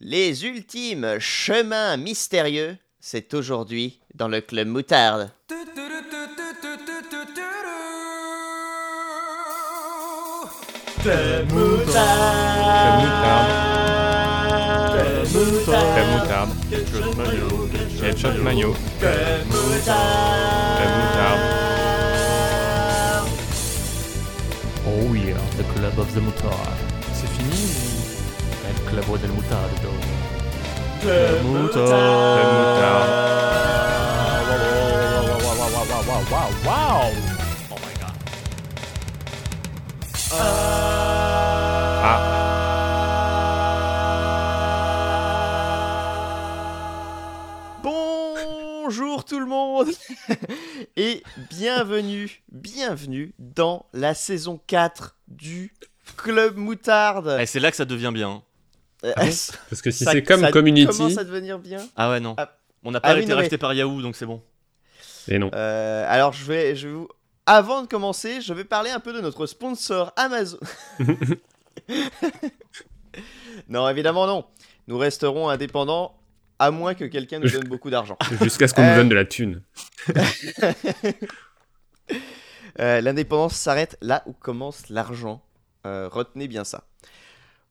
Les ultimes chemins mystérieux, c'est aujourd'hui dans le club moutarde. Club Club Club moutarde. Headshot maillot. Club moutarde. Oh yeah, the club of the moutarde. Del. Wow, wow, wow. Oh my god. Ah, Bonjour tout le monde et bienvenue, bienvenue dans la saison 4 du Club Moutarde. Eh, c'est là que ça devient bien. Euh, parce que si c'est comme ça Community, commence à devenir bien. Ah ouais, non. Ah. On n'a pas Ah oui, été mais- racheté par Yahoo, donc c'est bon. et non. Euh, alors je vais, je vais vous... Avant de commencer, je vais parler un peu de notre sponsor Amazon. non, évidemment non. Nous resterons indépendants à moins que quelqu'un nous donne beaucoup d'argent. Jusqu'à ce qu'on Euh, nous donne de la thune. Euh, L'indépendance s'arrête là où commence l'argent. Euh, retenez bien ça.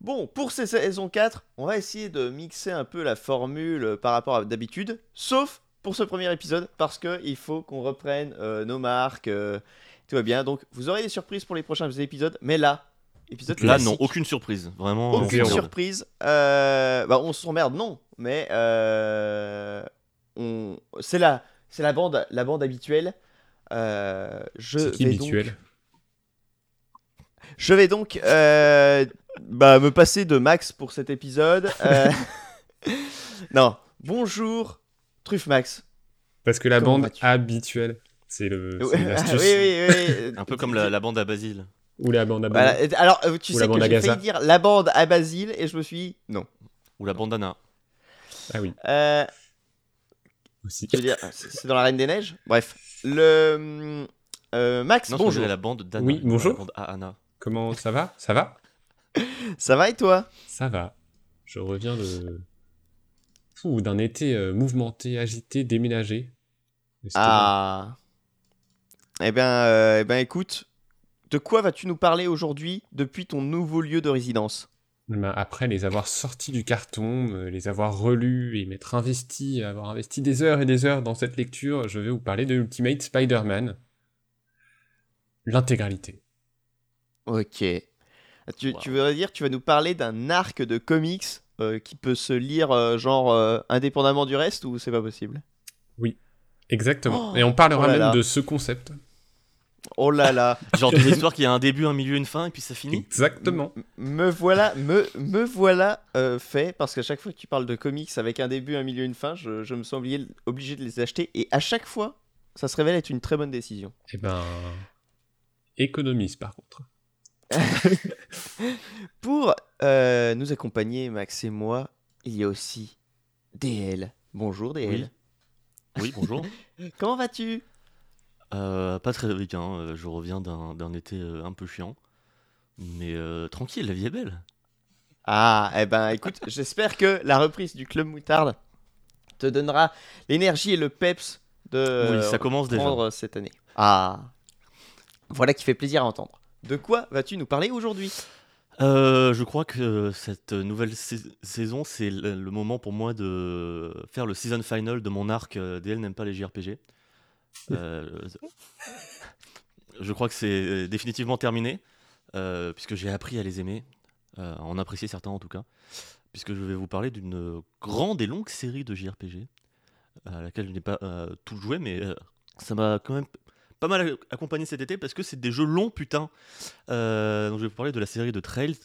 Bon, pour ces saison 4, on va essayer de mixer un peu la formule euh, par rapport à d'habitude, sauf pour ce premier épisode, parce qu'il faut qu'on reprenne euh, nos marques, euh, tout va bien. Donc, vous aurez des surprises pour les prochains épisodes, mais là, épisode Là, classique. non, aucune surprise. Vraiment. Aucune surprise. Euh, bah, on s'emmerde, non. Mais euh, on... c'est la, c'est la bande, la bande habituelle. Euh, je qui vais donc, je vais donc euh, bah, me passer de Max pour cet épisode. Euh, non, bonjour, Truffe Max. Parce que la Comment bande habituelle, c'est le, Ouais, ah, astuce. oui, oui, oui. Un peu comme la, la bande à Basile. Ou la bande à Voilà, et- Alors, euh, tu Ou sais la que j'ai failli dire la bande à Basile et je me suis dit non. Ou la bandana. Ah oui, Euh, aussi. tu veux dire, c'est dans la Reine des Neiges? Bref, le euh, Max, Non, je bonjour. la bande d'Anna. Oui, bonjour. La bande à Anna. Comment ça va? Ça va? Ça va et toi? Ça va. Je reviens de... D'un été euh, mouvementé, agité, déménagé. Ah. Eh bien, euh, eh ben, écoute, de quoi vas-tu nous parler aujourd'hui depuis ton nouveau lieu de résidence? Bien. Ben, après les avoir sortis du carton, euh, les avoir relus et m'être investi, avoir investi des heures et des heures dans cette lecture, je vais vous parler de Ultimate Spider-Man. L'intégralité. Ok. Tu, Wow. tu voudrais dire, tu vas nous parler d'un arc de comics euh, qui peut se lire euh, genre euh, indépendamment du reste ou c'est pas possible? Exactement. Oh, et on parlera oh là même là. de ce concept. Oh là là Genre d'une histoire qui a un début, un milieu, une fin, et puis ça finit. Exactement. M- Me voilà, me, me voilà euh, fait parce qu'à chaque fois que tu parles de comics avec un début, un milieu, une fin, je, je me sens obligé, obligé de les acheter et à chaque fois, ça se révèle être une très bonne décision. Eh ben, économise par contre. Pour euh, nous accompagner, Max et moi, il y a aussi DL. Bonjour DL. Oui. Oui, bonjour. Comment vas-tu? Euh, pas très bien. euh, je reviens d'un été un peu chiant. Mais euh, tranquille, la vie est belle. Ah, eh ben écoute, j'espère que la reprise du Club Moutarde te donnera l'énergie et le peps de Oui, ça commence déjà. cette année. Ah, voilà qui fait plaisir à entendre. De quoi vas-tu nous parler aujourd'hui? Euh, je crois que cette nouvelle sais- saison, c'est le, moment pour moi de faire le season final de mon arc euh, DL n'aime pas les JRPG. Euh, je crois que c'est définitivement terminé, puisque j'ai appris à les aimer, à en apprécier certains en tout cas, puisque je vais vous parler d'une grande et longue série de JRPG, à laquelle je n'ai pas tout joué, mais ça m'a quand même pas mal accompagné cet été, parce que c'est des jeux longs, putain. Euh, donc je vais vous parler de la série de Trails,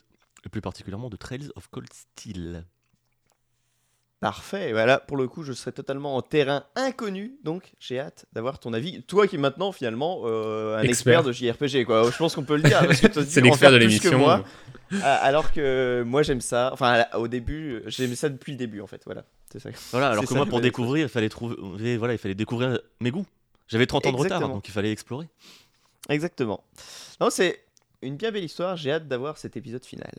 et plus particulièrement de Trails of Cold Steel. Parfait, voilà, pour le coup, je serai totalement en terrain inconnu, donc j'ai hâte d'avoir ton avis. Toi qui est maintenant, finalement, euh, un expert. Expert. de JRPG, quoi. Je pense qu'on peut le dire, C'est l'expert de l'émission. Ah, Alors que moi j'aime ça, enfin au début j'aimais ça depuis le début en fait, voilà. C'est ça. Voilà, alors que ça, moi pour découvrir, il fallait trouver, voilà, il fallait découvrir mes goûts. J'avais 30 ans de retard, donc il fallait explorer. Exactement. Non, c'est une bien belle histoire, j'ai hâte d'avoir cet épisode final.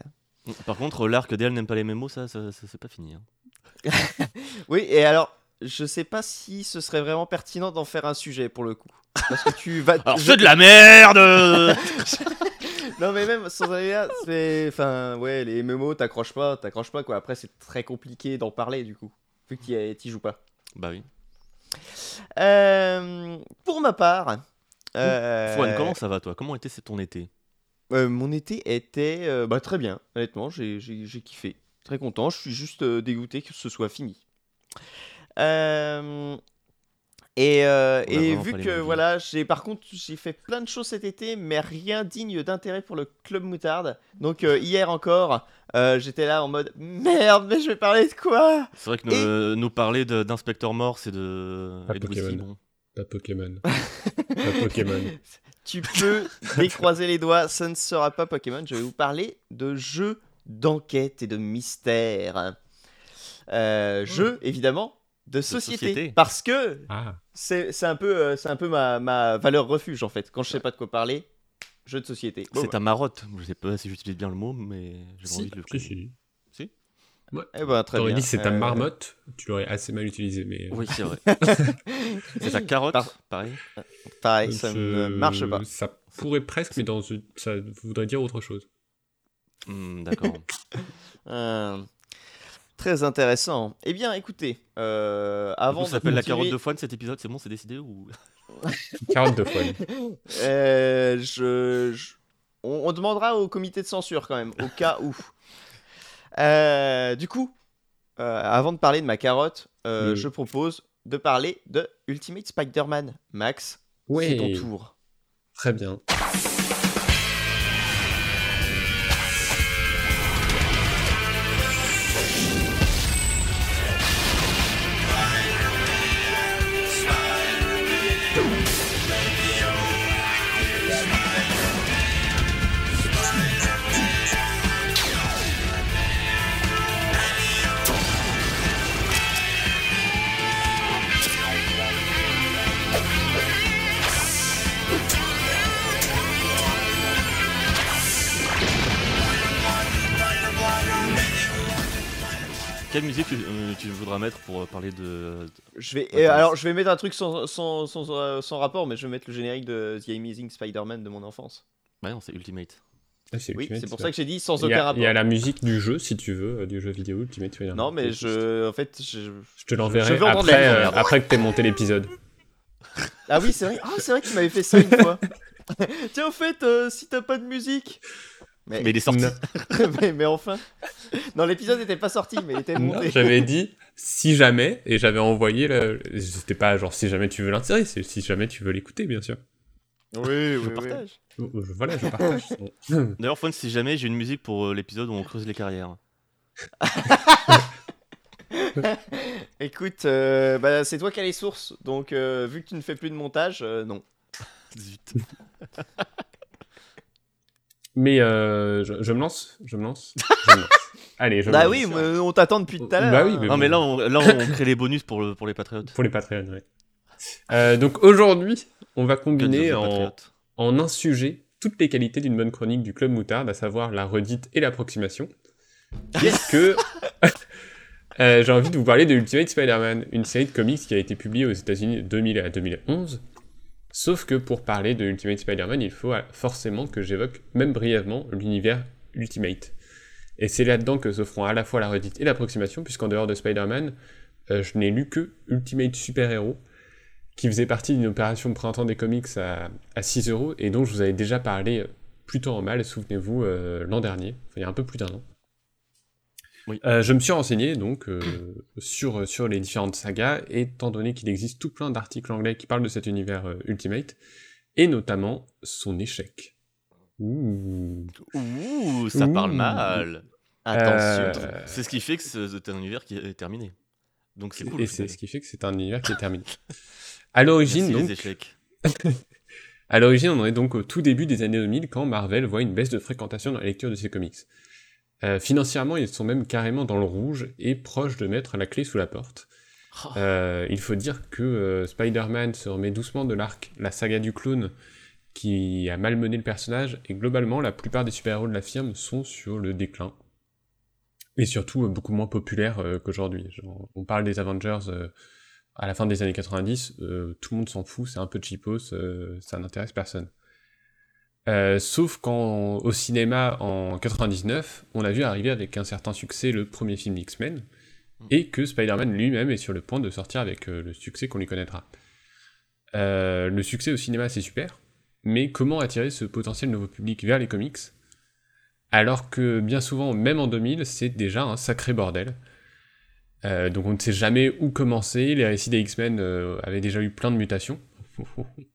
Par contre, l'arc d'elle n'aime pas les mémos, ça, ça, ça, c'est pas fini. hein. Oui, et alors, je sais pas si ce serait vraiment pertinent d'en faire un sujet pour le coup. Parce que tu vas. Alors, je- c'est de la merde Non, mais même sans aller là, c'est. Enfin, ouais, les MMO, t'accroches pas, t'accroches pas quoi. Après, c'est très compliqué d'en parler du coup, vu que t'y joues pas. Bah oui. Euh, pour ma part. euh, Fouane, comment ça va, toi? Comment était ton été? Euh, Mon été était euh, bah, très bien, honnêtement, j'ai kiffé. Très content, je suis juste dégoûté que ce soit fini. Et, euh, et vu pas que voilà, j'ai par contre j'ai fait plein de choses cet été, mais rien digne d'intérêt pour le club moutarde. Donc euh, hier encore, euh, j'étais là en mode merde, mais je vais parler de quoi? C'est vrai que nous, nous parler d'Inspecteur Morse et de, Ah, et de Pokémon. Pas Pokémon. pas Pokémon. Tu peux décroiser les doigts, ça ne sera pas Pokémon. Je vais vous parler de jeux d'enquête et de mystère. Euh, Jeux évidemment de société, société. parce que Ah, c'est c'est un peu, euh, c'est un peu ma, ma valeur refuge en fait. Quand je sais pas de quoi parler, jeu de société. Bon, C'est ta marotte. Je sais pas si j'utilise bien le mot, mais j'ai Si, envie de le si, si. Eh ben, très T'aurais bien. dit c'est ta Euh, marmotte, tu l'aurais assez mal utilisé, mais. euh, Oui, c'est vrai. c'est ta carotte, Par- pareil. Pareil, ça ne marche pas. Ça pourrait presque, mais dans une- ça voudrait dire autre chose. Hmm, D'accord. Euh, très intéressant. Eh bien, écoutez, euh, avant Avant, ça de s'appelle la carotte de Fouane cet épisode, c'est bon, c'est décidé ou Carotte de foine. Euh, je, je- On, on demandera au comité de censure quand même, au cas où. Euh, du coup, euh, avant de parler de ma carotte, euh, Oui. je propose de parler de Ultimate Spider-Man. Max, c'est Ouais, ton tour. très bien. Tu, voudras mettre pour euh, parler de. Je vais, euh, alors, je vais mettre un truc sans, sans, sans, euh, sans rapport, mais je vais mettre le générique de The Amazing Spider-Man de mon enfance. Ouais, non, c'est Ultimate. Ah, c'est Oui, Ultimate, c'est pour ça. ça que j'ai dit sans Il y, aucun a, il rapport. y a la musique du jeu, si tu veux, du jeu vidéo Ultimate Spider-Man. Non, mais je, en fait, je, Je te l'enverrai je vais entendre après, euh, après que t'aies monté l'épisode. Ah oui, c'est vrai. Ah, c'est vrai que tu m'avais fait ça une fois. Tiens, au fait, euh, si t'as pas de musique. Mais, Mais il est sorti. Non. mais, mais enfin. Non, l'épisode n'était pas sorti, mais il était monté. j'avais dit si jamais, et j'avais envoyé le. C'était pas genre si jamais tu veux l'intérêt, c'est si jamais tu veux l'écouter, bien sûr. Oui, Je oui, partage. Oh, oh, je- Voilà, je partage. D'ailleurs, Fouane, si jamais j'ai une musique pour euh, l'épisode où on creuse les carrières. Écoute, euh, bah, c'est toi qui as les sources, donc euh, vu que tu ne fais plus de montage, euh, non. Zut. Mais euh, je, je me lance, je me lance. Je me lance. Allez, je me Bah lance. oui, mais on t'attend depuis tout à l'heure. Bah oui, mais Non, bon. mais là, on, là, on crée les bonus pour, le, pour les patriotes. Pour les Patreons, ouais. Euh, donc aujourd'hui, on va Que combiner en, patriotes. en un sujet toutes les qualités d'une bonne chronique du Club Moutarde, à savoir la redite et l'approximation. Puisque euh, j'ai envie de vous parler de Ultimate Spider-Man, une série de comics qui a été publiée aux États-Unis de 2000 à 2011. Sauf que pour parler de Ultimate Spider-Man, il faut euh, forcément que j'évoque, même brièvement, l'univers Ultimate. Et c'est là-dedans que s'offront à la fois la redite et l'approximation, puisqu'en dehors de Spider-Man, euh, je n'ai lu que Ultimate Super Hero, qui faisait partie d'une opération printemps des comics à, à 6 euros, et dont je vous avais déjà parlé euh, plutôt en mal, souvenez-vous, l'an dernier, enfin, il y a un peu plus d'un an. Oui. Euh, je me suis renseigné donc euh, sur, sur les différentes sagas, étant donné qu'il existe tout plein d'articles anglais qui parlent de cet univers euh, Ultimate, et notamment son échec. Ouh. Ouh, ça parle mal. Attention. Euh, C'est ce qui fait que c'est un univers qui est terminé. Donc c'est cool. et c'est ce qui fait que c'est un univers qui est terminé. À l'origine, donc, les échecs. À l'origine, on en est donc au tout début des années 2000 quand Marvel voit une baisse de fréquentation dans la lecture de ses comics. Euh, financièrement, ils sont même carrément dans le rouge et proches de mettre la clé sous la porte. Oh. Euh, il faut dire que euh, Spider-Man se remet doucement de l'arc, la saga du clone, qui a malmené le personnage, et globalement, la plupart des super-héros de la firme sont sur le déclin. Et surtout beaucoup moins populaire euh, qu'aujourd'hui. On parle des Avengers à la fin des années 90, euh, tout le monde s'en fout, c'est un peu cheapos, ça n'intéresse personne. Euh, sauf quand au cinéma en 99, on a vu arriver avec un certain succès le premier film X-Men, et que Spider-Man lui-même est sur le point de sortir avec euh, le succès qu'on lui connaîtra. Euh, le succès au cinéma c'est super, mais comment attirer ce potentiel nouveau public vers les comics? Alors que bien souvent, même en 2000, c'est déjà un sacré bordel. Donc on ne sait jamais où commencer, les récits des X-Men avaient déjà eu plein de mutations.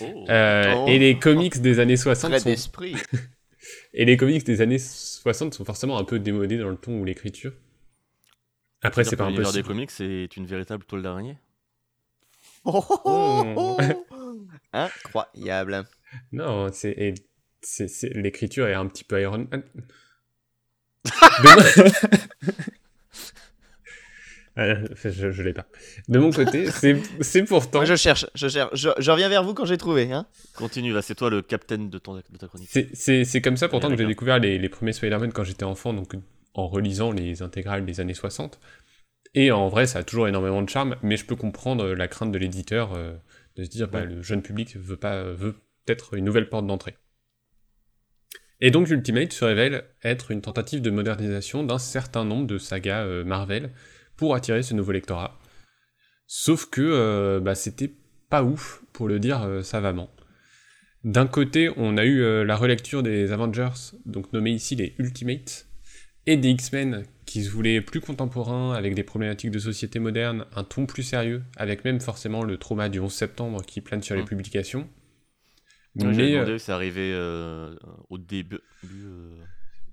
Oh. Euh, Oh. Et les comics des années 60 Trait sont... d'esprit. Et les comics des années 60 sont forcément un peu démodés dans le ton ou l'écriture. Après, c'est pas L'univers des impossible. comics, c'est une véritable toile d'araignée. Oh, oh, oh, Oh. oh. Incroyable. Non, c'est, et c'est, c'est- l'écriture est un petit peu Iron Man. Euh, je, je l'ai pas. De mon côté, c'est, c'est pourtant. Moi, je cherche, je cherche. Je, je reviens vers vous quand j'ai trouvé. Hein. Continue, là, c'est toi le capitaine de, ton, de ta chronique. C'est, c'est, c'est comme ça pourtant que j'ai découvert les, les premiers Spider-Man quand j'étais enfant, donc en relisant les intégrales des années 60. Et en vrai, ça a toujours énormément de charme, mais je peux comprendre la crainte de l'éditeur euh, de se dire, bah, Ouais. le jeune public veut pas, veut peut-être une nouvelle porte d'entrée. Et donc Ultimate se révèle être une tentative de modernisation d'un certain nombre de sagas euh, Marvel pour attirer ce nouveau lectorat. Sauf que euh, bah, c'était pas ouf, pour le dire euh, savamment. D'un côté, on a eu euh, la relecture des Avengers, donc nommés ici les Ultimates, et des X-Men qui se voulaient plus contemporains, avec des problématiques de société moderne, un ton plus sérieux, avec même forcément le trauma du 11 septembre qui plane sur les Mm. publications. Ouais, Mais euh, demandé, c'est arrivé euh, au début.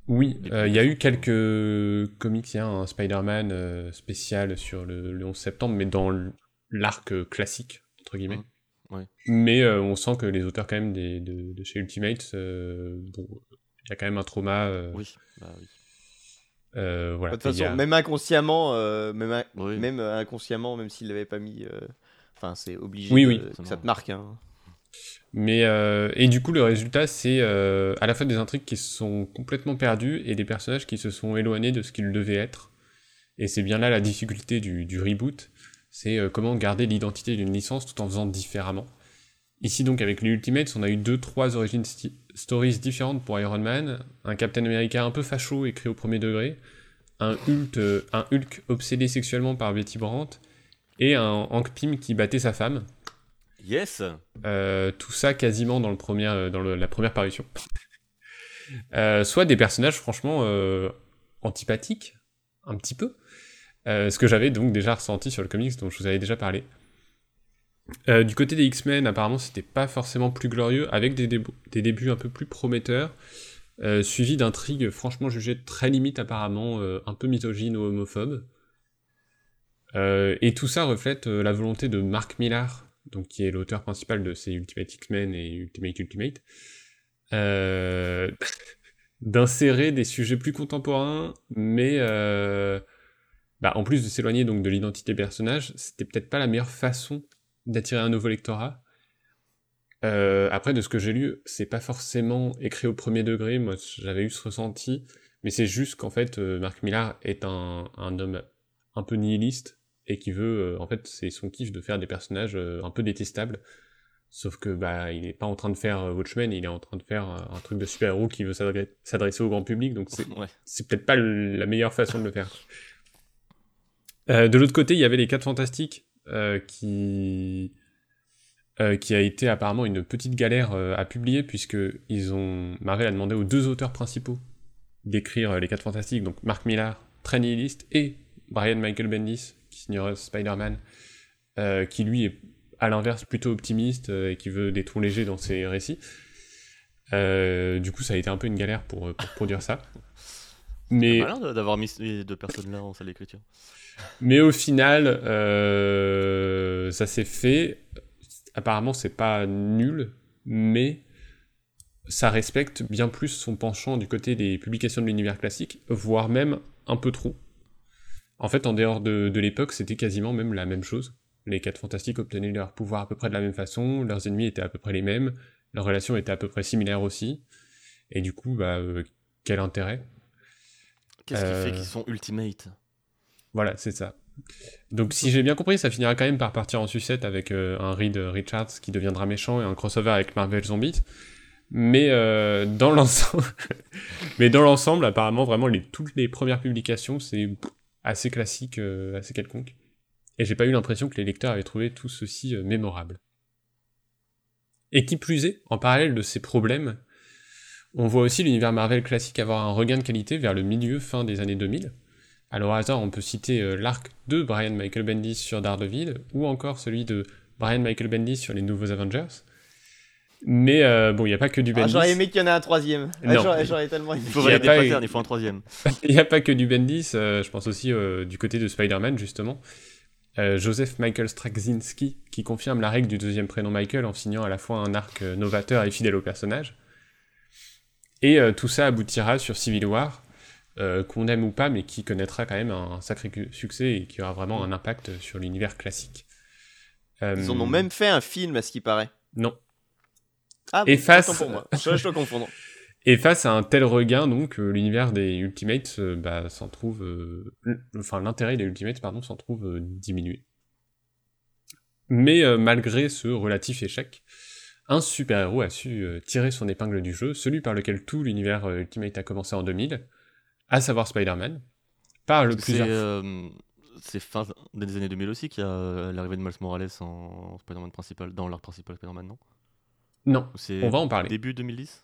Oui, euh, il y a eu quelques comics, il y a un Spider-Man euh, spécial sur le, le 11 septembre, mais dans l- l'arc classique, entre guillemets. Mm. Ouais. Mais euh, on sent que les auteurs quand même des, de, de chez Ultimates, euh, bon, il y a quand même un trauma. euh, Oui, bah oui. euh, voilà. de toute a- façon, même inconsciemment, euh, même, in- Oui. même inconsciemment, même s'il l'avait pas mis, euh, enfin, c'est obligé Oui, de- oui. que ça te marque. Hein. Mais euh, et du coup, le résultat, c'est euh, à la fois des intrigues qui se sont complètement perdues et des personnages qui se sont éloignés de ce qu'ils devaient être. Et c'est bien là la difficulté du, reboot, c'est euh, comment garder l'identité d'une licence tout en faisant différemment. Ici donc avec les Ultimates, on a eu deux trois origin sti- stories différentes pour Iron Man, un Captain America un peu facho écrit au premier degré, un Hulk, un Hulk obsédé sexuellement par Betty Brandt et un Hank Pym qui battait sa femme. Yes Euh, tout ça quasiment dans, le premier, euh, dans la première parution. Euh, soit des personnages franchement antipathiques, un petit peu. Ce que j'avais donc déjà ressenti sur le comics dont je vous avais déjà parlé. Du côté des X-Men, apparemment, c'était pas forcément plus glorieux, avec des, des débuts un peu plus prometteurs, suivis d'intrigues franchement jugées très limites, apparemment, un peu misogynes ou homophobes. Et tout ça reflète la volonté de Mark Millar, donc qui est l'auteur principal de ces Ultimate X-Men et Ultimate Ultimate, euh, d'insérer des sujets plus contemporains, mais euh, bah, en plus de s'éloigner donc de l'identité des personnages, c'était peut-être pas la meilleure façon d'attirer un nouveau lectorat. Euh, après, de ce que j'ai lu, c'est pas forcément écrit au premier degré, moi j'avais eu ce ressenti, mais c'est juste qu'en fait, Mark Millar est un homme un peu nihiliste, et qui veut, euh, en fait, c'est son kiff de faire des personnages euh, un peu détestables. Sauf que bah il est pas en train de faire euh, Watchmen, il est en train de faire un truc de super-héros qui veut s'adre- s'adresser au grand public, donc c'est Ouais. peut-être pas le- la meilleure façon de le faire. Euh, de l'autre côté, il y avait les 4 Fantastiques euh, qui euh, qui a été apparemment une petite galère à publier puisque ils ont Marvel a demandé aux deux auteurs principaux d'écrire les 4 Fantastiques, donc Mark Millar, très nihiliste, et Brian Michael Bendis signera Spider-Man, euh, qui lui est à l'inverse plutôt optimiste euh, et qui veut des tons légers dans ses récits. Euh, du coup, ça a été un peu une galère pour, pour produire ça. Mais, Malin d'avoir mis ces deux personnes-là en salle d'écriture. mais au final, ça s'est fait. Apparemment, c'est pas nul, mais ça respecte bien plus son penchant du côté des publications de l'univers classique, voire même un peu trop. En fait, en dehors de, de l'époque, c'était quasiment même la même chose. Les quatre fantastiques obtenaient leur pouvoir à peu près de la même façon, leurs ennemis étaient à peu près les mêmes, leurs relations étaient à peu près similaires aussi. Et du coup, bah, euh, quel intérêt? Qu'est-ce qui fait Euh, qu'ils sont ultimate Voilà, c'est ça. Donc si j'ai bien compris, ça finira quand même par partir en sucette avec euh, un Reed Richards qui deviendra méchant et un crossover avec Marvel Zombies. Mais dans l'ensemble, mais dans l'ensemble, apparemment, vraiment, les, toutes les premières publications, c'est assez classique, euh, assez quelconque. Et j'ai pas eu l'impression que les lecteurs avaient trouvé tout ceci euh, mémorable. Et qui plus est, en parallèle de ces problèmes, on voit aussi l'univers Marvel classique avoir un regain de qualité vers le milieu fin des années 2000. Alors au hasard, on peut citer euh, l'arc de Brian Michael Bendis sur Daredevil, ou encore celui de Brian Michael Bendis sur les nouveaux Avengers. Mais euh, bon, il n'y a pas que du Ah, Bendis. J'aurais aimé qu'il y en ait un troisième. Ah, Non. J'aurais j'aurais tellement aimé. Il faut a valider pas il faut un troisième. Il n'y a pas que du Bendis, euh, je pense aussi euh, du côté de Spider-Man, justement. Euh, Joseph Michael Straczynski, qui confirme la règle du deuxième prénom Michael en signant à la fois un arc euh, novateur et fidèle au personnage. Et euh, tout ça aboutira sur Civil War, euh, qu'on aime ou pas, mais qui connaîtra quand même un sacré cu- succès et qui aura vraiment un impact sur l'univers classique. Euh, Ils en ont même fait un film, à ce qui paraît. Non. Ah, Et bon, face- autant pour moi. Je, je confondre. Et face à un tel regain, donc, euh, l'univers des Ultimates euh, bah, s'en trouve. euh, enfin, l'intérêt des Ultimates, pardon, s'en trouve euh, diminué. Mais euh, malgré ce relatif échec, un super-héros a su euh, tirer son épingle du jeu, celui par lequel tout l'univers euh, Ultimate a commencé en 2000, à savoir Spider-Man, par le euh, c'est fin des années 2000 aussi qu'il y a euh, l'arrivée de Miles Morales en Spider-Man principal, dans l'arc principal Spider-Man, non? Non, on va en parler. début 2010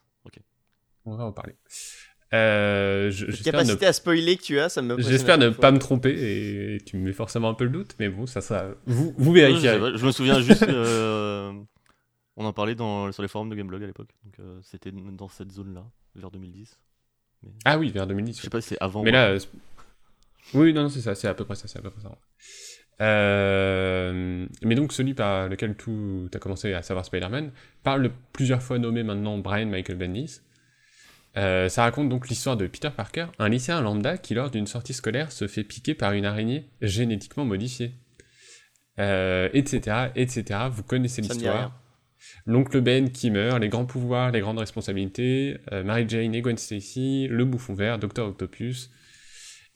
On va en parler. Euh, je- ne capacité à spoiler que tu as, ça me. J'espère ne pas me tromper et tu me mets forcément un peu le doute, mais bon, ça sera. Vous, vous vérifierez. je, je me souviens juste. euh, on en parlait dans, sur les forums de Gameblog à l'époque. Donc euh, c'était dans cette zone-là, vers 2010. Ah oui, vers 2010. Je sais pas si c'est avant. Mais là, euh, oui, non, non, c'est ça, c'est à peu près ça, c'est à peu près ça. Euh, mais donc celui par lequel tout a commencé à savoir Spider-Man parle plusieurs fois nommé maintenant Brian Michael Bendis. Euh, ça raconte donc l'histoire de Peter Parker, un lycéen lambda qui lors d'une sortie scolaire se fait piquer par une araignée génétiquement modifiée. Euh, etc., etc. Vous connaissez l'histoire. L'oncle Ben qui meurt, les grands pouvoirs, les grandes responsabilités, Mary Jane et Gwen Stacy, le bouffon vert, Docteur Octopus,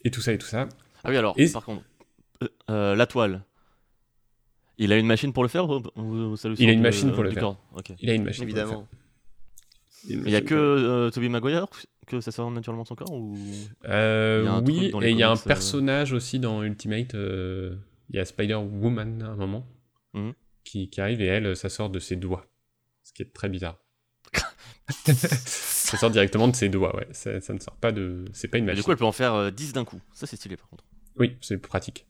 et tout ça et tout ça. Ah oui, alors, Et- par contre, euh, euh, la toile. Il a une machine pour le faire ou, ou ça lui Il a une machine pour le faire. Il a une machine. pour le Évidemment. faire. Il a une Il y a que euh, Tobey Maguire que ça sort naturellement de son corps ou. Euh, oui, et il y a un euh, personnage aussi dans Ultimate. euh, Il y a Spider-Woman à un moment Mhm. qui, qui arrive et elle, ça sort de ses doigts. Ce qui est très bizarre. ça sort directement de ses doigts, ouais. Ça, ça ne sort pas de. C'est pas une machine. Du coup, elle peut en faire euh, 10 d'un coup. Ça, c'est stylé par contre. Oui, c'est pratique.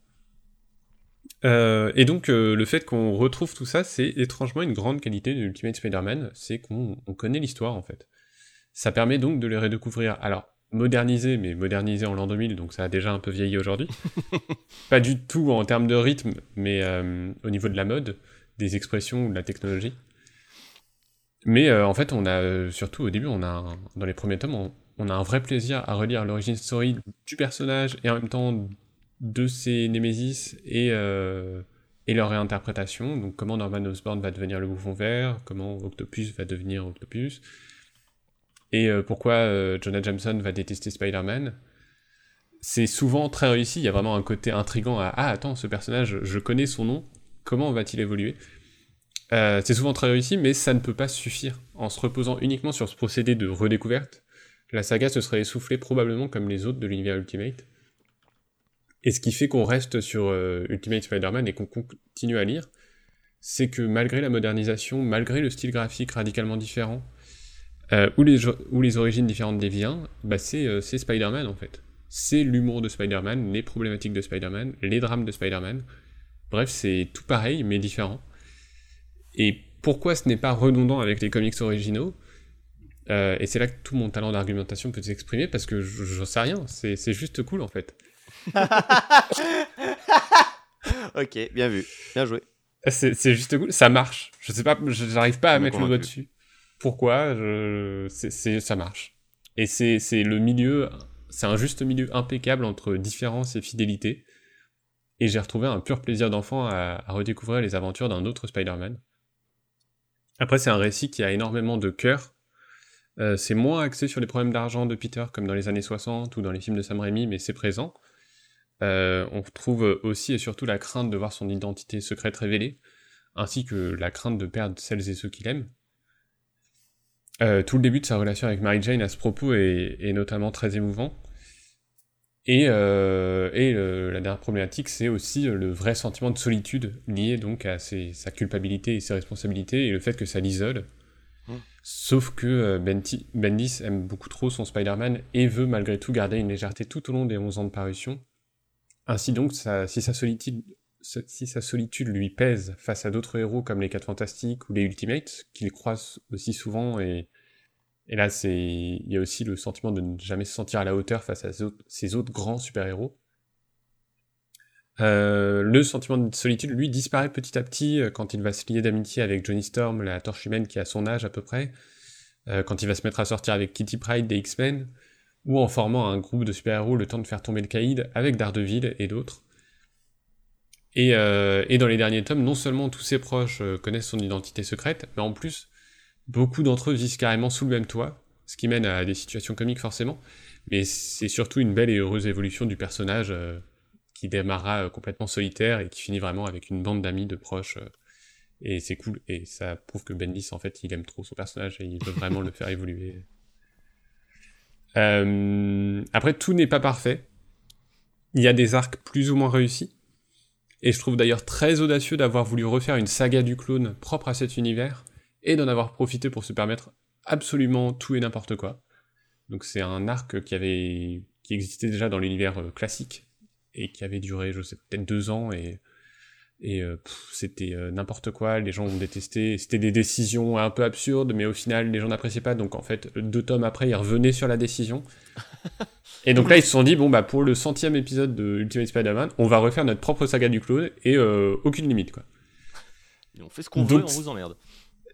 Euh, et donc, euh, le fait qu'on retrouve tout ça, c'est étrangement une grande qualité de Ultimate Spider-Man, c'est qu'on on connaît l'histoire en fait. Ça permet donc de les redécouvrir. Alors, modernisé, mais modernisé en l'an 2000, donc ça a déjà un peu vieilli aujourd'hui. Pas du tout en termes de rythme, mais euh, au niveau de la mode, des expressions ou de la technologie. Mais en fait, on a surtout au début, on a un- dans les premiers tomes, on, on a un vrai plaisir à relire l'origine story du personnage et en même temps de ses Némésis et, euh, et leur réinterprétation. Donc comment Norman Osborn va devenir le bouffon vert, comment Octopus va devenir Octopus, et euh, pourquoi euh, Jonah Jameson va détester Spider-Man. C'est souvent très réussi, il y a vraiment un côté intrigant à Ah attends, ce personnage, je connais son nom, comment va-t-il évoluer? C'est souvent très réussi, mais ça ne peut pas suffire. En se reposant uniquement sur ce procédé de redécouverte, la saga se serait essoufflée probablement comme les autres de l'univers Ultimate. Et ce qui fait qu'on reste sur euh, Ultimate Spider-Man et qu'on continue à lire, c'est que malgré la modernisation, malgré le style graphique radicalement différent, euh, ou, les, origines différentes des vilains, bah c'est euh, c'est Spider-Man en fait. C'est l'humour de Spider-Man, les problématiques de Spider-Man, les drames de Spider-Man. Bref, c'est tout pareil mais différent. Et pourquoi ce n'est pas redondant avec les comics originaux Euh, Et c'est là que tout mon talent d'argumentation peut s'exprimer parce que je- j'en sais rien, c'est juste cool en fait. ok, bien vu. Bien joué. C'est c'est juste cool, ça marche. Je sais pas, j'arrive pas à mettre le doigt dessus. Pourquoi je... Ça marche. Et c'est c'est le milieu, c'est un juste milieu impeccable entre différence et fidélité. Et j'ai retrouvé un pur plaisir d'enfant à, à redécouvrir les aventures d'un autre Spider-Man. Après, c'est un récit qui a énormément de cœur, Euh, c'est moins axé sur les problèmes d'argent de Peter, comme dans les années 60 ou dans les films de Sam Raimi, mais c'est présent. Euh, on retrouve aussi et surtout la crainte de voir son identité secrète révélée, ainsi que la crainte de perdre celles et ceux qu'il aime. Euh, tout le début de sa relation avec Mary Jane à ce propos est, est notamment très émouvant. Et, euh, et la dernière problématique, c'est aussi le vrai sentiment de solitude lié donc à ses- sa culpabilité et ses responsabilités et le fait que ça l'isole. Mm. Sauf que Bendis aime beaucoup trop son Spider-Man et veut malgré tout garder une légèreté tout au long des 11 ans de parution. Ainsi donc, si, sa solitude, lui pèse face à d'autres héros comme les 4 Fantastiques ou les Ultimates, qu'il croise aussi souvent et, et là, il y a aussi le sentiment de ne jamais se sentir à la hauteur face à ces autres, grands super-héros. Euh, le sentiment de solitude, lui, disparaît petit à petit euh, quand il va se lier d'amitié avec Johnny Storm, la torche humaine qui a son âge à peu près, euh, quand il va se mettre à sortir avec Kitty Pryde des X-Men, ou en formant un groupe de super-héros le temps de faire tomber le caïd avec Daredevil et d'autres. Et, euh, dans les derniers tomes, non seulement tous ses proches euh, connaissent son identité secrète, mais en plus, beaucoup d'entre eux vivent carrément sous le même toit, ce qui mène à des situations comiques forcément, mais c'est surtout une belle et heureuse évolution du personnage euh, qui démarra complètement solitaire et qui finit vraiment avec une bande d'amis, de proches, et c'est cool, et ça prouve que Bendis en fait il aime trop son personnage et il veut vraiment le faire évoluer. Euh, après, tout n'est pas parfait. Il y a des arcs plus ou moins réussis. Et je trouve d'ailleurs très audacieux d'avoir voulu refaire une saga du clone propre à cet univers et d'en avoir profité pour se permettre absolument tout et n'importe quoi. Donc c'est un arc qui avait qui existait déjà dans l'univers euh, classique et qui avait duré, je sais peut-être deux ans et et euh, c'était euh, n'importe quoi. Les gens ont détesté. C'était des décisions un peu absurdes, mais au final les gens n'appréciaient pas. Donc en fait deux tomes après ils revenaient sur la décision. Et donc là ils se sont dit bon bah pour le centième épisode de Ultimate Spider-Man, on va refaire notre propre saga du clone et euh, aucune limite quoi. Et on fait ce qu'on veut, on vous emmerde.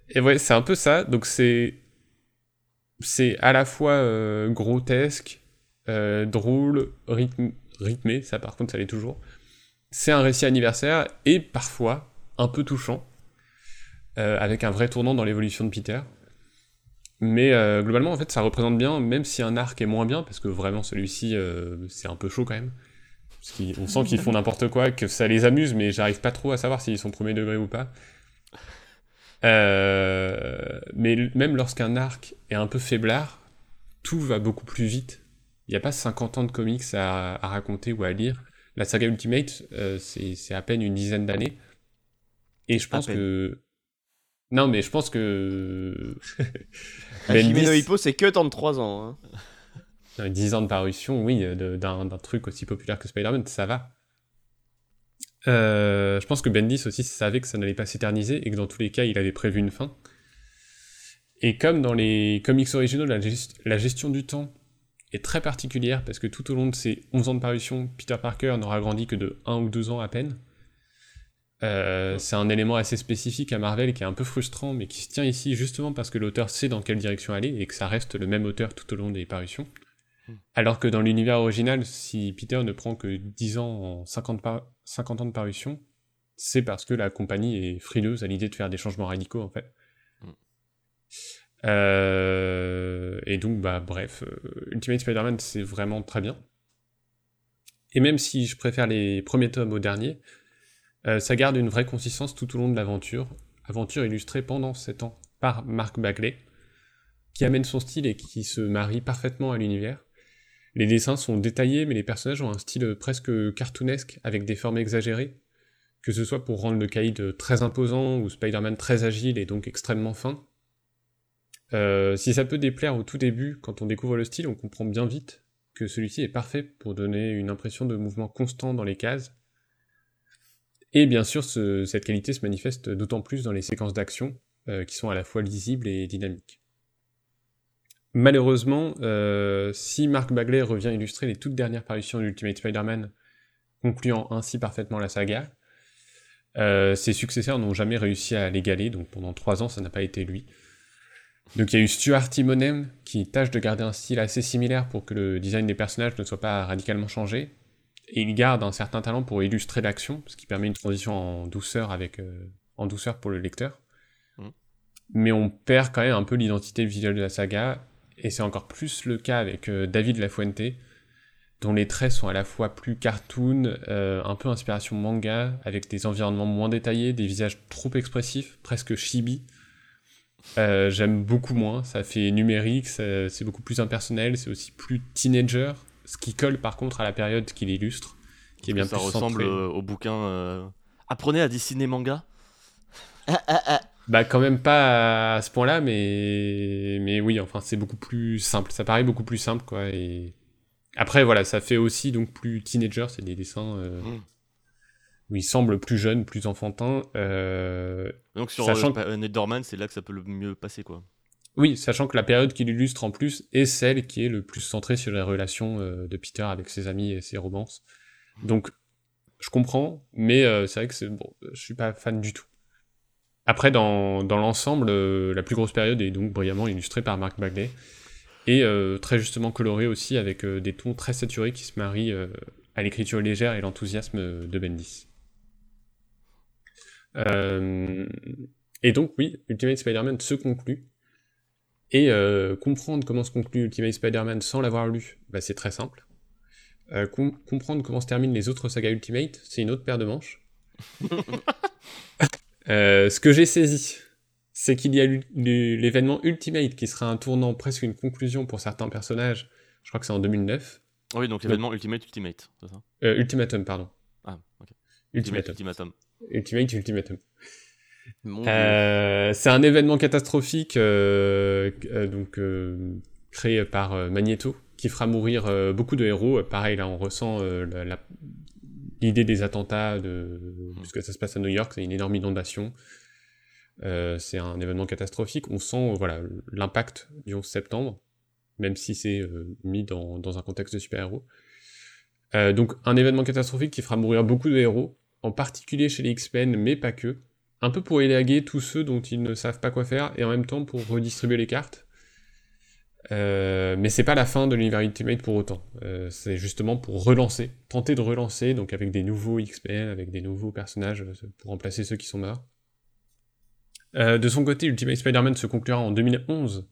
Et ouais, c'est un peu ça. Donc c'est c'est à la fois euh, grotesque, euh, drôle, rythme- rythmé. Ça, par contre, ça l'est toujours. C'est un récit anniversaire et parfois un peu touchant, euh, avec un vrai tournant dans l'évolution de Peter. Mais euh, globalement, en fait, ça représente bien, même si un arc est moins bien, parce que vraiment celui-ci, euh, c'est un peu chaud quand même. Parce sent qu'ils font n'importe quoi, que ça les amuse, mais j'arrive pas trop à savoir s'ils sont premier degré ou pas. Mais même lorsqu'un arc est un peu faiblard, tout va beaucoup plus vite. Il n'y a pas 50 ans de comics à raconter ou à lire. La saga Ultimate, euh, c'est à peine une dizaine d'années. Et je pense que... Non, mais je pense que... Jimeno Hippo, c'est que 33 ans. hein. dans les 10 ans de parution, oui, de- d'un d'un truc aussi populaire que Spider-Man, ça va. Euh, je pense que Bendis aussi savait que ça n'allait pas s'éterniser et que dans tous les cas, il avait prévu une fin. Et comme dans les comics originaux, la, gest- la gestion du temps est très particulière parce que tout au long de ces 11 ans de parution, Peter Parker n'aura grandi que de 1 ou 2 ans à peine. Euh, c'est un élément assez spécifique à Marvel qui est un peu frustrant, mais qui se tient ici justement parce que l'auteur sait dans quelle direction aller et que ça reste le même auteur tout au long des parutions. Alors que dans l'univers original, si Peter ne prend que 10 ans en 50, par- 50 ans de parution, c'est parce que la compagnie est frileuse à l'idée de faire des changements radicaux en fait. Mm. Euh, et donc, bah bref, euh, Ultimate Spider-Man c'est vraiment très bien. Et même si je préfère les premiers tomes aux derniers, euh, ça garde une vraie consistance tout au long de l'aventure, aventure illustrée pendant 7 ans par Mark Bagley, qui amène son style et qui se marie parfaitement à l'univers. Les dessins sont détaillés, mais les personnages ont un style presque cartoonesque, avec des formes exagérées, que ce soit pour rendre le caïd très imposant ou Spider-Man très agile et donc extrêmement fin. Euh, si ça peut déplaire au tout début, quand on découvre le style, on comprend bien vite que celui-ci est parfait pour donner une impression de mouvement constant dans les cases. Et bien sûr, ce- cette qualité se manifeste d'autant plus dans les séquences d'action, euh, qui sont à la fois lisibles et dynamiques. Malheureusement, euh, si Mark Bagley revient illustrer les toutes dernières parutions d'Ultimate Spider-Man, concluant ainsi parfaitement la saga, ses successeurs n'ont jamais réussi à l'égaler, donc pendant trois ans ça n'a pas été lui. Donc il y a eu Stuart Timonem qui tâche de garder un style assez similaire pour que le design des personnages ne soit pas radicalement changé, et il garde un certain talent pour illustrer l'action, ce qui permet une transition en douceur avec euh, en douceur pour le lecteur. Mhm. Mais on perd quand même un peu l'identité visuelle de la saga, et c'est encore plus le cas avec euh, David Lafuente, dont les traits sont à la fois plus cartoon, euh, un peu inspiration manga, avec des environnements moins détaillés, des visages trop expressifs, presque chibi. Euh, J'aime beaucoup moins, ça fait numérique, ça- c'est beaucoup plus impersonnel, c'est aussi plus teenager, ce qui colle par contre à la période qu'il illustre, qui est bien ça plus ressemble euh, au bouquin. euh, Apprenez à dessiner manga. Ah, ah, ah. Bah quand même pas à ce point-là, mais mais oui, enfin c'est beaucoup plus simple. Ça paraît beaucoup plus simple quoi. Et après voilà, ça fait aussi donc plus teenager. C'est des dessins euh, Mm. Où ils semblent plus jeunes, plus enfantins. Euh, Donc sur Sachant euh, Netherman, c'est là que ça peut le mieux passer quoi. Oui, sachant que la période qu'il illustre en plus est celle qui est le plus centrée sur les relations euh, de Peter avec ses amis et ses romances. Donc, je comprends, mais euh, c'est vrai que c'est bon, je suis pas fan du tout. Après, dans, dans l'ensemble, la plus grosse période est donc brillamment illustrée par Mark Bagley et euh, très justement colorée aussi avec euh, des tons très saturés qui se marient euh, à l'écriture légère et l'enthousiasme de Bendis. Euh, et donc, oui, Ultimate Spider-Man se conclut. Et euh, comprendre comment se conclut Ultimate Spider-Man sans l'avoir lu, bah, c'est très simple. Euh, com- comprendre comment se terminent les autres sagas Ultimate, c'est une autre paire de manches. Euh, ce que j'ai saisi, c'est qu'il y a l'événement Ultimate qui sera un tournant, presque une conclusion pour certains personnages. Je crois que c'est en 2009. Ah oui, donc l'événement Ultimate Ultimate, c'est ça? Euh, Ultimatum, pardon. Ah, ok. Ultimatum. Ultimatum. Ultimate Ultimatum. Euh, c'est un événement catastrophique euh, euh, donc créé par Magneto qui fera mourir beaucoup de héros. Pareil là, on ressent l'idée des attentats de puisque ça se passe à New York, c'est une énorme inondation. C'est un événement catastrophique. On sent voilà l'impact du 11 septembre, même si c'est mis dans, dans un contexte de super-héros. Donc un événement catastrophique qui fera mourir beaucoup de héros, en particulier chez les X-Men, mais pas que un peu pour élaguer tous ceux dont ils ne savent pas quoi faire et en même temps pour redistribuer les cartes. Euh, mais c'est pas la fin de l'univers Ultimate pour autant. Euh, c'est justement pour relancer, tenter de relancer, donc avec des nouveaux X-Men, avec des nouveaux personnages euh, pour remplacer ceux qui sont morts. De son côté, Ultimate Spider-Man se conclura en 2011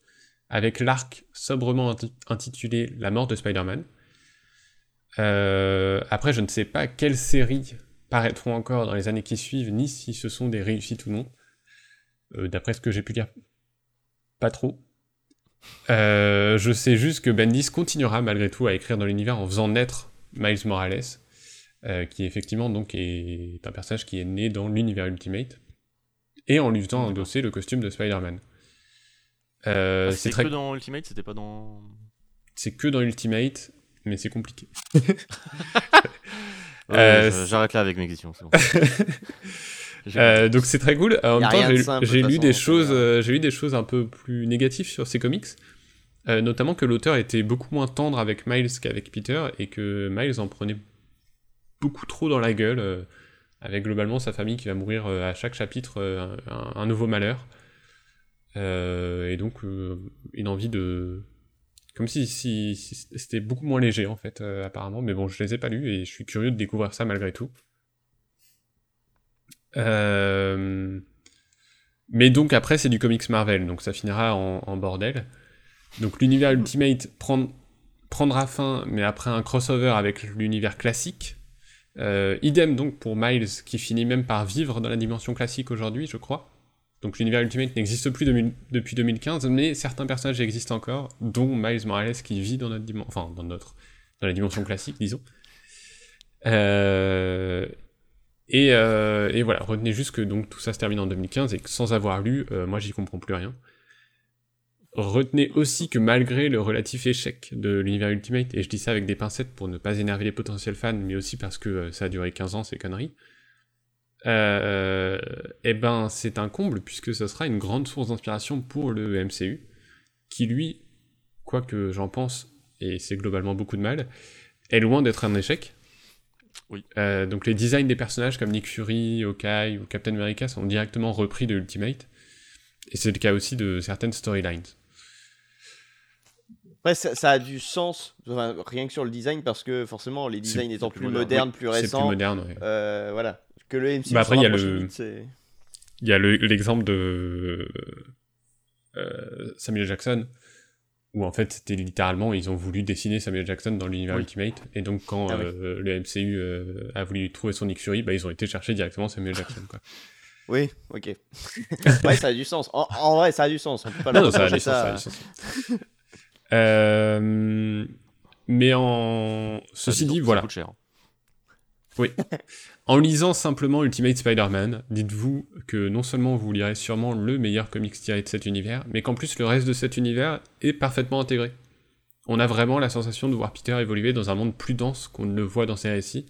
avec l'arc sobrement inti- intitulé La mort de Spider-Man. Après, je ne sais pas quelle série paraîtront encore dans les années qui suivent, ni si ce sont des réussites ou non. Euh, D'après ce que j'ai pu lire, pas trop. Euh, je sais juste que Bendis continuera malgré tout à écrire dans l'univers en faisant naître Miles Morales, euh, qui effectivement donc est un personnage qui est né dans l'univers Ultimate, et en lui faisant endosser le costume de Spider-Man. Ah, c'est c'est très... que dans Ultimate, c'était pas dans. c'est que dans Ultimate, mais c'est compliqué. Ouais, Euh, J'arrête là avec mes questions. c'est bon. Euh, donc c'est très cool. En Y a même temps, j'ai- lu des choses, euh, j'ai lu des choses un peu plus négatives sur ces comics, Euh, notamment que l'auteur était beaucoup moins tendre avec Miles qu'avec Peter et que Miles en prenait beaucoup trop dans la gueule, euh, avec globalement sa famille qui va mourir euh, à chaque chapitre euh, un, un nouveau malheur, Euh, et donc euh, une envie de comme si, c'était beaucoup moins léger en fait euh, apparemment, mais bon je les ai pas lus et je suis curieux de découvrir ça malgré tout. Euh, Mais donc après c'est du comics Marvel, donc ça finira en, bordel. Donc l'univers Ultimate prend- prendra fin, mais après un crossover avec l'univers classique. Euh, idem donc pour Miles qui finit même par vivre dans la dimension classique aujourd'hui, je crois. Donc l'univers Ultimate n'existe plus depuis 2015, mais certains personnages existent encore, dont Miles Morales qui vit dans notre dimension, enfin dans notre, dans la dimension classique, disons. Euh, et, euh, et voilà, retenez juste que donc tout ça se termine en 2015 et que sans avoir lu, euh, moi j'y comprends plus rien. Retenez aussi que malgré le relatif échec de l'univers Ultimate, et je dis ça avec des pincettes pour ne pas énerver les potentiels fans, mais aussi parce que ça a duré 15 ans ces conneries, eh ben c'est un comble puisque ce sera une grande source d'inspiration pour le MCU, qui lui, quoi que j'en pense, et c'est globalement beaucoup de mal, est loin d'être un échec. Oui. Euh, donc les designs des personnages comme Nick Fury, Hawkeye ou Captain America sont directement repris de Ultimate, et c'est le cas aussi de certaines storylines. Après, ça, ça a du sens, enfin, rien que sur le design, parce que forcément, les designs étant plus plus moderne. modernes, plus C'est plus récents, moderne, ouais. euh, voilà. Que le MCU Bah après, il y a le- Il y a le- l'exemple de euh, Samuel Jackson, où en fait c'était littéralement ils ont voulu dessiner Samuel Jackson dans l'univers Oui. Ultimate et donc quand Ah oui. euh, le MCU euh, a voulu trouver son Nick Fury bah ils ont été chercher directement Samuel Jackson quoi. Oui, ok. ouais, ça a du sens. En, en vrai, ça a du sens. On peut pas non, ça a du sens, ça a du sens. Euh, mais en ceci Ah, dit donc, voilà Ça coûte cher. En lisant simplement Ultimate Spider-Man, dites-vous que non seulement vous lirez sûrement le meilleur comics tiré de cet univers, mais qu'en plus le reste de cet univers est parfaitement intégré. On a vraiment la sensation de voir Peter évoluer dans un monde plus dense qu'on ne le voit dans ses récits.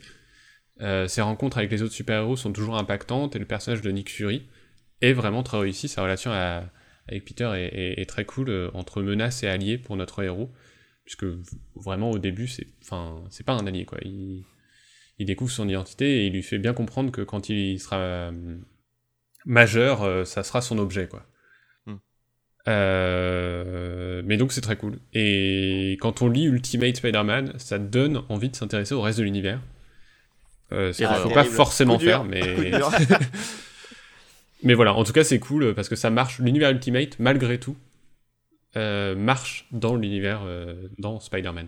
Euh, ses rencontres avec les autres super-héros sont toujours impactantes et le personnage de Nick Fury est vraiment très réussi. Sa relation avec Peter est, très cool euh, entre menace et allié pour notre héros, puisque vraiment au début c'est, c'est pas un allié quoi. Il découvre son identité et il lui fait bien comprendre que quand il sera euh, majeur, euh, ça sera son objet, quoi. Hmm. Euh, mais donc c'est très cool. Et quand on lit Ultimate Spider-Man, ça donne envie de s'intéresser au reste de l'univers. Euh, ce qu'il ne faut pas forcément Coup faire, mais... mais voilà, en tout cas c'est cool parce que ça marche. L'univers Ultimate, malgré tout, euh, marche dans l'univers, dans Spider-Man.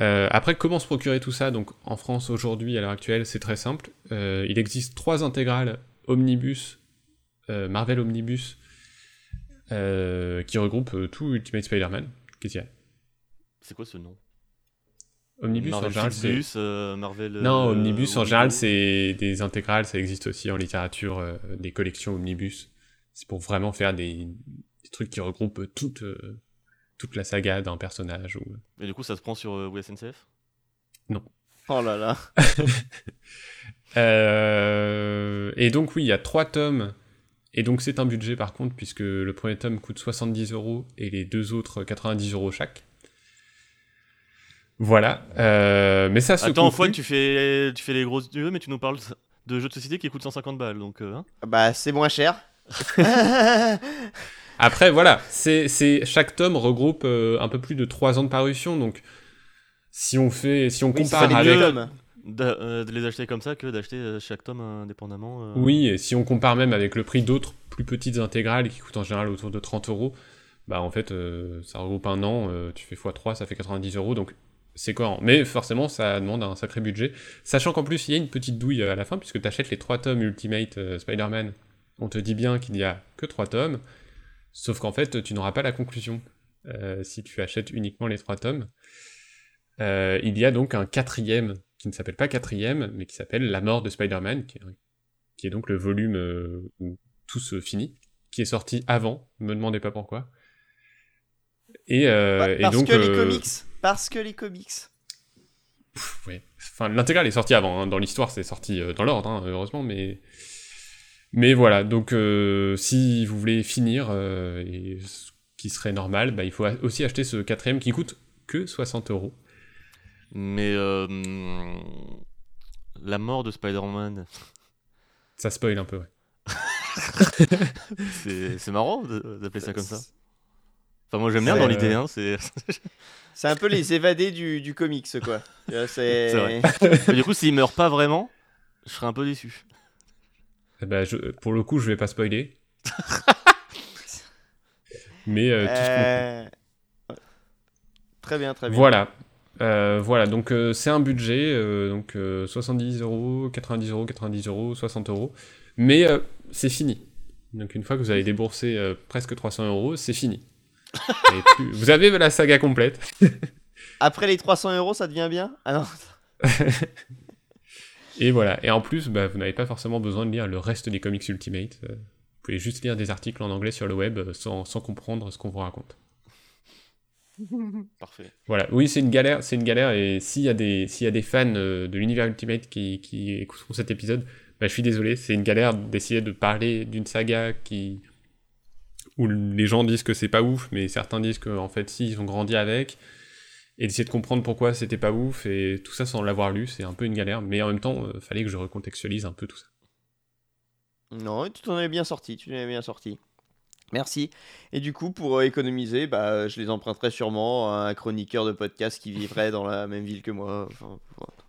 Euh, après, comment se procurer tout ça Donc, en France, aujourd'hui, à l'heure actuelle, c'est très simple. Euh, il existe trois intégrales Omnibus, euh, Marvel Omnibus, euh, qui regroupent euh, tout Ultimate Spider-Man. Qu'est-ce qu'il y a C'est quoi ce nom Omnibus, en Marvel général, c'est... Euh, Marvel. Non, euh, Omnibus, en général, c'est des intégrales, ça existe aussi en littérature, euh, des collections Omnibus. C'est pour vraiment faire des, des trucs qui regroupent toute, euh, toute la saga d'un personnage. Ou... Et du coup, ça se prend sur euh, WSNCF Oh là là. Euh, et donc oui, il y a trois tomes. Et donc c'est un budget par contre, puisque le premier tome coûte 70 euros et les deux autres 90 euros chaque. Voilà. Euh, mais ça se Attends, conclut- Fouane, tu fais, tu fais les grosses yeux, mais tu nous parles de jeux de société qui coûtent 150 balles. Donc, euh, hein Bah, c'est moins cher. Après, voilà, c'est, chaque tome regroupe euh, un peu plus de 3 ans de parution, donc si on fait, si on Oui, compare avec, tomes. d'a- euh, de les acheter comme ça que d'acheter euh, chaque tome indépendamment. euh. oui, et si on compare même avec le prix d'autres plus petites intégrales qui coûtent en général autour de 30 euros, bah en fait, euh, ça regroupe un an, euh, tu fais x3, ça fait 90 euros, donc c'est cohérent. Mais forcément, ça demande un sacré budget, sachant qu'en plus, il y a une petite douille à la fin, puisque tu achètes les 3 tomes Ultimate euh, Spider-Man, on te dit bien qu'il n'y a que 3 tomes, sauf qu'en fait, tu n'auras pas la conclusion euh, si tu achètes uniquement les 3 tomes. Euh, il y a donc un quatrième, qui ne s'appelle pas quatrième, mais qui s'appelle La mort de Spider-Man, qui est, qui est donc le volume euh, où tout se finit, qui est sorti avant, me demandez pas pourquoi. Et, Bah, et parce donc, que les comics. Parce que les comics. pff, ouais. Enfin, l'intégrale est sortie avant. hein. Dans l'histoire, c'est sorti dans l'ordre, hein, heureusement, mais mais voilà. Donc, euh, si vous voulez finir, euh, et ce qui serait normal, bah, il faut aussi acheter ce quatrième qui coûte que 60 euros. Mais euh, la mort de Spider-Man, Ça spoil un peu. Ouais. c'est marrant d'appeler ça comme ça. Enfin, moi j'aime bien dans l'idée. Hein, c'est... C'est un peu les évadés du, du comics, quoi. C'est C'est vrai. Mais du coup, s'il meurt pas vraiment, je serais un peu déçu. Eh ben, je- pour le coup, je vais pas spoiler. mais euh, tout Euh, Très bien, très bien. Voilà. Euh, voilà, donc euh, c'est un budget, euh, donc euh, 70 euros, 90 euros, 90 euros, 60 euros. Mais euh, c'est fini. Donc une fois que vous avez déboursé euh, presque 300 euros, c'est fini. Et plus- vous avez la saga complète. Après les 300 euros, ça devient bien? Ah non. Et voilà. Et en plus, bah, vous n'avez pas forcément besoin de lire le reste des comics Ultimate. Euh, vous pouvez juste lire des articles en anglais sur le web euh, sans, sans comprendre ce qu'on vous raconte. Parfait. Voilà, oui, c'est une galère, c'est une galère, et s'il y a des, s'il y a des fans euh, de l'univers Ultimate qui, qui écouteront cet épisode, bah, je suis désolé, c'est une galère d'essayer de parler d'une saga qui, où les gens disent que c'est pas ouf, mais certains disent que, en fait, si, ils ont grandi avec, et d'essayer de comprendre pourquoi c'était pas ouf, et tout ça sans l'avoir lu, c'est un peu une galère, mais en même temps, euh, fallait que je recontextualise un peu tout ça. Non, tu t'en es bien sorti, tu t'en es bien sorti. Merci. Et du coup, pour euh, économiser, bah, je les emprunterai sûrement à un chroniqueur de podcast qui vivrait dans la même ville que moi. Enfin,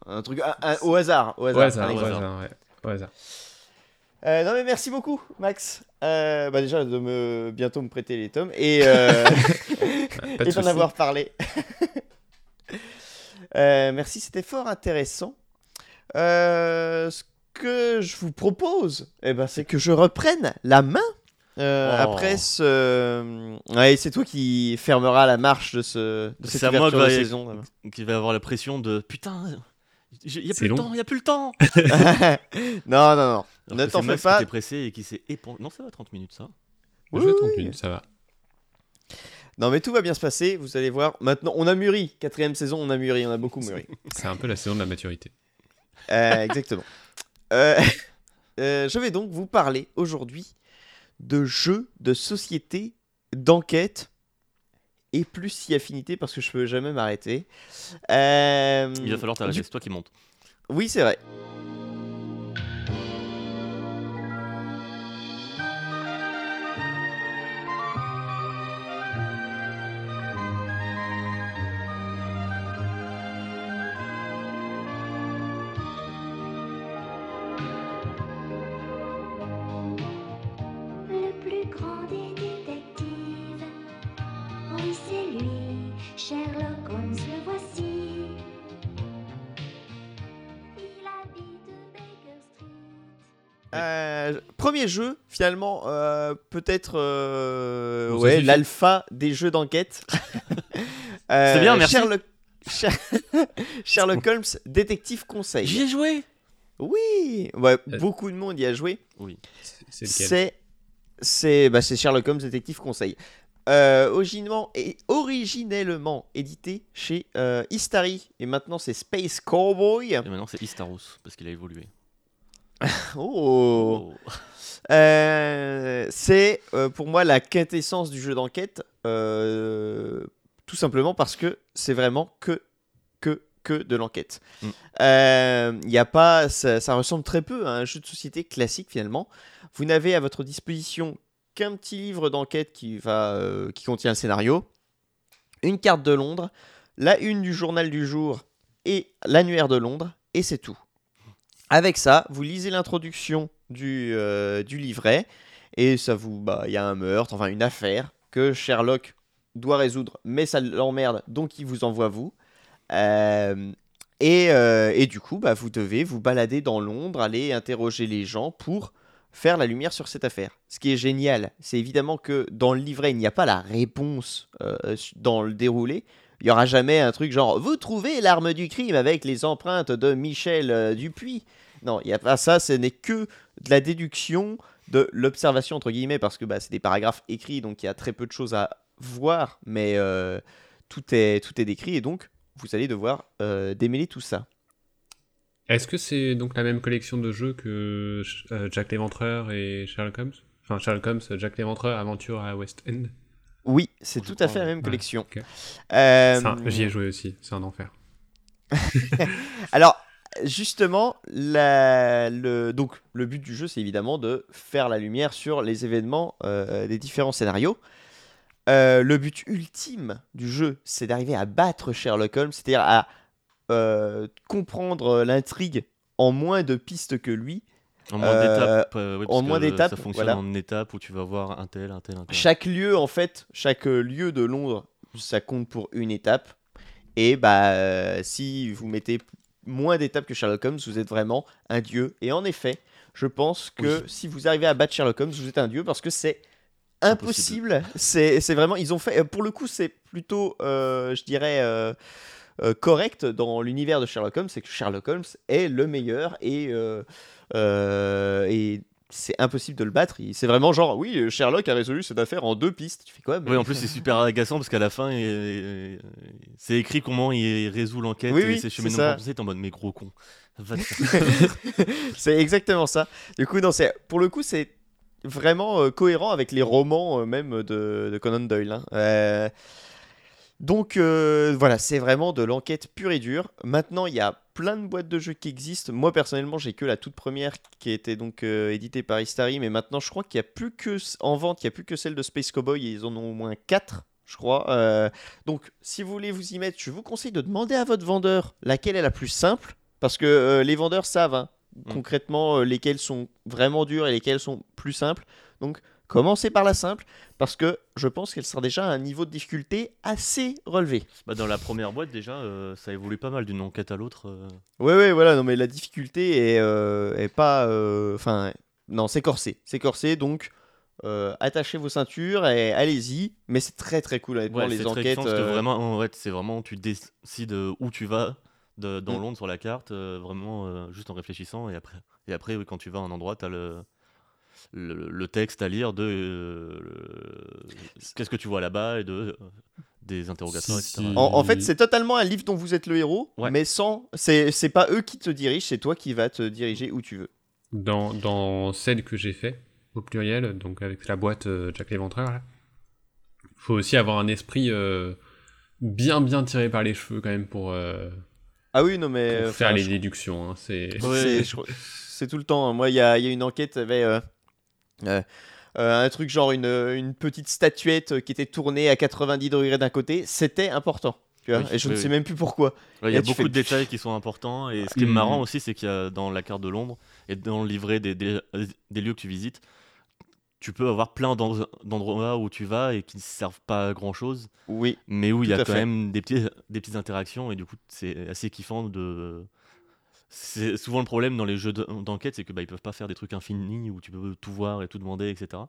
un truc un- un- au hasard, au hasard. Au hasard, au hasard, ouais, au hasard. Euh, non mais merci beaucoup Max. Euh, bah déjà de me bientôt me prêter les tomes et, euh, et d'en avoir parlé. Euh, merci, c'était fort intéressant. Euh, ce que je vous propose, eh ben, c'est que je reprenne la main. euh, Oh. Après ce, ouais, c'est toi qui fermera la marche de ce de cette C'est à moi ouverture que de va- saison. Qui va avoir la pression de putain, il y a C'est plus le long. temps, il y a plus le temps. non, non, non. Alors Ne t'en fais pas. Qui pressé et qui s'est épongé. Non, ça va 30 minutes ça. Je Oui, vais oui. 30 minutes, ça va. Non, mais tout va bien se passer. Vous allez voir. Maintenant, on a mûri. Quatrième saison, on a mûri. On a beaucoup mûri. C'est un peu la saison de la maturité. Euh, exactement. Euh, euh, je vais donc vous parler aujourd'hui de jeux de société, d'enquête et plus si affinité parce que je peux jamais m'arrêter. Euh, Il va falloir t'arrêter, du- c'est toi qui monte. Oui, c'est vrai. Euh, premier jeu, finalement, euh, peut-être euh, ouais, l'alpha des jeux d'enquête. Euh, C'est bien, merci. Sherlock, Sher- Sherlock Holmes, détective conseil. J'y ai joué Oui, ouais, Euh. beaucoup de monde y a joué. Oui. C'est- C'est lequel? C'est c'est bah, c'est Sherlock Holmes détective conseil. Euh, originellement et originellement édité chez euh, Istari et maintenant c'est Space Cowboy. Et maintenant c'est Istaros parce qu'il a évolué. Oh. Euh, c'est euh, pour moi la quintessence du jeu d'enquête, euh, tout simplement parce que c'est vraiment que que que de l'enquête. Mm. Il y a pas, ça, ça ressemble très peu à un jeu de société classique finalement. Vous n'avez à votre disposition qu'un petit livre d'enquête qui va, qui contient le scénario, une carte de Londres, la une du journal du jour et l'annuaire de Londres, et c'est tout. Avec ça, vous lisez l'introduction du, euh, livret et ça vous, bah, il y a un meurtre, enfin une affaire que Sherlock doit résoudre, mais ça l'emmerde, donc il vous envoie vous. Euh, et, euh, et du coup, bah, vous devez vous balader dans Londres, aller interroger les gens pour faire la lumière sur cette affaire. Ce qui est génial, c'est évidemment que dans le livret, il n'y a pas la réponse dans le déroulé. Il n'y aura jamais un truc genre Vous trouvez l'arme du crime avec les empreintes de Michel euh, Dupuis. Non, il n'y a pas ça, ce n'est que de la déduction, de l'observation, entre guillemets, parce que bah, c'est des paragraphes écrits, donc il y a très peu de choses à voir, mais euh, tout, est, tout est décrit, et donc vous allez devoir euh, démêler tout ça. Est-ce que c'est donc la même collection de jeux que Jack l'Éventreur et Sherlock Holmes? Enfin, Sherlock Holmes, Jack l'Éventreur, Aventure à West End Oui, c'est tout à fait la même collection. Euh, J'y ai joué aussi, c'est un enfer. Alors, justement, la- le, donc, le but du jeu, c'est évidemment de faire la lumière sur les événements euh, des différents scénarios. Euh, le but ultime du jeu, c'est d'arriver à battre Sherlock Holmes, c'est-à-dire à euh, comprendre l'intrigue en moins de pistes que lui. En moins Euh, d'étapes. euh, en moins d'étapes, Ça fonctionne voilà. en étapes où tu vas voir un tel, un tel, un tel. Chaque lieu, en fait, chaque euh, lieu de Londres, ça compte pour une étape. Et bah, euh, si vous mettez moins d'étapes que Sherlock Holmes, vous êtes vraiment un dieu. Et en effet, je pense que Oui. si vous arrivez à battre Sherlock Holmes, vous êtes un dieu parce que c'est impossible. C'est vraiment, ils ont fait, pour le coup, c'est plutôt, euh, je dirais, euh, euh, correct dans l'univers de Sherlock Holmes, c'est que Sherlock Holmes est le meilleur et, euh, euh, et c'est impossible de le battre. C'est vraiment genre, oui, Sherlock a résolu cette affaire en deux pistes. Tu fais quoi mais- Oui, en plus, c'est super agaçant parce qu'à la fin, il- c'est écrit comment il résout l'enquête Oui, et oui, pensée. T'es en mode, mais gros con. C'est exactement ça. Du coup, non, pour le coup, c'est vraiment euh, cohérent avec les romans euh, même de, de Conan Doyle. hein. Euh, donc euh, voilà, c'est vraiment de l'enquête pure et dure. Maintenant, il y a plein de boîtes de jeux qui existent. Moi personnellement, j'ai que la toute première qui été donc euh, éditée par Istari, mais maintenant, je crois qu'il y a plus que en vente, il y a plus que celle de Space Cowboy. Et ils en ont au moins 4 je crois. Euh, donc, si vous voulez vous y mettre, je vous conseille de demander à votre vendeur laquelle est la plus simple, parce que euh, les vendeurs savent. hein. concrètement euh, lesquelles sont vraiment dures et lesquelles sont plus simples. Donc commencez par la simple parce que je pense qu'elle sera déjà à un niveau de difficulté assez relevé. Bah, dans la première boîte, déjà, euh, ça évolue pas mal d'une enquête à l'autre. euh. Ouais, ouais, voilà, non, mais la difficulté est, euh, est pas. euh, Enfin, non, c'est corsé. C'est corsé, donc euh, attachez vos ceintures et allez-y. Mais c'est très très cool, honnêtement, Ouais, les enquêtes. euh, vraiment, en fait, c'est vraiment, tu décides euh, où tu vas de- dans Mm. Londres sur la carte, euh, vraiment euh, juste en réfléchissant. Et après, et après oui, quand tu vas à un endroit, tu as le, le, le texte à lire de euh, qu'est-ce que tu vois là-bas et de, des interrogatoires, Si, etc. En, en fait, c'est totalement un livre dont vous êtes le héros, Ouais. mais sans. C'est c'est pas eux qui te dirigent, c'est toi qui vas te diriger où tu veux. Dans, dans celle que j'ai fait, au pluriel, donc avec la boîte euh, Jack l'Éventreur, là, faut aussi avoir un esprit euh, bien bien tiré par les cheveux quand même pour, euh, Ah oui, non, mais. pour faire les je- déductions. hein, c'est... Ouais. Tout le temps. hein. Moi, il y a, il y a une enquête, il avait euh, euh, euh, un truc genre une, une petite statuette qui était tournée à 90 degrés d'un côté. C'était important. Tu vois Oui, et je ne sais oui. même plus pourquoi. Ouais, Il y a beaucoup fais- de détails qui sont importants. Et ce qui est Mm. marrant aussi, c'est qu'il y a dans la carte de Londres et dans le livret des, des, des lieux que tu visites, tu peux avoir plein d'en- d'endroits où tu vas et qui ne servent pas à grand chose. Oui, mais où il y a quand fait. même des, petits, des petites interactions et du coup c'est assez kiffant de c'est souvent le problème dans les jeux de- d'enquête c'est que bah, ils peuvent pas faire des trucs infinis où tu peux tout voir et tout demander etc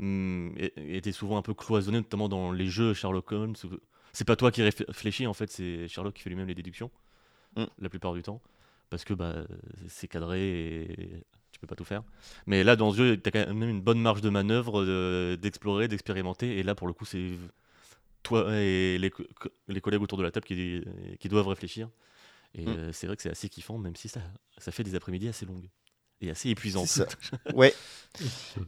Hum, et et t'es souvent un peu cloisonné notamment dans les jeux Sherlock Holmes c'est pas toi qui réfl- réfléchis en fait c'est Sherlock qui fait lui-même les déductions Mm. la plupart du temps parce que bah c'est cadré et tu peux pas tout faire mais là dans ce jeu t'as quand même une bonne marge de manœuvre euh, d'explorer d'expérimenter et là pour le coup c'est toi et les, co- les collègues autour de la table qui, qui doivent réfléchir. Et Mm. euh, c'est vrai que c'est assez kiffant, même si ça, ça fait des après-midi assez longues et assez épuisantes. C'est ouais.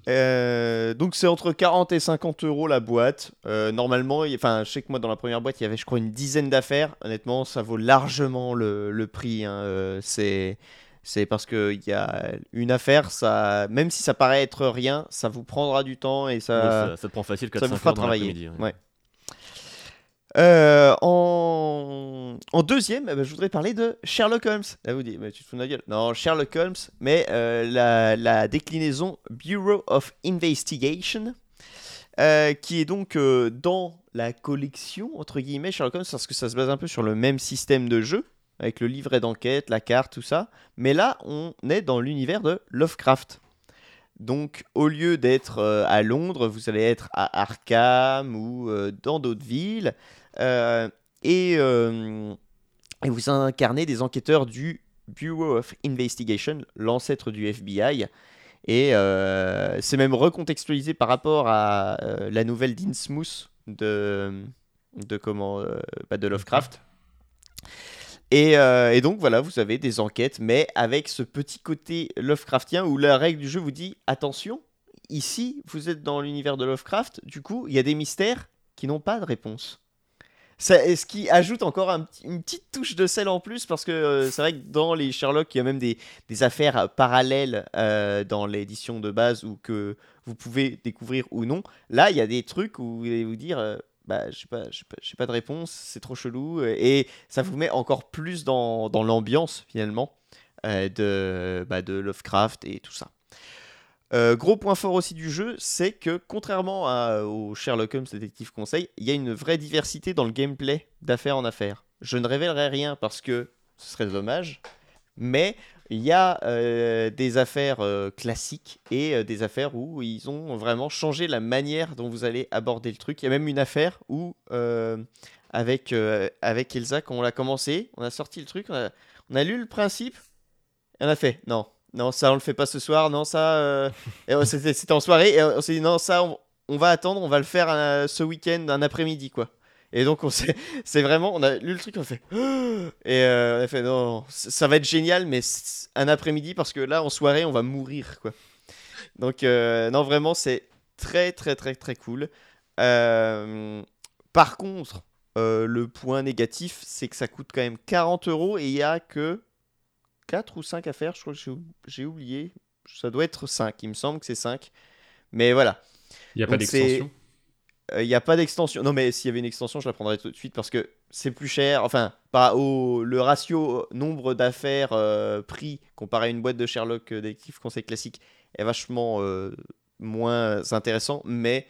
Euh, donc c'est entre 40 et 50 euros la boîte. Euh, normalement, enfin, je sais que moi dans la première boîte, il y avait je crois une dizaine d'affaires. Honnêtement, ça vaut largement le, le prix. hein. Euh, c'est c'est parce que il y a une affaire, ça, même si ça paraît être rien, ça vous prendra du temps et ça, ça, ça te prend facile 4-5 ça vous fera travailler. Ouais. Euh, en... deuxième, eh ben, je voudrais parler de Sherlock Holmes. Là, vous dites, tu te fous de ma gueule. Non, Sherlock Holmes, mais euh, la, déclinaison Bureau of Investigation, euh, qui est donc dans la collection, entre guillemets, Sherlock Holmes, parce que ça se base un peu sur le même système de jeu, avec le livret d'enquête, la carte, tout ça. Mais là, on est dans l'univers de Lovecraft. Donc, au lieu d'être à Londres, vous allez être à Arkham ou dans d'autres villes. Euh, et, euh, et vous incarnez des enquêteurs du Bureau of Investigation, l'ancêtre du FBI. Et euh, c'est même recontextualisé par rapport à euh, la nouvelle d'Innsmouth de, de, comment, euh, bah, de Lovecraft. Et, et donc voilà, vous avez des enquêtes, mais avec ce petit côté Lovecraftien où la règle du jeu vous dit attention, ici vous êtes dans l'univers de Lovecraft, du coup il y a des mystères qui n'ont pas de réponse. Ce qui ajoute encore une petite touche de sel en plus, parce que euh, c'est vrai que dans les Sherlock, il y a même des, affaires euh, parallèles euh, dans l'édition de base ou que vous pouvez découvrir ou non. Là, il y a des trucs où vous allez vous dire, euh, bah, je sais pas, pas, pas de réponse, c'est trop chelou, et ça vous met encore plus dans, l'ambiance finalement bah, de Lovecraft et tout ça. Euh, gros point fort aussi du jeu, c'est que contrairement au Sherlock Holmes Détective Conseil, il y a une vraie diversité dans le gameplay d'affaire en affaire. Je ne révélerai rien parce que ce serait dommage, mais il y a euh, des affaires euh, classiques et des affaires où ils ont vraiment changé la manière dont vous allez aborder le truc. Il y a même une affaire où, avec, avec Elsa, quand on l'a commencé, on a sorti le truc, on a, on a lu le principe, et on a fait non, non, ça on le fait pas ce soir, non, ça. euh, euh, C'était en soirée, et on s'est dit non, ça on, on va attendre, on va le faire euh, ce week-end, un après-midi, quoi. Et donc on s'est, c'est vraiment, on a lu le truc, on a fait, et euh, on a fait non, ça va être génial, mais un après-midi parce que là en soirée on va mourir, quoi. Donc euh, non, vraiment c'est très très très très cool. Euh, par contre, euh, le point négatif, c'est que ça coûte quand même 40 euros et il y a que 4 ou 5 à faire, je crois que j'ai ou- j'ai oublié. Ça doit être 5, il me semble que c'est 5. Mais voilà. Il n'y a pas Donc d'extension? il n'y a pas d'extension. Non, mais s'il y avait une extension, je la prendrais tout de suite parce que c'est plus cher. Enfin, pas au le ratio nombre d'affaires euh, prix comparé à une boîte de Sherlock euh, détective conseil classique est vachement euh, moins intéressant. Mais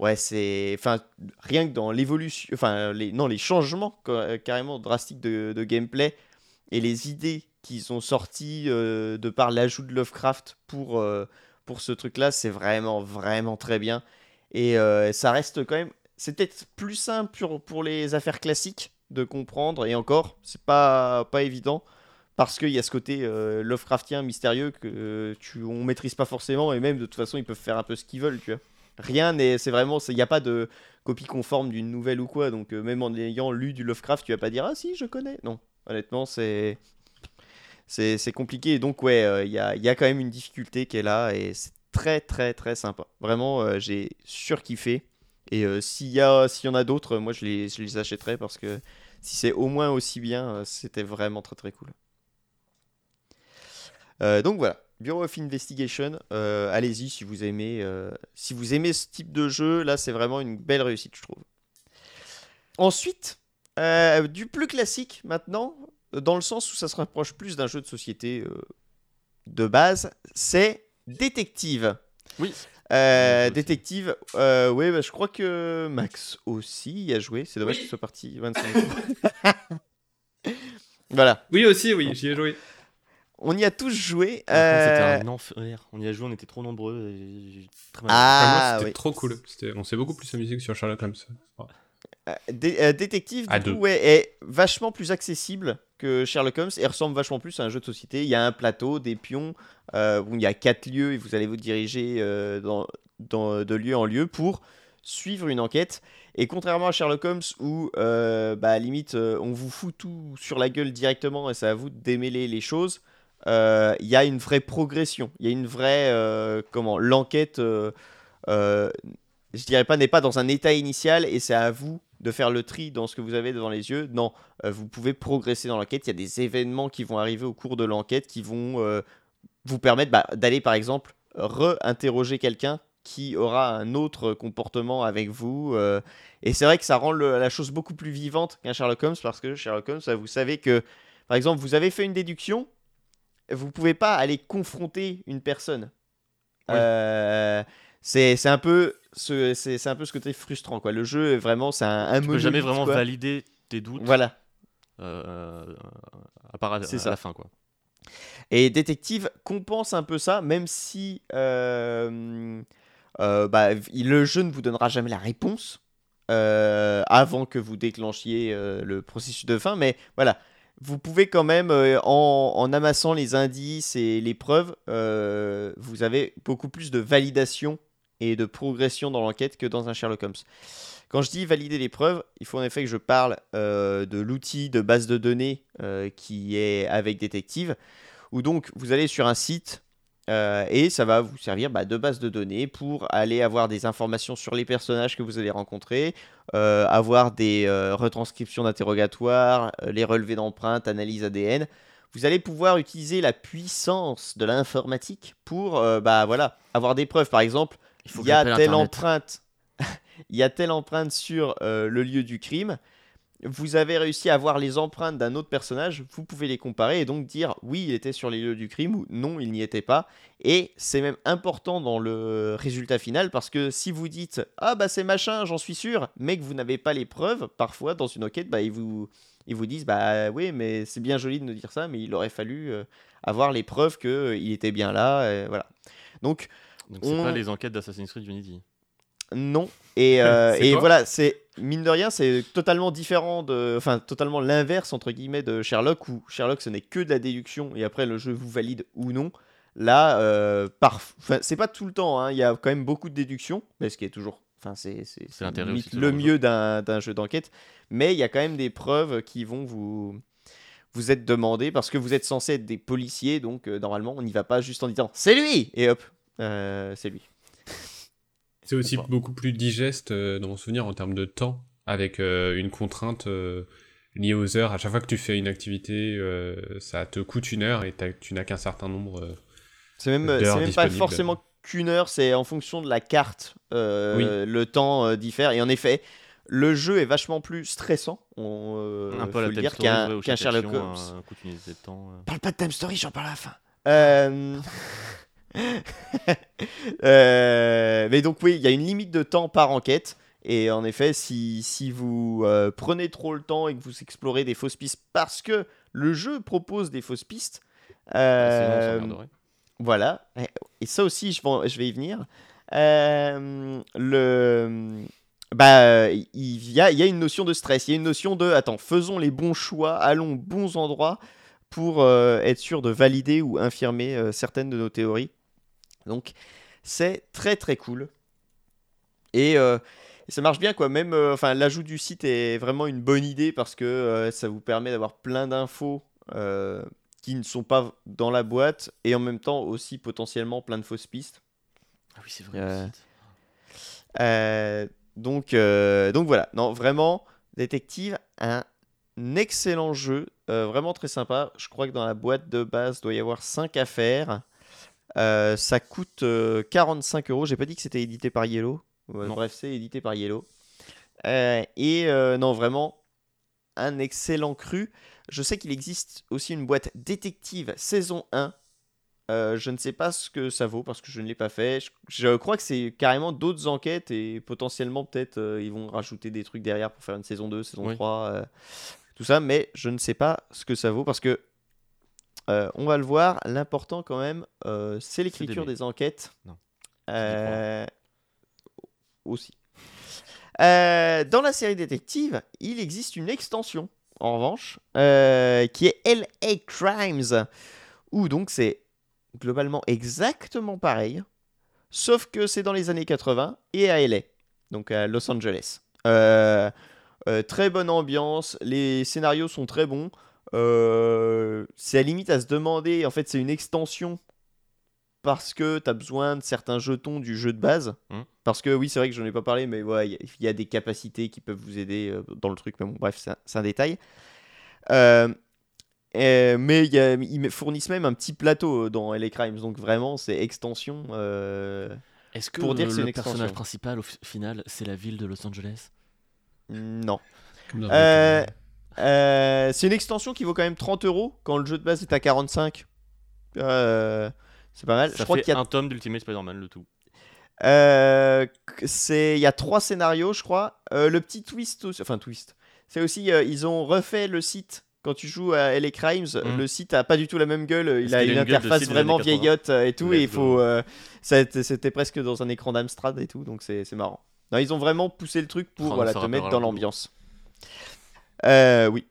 ouais, c'est enfin rien que dans l'évolution, enfin les non les changements ca- carrément drastiques de, de gameplay et les idées qu'ils ont sorties euh, de par l'ajout de Lovecraft pour euh, pour ce truc-là, c'est vraiment vraiment très bien. Et euh, ça reste quand même. C'est peut-être plus simple pour, pour les affaires classiques de comprendre, et encore, c'est pas, pas évident, parce qu'il y a ce côté Lovecraftien mystérieux que tu, on maîtrise pas forcément, et même de toute façon, ils peuvent faire un peu ce qu'ils veulent, tu vois. Rien n'est. C'est vraiment. Il n'y a pas de copie conforme d'une nouvelle ou quoi, donc même en ayant lu du Lovecraft, tu vas pas dire Ah si, je connais. Non, honnêtement, c'est. C'est compliqué, donc, ouais, euh, il y, a, y a quand même une difficulté qui est là, et c'est très, très, très sympa. Vraiment, euh, j'ai surkiffé. Et euh, s'il y, s'il y en a d'autres, moi je les, je les achèterai parce que si c'est au moins aussi bien, c'était vraiment très très cool. Donc voilà, Bureau of Investigation, allez-y si vous aimez, si vous aimez ce type de jeu, là c'est vraiment une belle réussite je trouve. Ensuite, du plus classique maintenant, dans le sens où ça se rapproche plus d'un jeu de société euh, de base, c'est Détective. Oui. Euh, détective, euh, ouais, bah, je crois que Max aussi y a joué. C'est dommage Oui. qu'il soit parti 25 minutes. voilà, Oui, aussi, oui, j'y ai joué. on y a tous joué. C'était euh, un enfer. On y a joué, on était trop nombreux. Et j'ai très mal. Ah, c'était oui. trop cool. On s'est beaucoup plus amusé que sur Sherlock Holmes. Euh, Dé- euh, Détective, du coup, ouais, est vachement plus accessible que Sherlock Holmes et ressemble vachement plus à un jeu de société. Il y a un plateau, des pions, euh, où il y a quatre lieux et vous allez vous diriger euh, dans, dans- de lieu en lieu pour suivre une enquête. Et contrairement à Sherlock Holmes, où euh, bah, limite on vous fout tout sur la gueule directement et c'est à vous de démêler les choses, il y a une vraie progression. Il y a une vraie. comment L'enquête. je dirais pas n'est pas dans un état initial et c'est à vous de faire le tri dans ce que vous avez devant les yeux. Non, euh, vous pouvez progresser dans l'enquête. Il y a des événements qui vont arriver au cours de l'enquête qui vont euh, vous permettre bah, d'aller par exemple re-interroger quelqu'un qui aura un autre comportement avec vous. euh, et c'est vrai que ça rend le- la chose beaucoup plus vivante qu'un Sherlock Holmes parce que Sherlock Holmes, vous savez que par exemple vous avez fait une déduction, vous pouvez pas aller confronter une personne. Oui. C'est un peu c'est un peu ce côté frustrant quoi. Le jeu est vraiment c'est un, un Tu peux jamais vraiment quoi. valider tes doutes. Voilà. euh, à part à, C'est à ça. la fin, quoi. Et Détective compense un peu ça, même si euh, euh, bah, le jeu ne vous donnera jamais la réponse euh, avant que vous déclenchiez le processus de fin. Mais voilà, vous pouvez quand même, en, en amassant les indices et les preuves, vous avez beaucoup plus de validation et de progression dans l'enquête que dans un Sherlock Holmes. Quand je dis valider les preuves, il faut en effet que je parle euh, de l'outil de base de données euh, qui est avec Détective, où donc vous allez sur un site euh, et ça va vous servir bah, de base de données pour aller avoir des informations sur les personnages que vous allez rencontrer, avoir des retranscriptions d'interrogatoires, les relevés d'empreintes, analyse ADN. Vous allez pouvoir utiliser la puissance de l'informatique pour bah, voilà, avoir des preuves. Par exemple, Il faut y a telle empreinte. Il y a telle empreinte sur euh, le lieu du crime. Vous avez réussi à voir les empreintes d'un autre personnage. Vous pouvez les comparer et donc dire oui il était sur les lieux du crime ou non il n'y était pas. Et c'est même important dans le résultat final parce que si vous dites ah bah c'est machin j'en suis sûr mais que vous n'avez pas les preuves parfois dans une enquête bah ils vous ils vous disent bah oui mais c'est bien joli de nous dire ça mais il aurait fallu euh, avoir les preuves que euh, il était bien là euh, voilà. Donc Donc, c'est on- pas les enquêtes d'Assassin's Creed Unity. non. Et, euh, et voilà, c'est mine de rien, c'est totalement différent de, enfin totalement l'inverse entre guillemets de Sherlock où Sherlock ce n'est que de la déduction et après le jeu vous valide ou non. Là, euh, par, enfin, c'est pas tout le temps. hein, Il y a quand même beaucoup de déductions, mais ce qui est toujours, enfin c'est le mieux d'un jeu d'enquête. Mais il y a quand même des preuves qui vont vous vous être demandées parce que vous êtes censé être des policiers, donc euh, normalement on n'y va pas juste en disant c'est lui et hop, c'est lui. C'est aussi beaucoup plus digeste euh, dans mon souvenir en termes de temps, avec euh, une contrainte euh, liée aux heures. À chaque fois que tu fais une activité, euh, ça te coûte une heure et tu n'as qu'un certain nombre. euh, C'est même, même pas forcément qu'une heure, c'est en fonction de la carte, euh, le temps euh, diffère. Et en effet, le jeu est vachement plus stressant, on, euh, un peu faut à la le Time dire, qu'un chaque Sherlock Holmes. a un coup de unité de temps. euh. Parle pas de Time Story, j'en parle à la fin. Euh, mais donc oui, il y a une limite de temps par enquête. Et en effet, si, si vous euh, prenez trop le temps et que vous explorez des fausses pistes parce que le jeu propose des fausses pistes, Ah, sinon, euh, voilà. Et- ça aussi, je vais, je vais y venir. Le, bah, il y a, y a une notion de stress. Il y a une notion de, attends, faisons les bons choix, allons aux bons endroits pour euh, être sûr de valider ou infirmer euh, certaines de nos théories. Donc, c'est très très cool. Et euh, et ça marche bien quoi. Même, euh, enfin, l'ajout du site est vraiment une bonne idée parce que euh, ça vous permet d'avoir plein d'infos qui ne sont pas dans la boîte et en même temps aussi potentiellement plein de fausses pistes. Ah oui, c'est vrai. Donc, donc voilà, non, vraiment, Détective, un excellent jeu, vraiment très sympa. Je crois que dans la boîte de base, doit y avoir 5 à faire. Euh, ça coûte euh, 45 euros. J'ai pas dit que c'était édité par Yellow. Ouais, bref, c'est édité par Yellow. Euh, et euh, non, vraiment, un excellent cru. Je sais qu'il existe aussi une boîte Détective saison 1. Euh, je ne sais pas ce que ça vaut parce que je ne l'ai pas fait. Je, je crois que c'est carrément d'autres enquêtes et potentiellement peut-être ils vont rajouter des trucs derrière pour faire une saison 2, saison Oui. 3, euh, tout ça. Mais je ne sais pas ce que ça vaut parce que euh, on va le voir. L'important quand même, euh, c'est l'écriture des enquêtes. Non. Euh, aussi. Dans la série détective, il existe une extension, en revanche, qui est LA Crimes, où donc c'est globalement exactement pareil, sauf que c'est dans les années 80 et à LA, donc à Los Angeles. Très bonne ambiance, les scénarios sont très bons. Euh, c'est à limite à se demander, en fait c'est une extension parce que tu as besoin de certains jetons du jeu de base. Mhm. Parce que oui, c'est vrai que j'en ai pas parlé, mais ouais, il y a- il y, a des capacités qui peuvent vous aider euh, dans le truc. Mais bon, bref, c'est un, détail. Euh, mais il y a- ils fournissent même un petit plateau dans LA Crimes, donc vraiment, c'est extension. euh, Est-ce que pour dire le, que le personnage extension. principal au fi- final, c'est la ville de Los Angeles? Non. Dans Euh, c'est une extension qui vaut quand même 30 euros quand le jeu de base est à 45. Euh, c'est pas mal. Ça Je crois fait qu'il y a un tome d'Ultimate Spider-Man, le tout. Euh, c'est il y a trois scénarios, je crois. Le petit twist, aussi- enfin twist. C'est aussi ils ont refait le site. Quand tu joues à LA Crimes, Mm. le site a pas du tout la même gueule. Il a une interface vraiment années 80. vieillotte et tout, et il faut. euh, C'était presque dans un écran d'Amstrad et tout, donc c'est marrant. Non, ils ont vraiment poussé le truc pour Oh, voilà, te mettre dans l'ambiance. Euh, oui.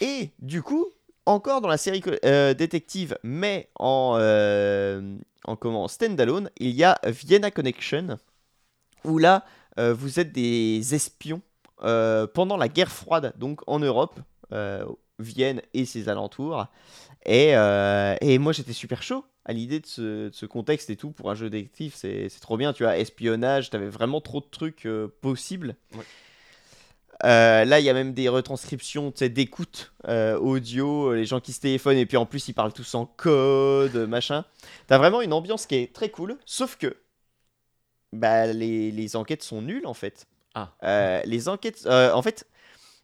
Et du coup, encore dans la série euh, détective, mais en, euh, en standalone, il y a Vienna Connection, où là, euh, vous êtes des espions euh, pendant la guerre froide, donc en Europe, Vienne et ses alentours. Et, et moi, j'étais super chaud à l'idée de ce, contexte et tout pour un jeu détective. C'est trop bien, tu vois. Espionnage, t'avais vraiment trop de trucs possibles. Euh, là, il y a même des retranscriptions d'écoute euh, audio, euh, les gens qui se téléphonent, et puis en plus, ils parlent tous en code, machin. T'as vraiment une ambiance qui est très cool, sauf que bah, les, les enquêtes sont nulles en fait. Ah. Euh, les enquêtes, en fait,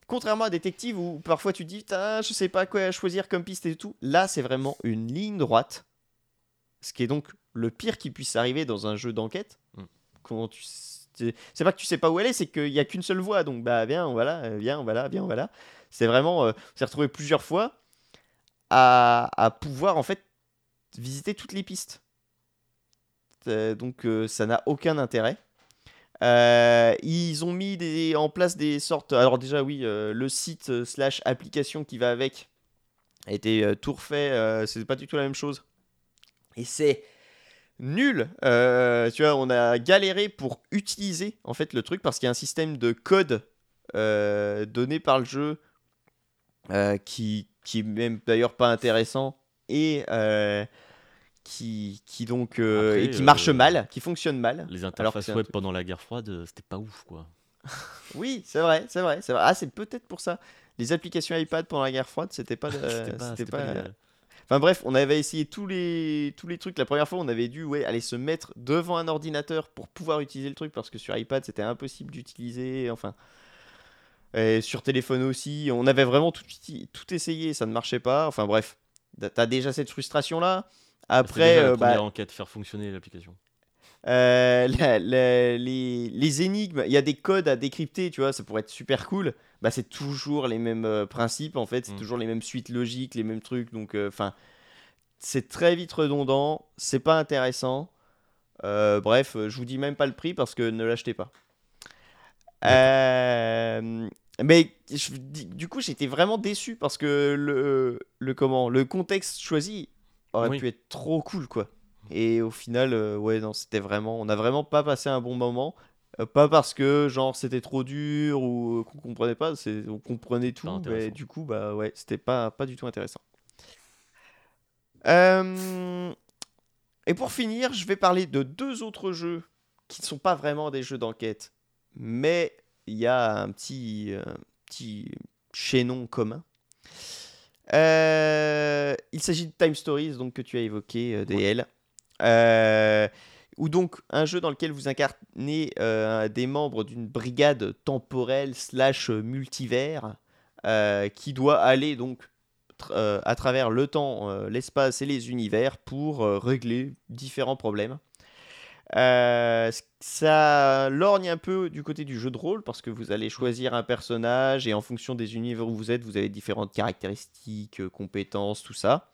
contrairement à Détective où parfois tu dis, je sais pas quoi choisir comme piste et tout, là c'est vraiment une ligne droite. Ce qui est donc le pire qui puisse arriver dans un jeu d'enquête. Mm. Quand tu c'est pas que tu sais pas où est, c'est qu'il y a qu'une seule voie. Donc bah viens, on va là, euh, viens, on va là, viens, on va là. C'est vraiment, euh, on s'est retrouvé plusieurs fois à, pouvoir en fait visiter toutes les pistes. Euh, donc ça n'a aucun intérêt. Ils ont mis en place des sortes. Alors déjà oui, le site slash application qui va avec a été tout refait. c'est pas du tout la même chose. Et c'est nul. Euh, tu vois, on a galéré pour utiliser en fait le truc parce qu'il y a un système de code euh, donné par le jeu euh, qui qui est même d'ailleurs pas intéressant et qui qui donc Après, et qui marche mal, qui fonctionne mal. Les interfaces web truc- pendant la guerre froide, c'était pas ouf, quoi. Oui, c'est vrai, c'est vrai, c'est vrai. Ah, c'est peut-être pour ça. Les applications iPad pendant la guerre froide, c'était pas, de- C'était pas- c'était c'était pas- pas l'idéal. Enfin bref, on avait essayé tous les, tous les trucs. La première fois, on avait dû ouais, aller se mettre devant un ordinateur pour pouvoir utiliser le truc parce que sur iPad, c'était impossible d'utiliser. Enfin. Et sur téléphone aussi, on avait vraiment tout, tout essayé, ça ne marchait pas. Enfin bref, t'as déjà cette frustration là. Après, déjà la euh, bah, faire fonctionner l'application. Euh, la- la- les, les énigmes, il y a des codes à décrypter, tu vois, ça pourrait être super cool. Bah, c'est toujours les mêmes euh, principes, en fait, c'est Mm. toujours les mêmes suites logiques, les mêmes trucs. Donc, enfin, c'est très vite redondant, c'est pas intéressant. Euh, bref, euh, je vous dis même pas le prix parce que ne l'achetez pas. Euh, mais je- du coup, j'étais vraiment déçu parce que le, le, comment, le contexte choisi aurait Oui. pu être trop cool, quoi. Et au final, euh, ouais, non, c'était vraiment. On n'a vraiment pas passé un bon moment. Euh, pas parce que, genre, c'était trop dur ou qu'on comprenait pas, on comprenait tout, mais du coup, bah ouais, c'était pas, pas du tout intéressant. Euh, Et pour finir, je vais parler de deux autres jeux qui ne sont pas vraiment des jeux d'enquête, mais il y a un petit, euh, petit chaînon commun. Euh, il s'agit de Time Stories, donc que tu as évoqué, euh, DL. Euh, ou donc un jeu dans lequel vous incarnez euh, des membres d'une brigade temporelle slash multivers euh, qui doit aller donc euh, à travers le temps, euh, l'espace et les univers pour euh, régler différents problèmes. Euh, ça lorgne un peu du côté du jeu de rôle parce que vous allez choisir un personnage et en fonction des univers où vous êtes, vous avez différentes caractéristiques, euh, compétences, tout ça.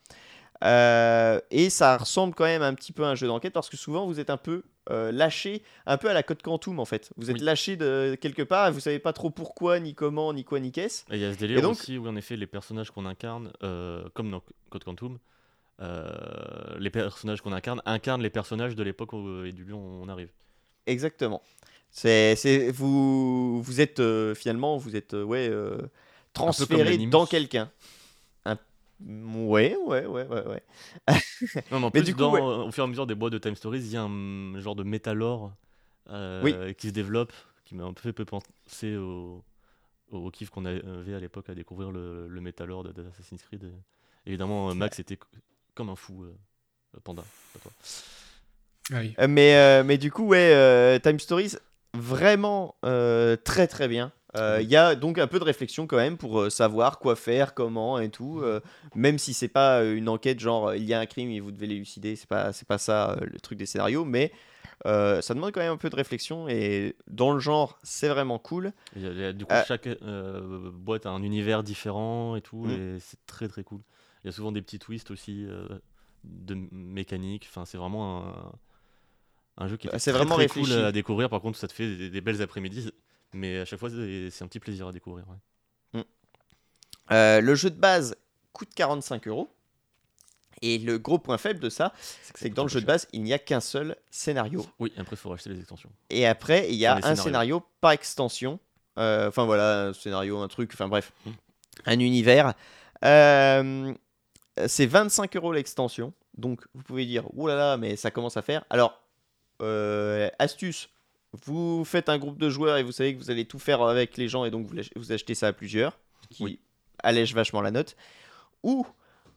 Euh, et ça ressemble quand même un petit peu à un jeu d'enquête parce que souvent vous êtes un peu euh, lâché, un peu à la Code Quantum en fait. Vous êtes Oui. lâché de quelque part et vous savez pas trop pourquoi, ni comment, ni quoi, ni qu'est-ce. Et il y a ce délire Et donc- aussi où en effet les personnages qu'on incarne, euh, comme dans Code Quantum, les personnages qu'on incarne incarnent les personnages de l'époque et du lieu où on arrive. Exactement. C'est, vous, vous êtes finalement, vous êtes ouais, transféré dans quelqu'un. Ouais, ouais, ouais, ouais, ouais. Non, mais en Mais plus, du coup, dans- ouais. au fur et à mesure des boîtes de Time Stories, il y a un genre de métalore euh, Oui. qui se développe, qui m'a un peu fait penser au, au kiff qu'on avait à l'époque à découvrir le, le métalore de- d'Assassin's Creed. Et évidemment, euh, Max était comme un fou, euh, Panda. pas toi. Ah oui. Euh, Mais, euh, mais du coup, ouais, euh, Time Stories, vraiment euh, très très bien. Euh, Il y a donc un peu de réflexion quand même pour euh, savoir quoi faire, comment et tout. euh, même si c'est pas une enquête genre il y a un crime et vous devez l'élucider, c'est pas c'est pas ça le truc des scénarios, mais euh, ça demande quand même un peu de réflexion et dans le genre c'est vraiment cool. Du coup, chaque boîte a un univers différent et tout, Mm. et c'est très très cool. Il y a souvent des petits twists aussi de mécanique. Enfin, c'est vraiment un, un jeu qui est Ah, c'est très, vraiment très cool à découvrir. Par contre, ça te fait des, des belles après-midi, mais à chaque fois, c'est un petit plaisir à découvrir. ouais. Euh, le jeu de base coûte 45 euros. Et le gros point faible de ça, c'est que dans le jeu de base, il n'y a qu'un seul scénario. Oui, après, il faut racheter les extensions. Et après, il y a un scénarios. scénario par extension. Euh, Enfin voilà, un scénario, un truc, enfin bref, Mm. un univers. Euh, c'est 25 euros l'extension. Donc vous pouvez dire, là là, mais ça commence à faire. Alors, euh, astuce, vous faites un groupe de joueurs et vous savez que vous allez tout faire avec les gens et donc vous, achetez ça à plusieurs, ce qui Oui. allège vachement la note. Ou,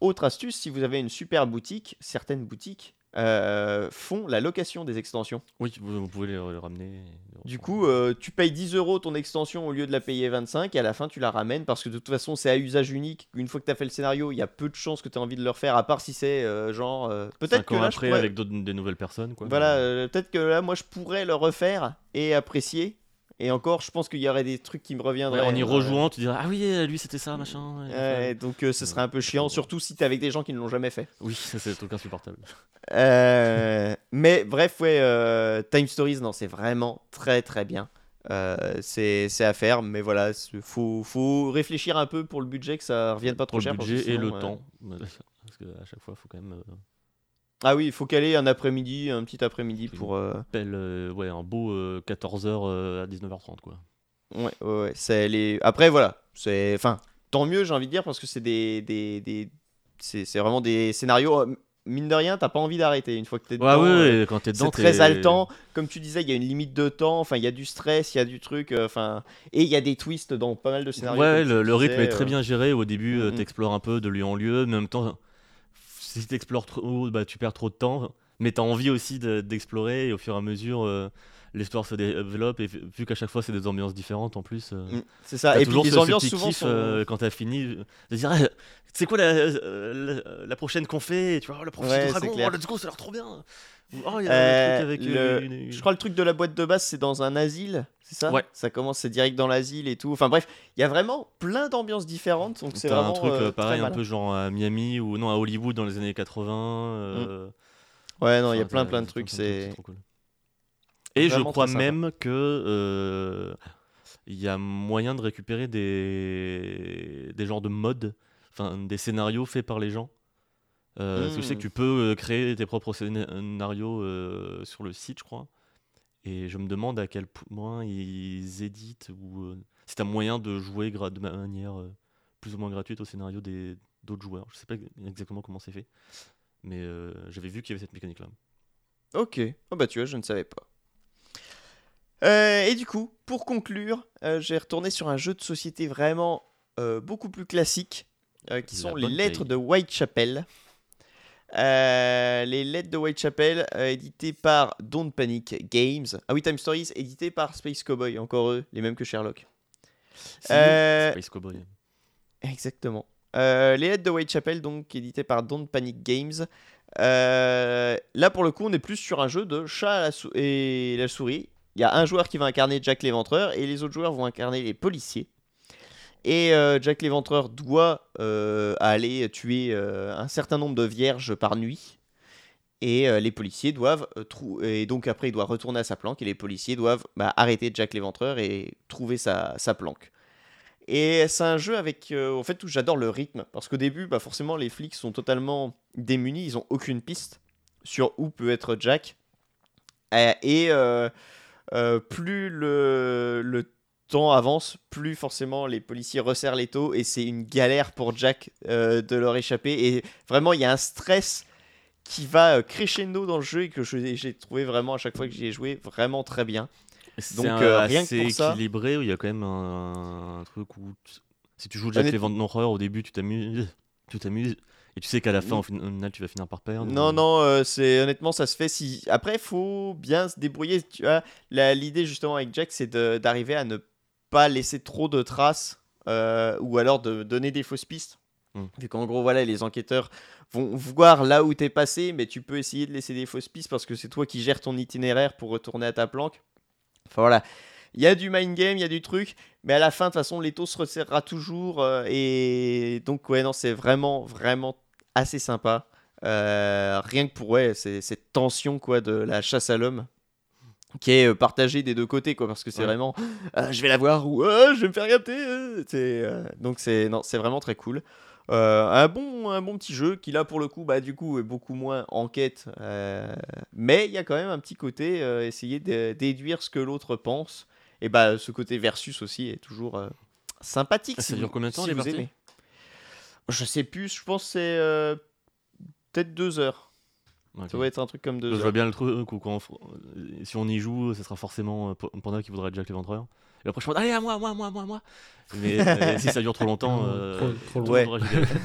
autre astuce, si vous avez une super boutique, certaines boutiques euh, font la location des extensions. Oui, vous, vous pouvez les, les ramener. les Du coup, euh, tu payes 10 euros ton extension au lieu de la payer 25 et à la fin tu la ramènes parce que de toute façon c'est à usage unique. Une fois que tu as fait le scénario, il y a peu de chances que tu aies envie de le refaire à part si c'est euh, genre. peut-être que ans là je après, pourrais- avec des nouvelles personnes. Quoi, Voilà, mais- peut-être que là moi je pourrais le refaire et apprécier. Et encore, je pense qu'il y aurait des trucs qui me reviendraient. Ouais, en y rejouant, tu diras Ah oui, euh, lui c'était ça, machin. ouais, donc euh, ce serait un peu chiant, surtout si t'es avec des gens qui ne l'ont jamais fait. Oui, ça, c'est un truc insupportable. Euh, mais bref, ouais, euh, Time Stories, non, c'est vraiment très très bien. Euh, c'est c'est à faire, mais voilà, faut, faut réfléchir un peu pour le budget, que ça revienne pas trop Pour cher. le parce que budget et le euh, temps. Parce qu'à chaque fois, il faut quand même. euh, Ah oui, il faut caler un après-midi, un petit après-midi pour. euh, appelle, euh, ouais, un beau 14h à 19h30 quoi. Ouais, ouais, ouais, c'est les. Après, voilà, c'est. Enfin, tant mieux, j'ai envie de dire, parce que c'est des. des, des... C'est c'est vraiment des scénarios. euh, Mine de rien, t'as pas envie d'arrêter une fois que t'es dedans. ouais, euh, ouais, quand t'es dedans, C'est très haletant. Comme tu disais, il y a une limite de temps. Enfin, il y a du stress, il y a du truc. euh, Enfin, et il y a des twists dans pas mal de scénarios. Ouais, le, rythme est très euh. bien géré. Au début, euh, Mhm. t'explores un peu de lieu en lieu, mais en même temps, si tu explores trop, bah, tu perds trop de temps, mais tu as envie aussi de- d'explorer et au fur et à mesure, euh, l'histoire se développe. Et vu qu'à chaque fois, c'est des ambiances différentes en plus. euh, Mm, C'est ça. Et puis toujours les ce- ce ambiances petit souvent kiff, sont. euh, quand t'as fini euh, de dire Ah, c'est quoi la, euh, la, la prochaine qu'on fait tu vois oh, la prochaine Ouais, du c'est dragon oh, let's go ça a l'air trop bien oh il y a Euh, un truc avec le- euh, une- Je crois le truc de la boîte de base, c'est dans un asile, c'est ça? Ouais. Ça commence, c'est direct dans l'asile et tout. Enfin bref, il y a vraiment plein d'ambiances différentes, donc c'est vraiment un truc euh, euh, pareil un peu genre à Miami ou non à Hollywood dans les années 80 euh, Ouais, non, il y a plein plein de trucs, c'est. trop cool. Et je crois même que euh, il y a moyen de récupérer des des genres de modes, des scénarios faits par les gens. Euh, parce que je sais que tu peux euh, créer tes propres scénarios euh, sur le site, je crois. Et je me demande à quel point ils éditent ou euh, si tu as moyen de jouer de manière plus ou moins gratuite au scénario des d'autres joueurs. Je sais pas exactement comment c'est fait, mais j'avais vu qu'il y avait cette mécanique-là. Ok. Oh bah tu vois, je ne savais pas. Euh, et du coup, pour conclure, euh, j'ai retourné sur un jeu de société vraiment euh, beaucoup plus classique, euh, qui sont les bonne lettres de Whitechapel. Euh, les lettres de Whitechapel, euh, éditées par Don't Panic Games. Ah oui, Time Stories, édité par Space Cowboy, encore eux, les mêmes que Sherlock. Euh, Space Cowboy. Exactement. Euh, les lettres de Whitechapel, donc édité par Don't Panic Games. Euh, là, pour le coup, on est plus sur un jeu de chat à la sou- et la souris. Il y a un joueur qui va incarner Jack l'Éventreur et les autres joueurs vont incarner les policiers. Et euh, Jack l'Éventreur doit euh, aller tuer euh, un certain nombre de vierges par nuit. Et les policiers doivent et donc après il doit retourner à sa planque et les policiers doivent bah, arrêter Jack l'Éventreur et trouver sa, planque. Et c'est un jeu avec, en fait, où j'adore le rythme. Parce qu'au début, bah, forcément, les flics sont totalement démunis. Ils ont aucune piste sur où peut être Jack. Et plus le, le temps avance, plus forcément les policiers resserrent les taux. Et c'est une galère pour Jack euh, de leur échapper. Et vraiment, il y a un stress qui va euh, crescendo dans le jeu et que j'ai trouvé vraiment à chaque fois que j'y ai joué vraiment très bien. Donc, un- euh, rien que assez pour ça- équilibré où il y a quand même un, un truc où si tu joues Jack Honnêtement- l'Éventreur au début, tu t'amuses, tu t'amuses, et tu sais qu'à la fin, au final, tu vas finir par perdre. Non, non, euh, c'est honnêtement, ça se fait si. Après, faut bien se débrouiller. Tu vois, l'idée justement avec Jack, c'est d'arriver à ne pas laisser trop de traces euh, ou alors de donner des fausses pistes. Mm. Vu qu'en gros, voilà, les enquêteurs vont voir là où t'es passé, mais tu peux essayer de laisser des fausses pistes parce que c'est toi qui gères ton itinéraire pour retourner à ta planque. Enfin voilà. Il y a du mind game, il y a du truc, mais à la fin, de toute façon, l'étau se resserrera toujours. euh, et donc, ouais, non, c'est vraiment, vraiment assez sympa. Euh, rien que pour ouais, cette tension quoi de la chasse à l'homme qui est euh, partagée des deux côtés quoi parce que c'est Ouais. vraiment euh, je vais la voir ou euh, je vais me faire gâter euh, c'est, donc c'est non c'est vraiment très cool. Un bon un bon petit jeu qui là pour le coup bah du coup est beaucoup moins enquête mais il y a quand même un petit côté essayer de déduire ce que l'autre pense. Et bah ce côté versus aussi est toujours sympathique Ah, si ça dure vous- combien de temps, si les parties? je sais plus je pense c'est peut-être deux heures Ok. ça doit être un truc comme deux Je vois bien le truc où quand on euh, si on y joue, ce sera forcément euh, Panda qui voudra être Jack l'Éventreur. Et après, je pense, allez, à moi, moi, moi, moi, moi. Mais euh, si ça dure trop longtemps, euh, trop- trop. Ouais. gagné.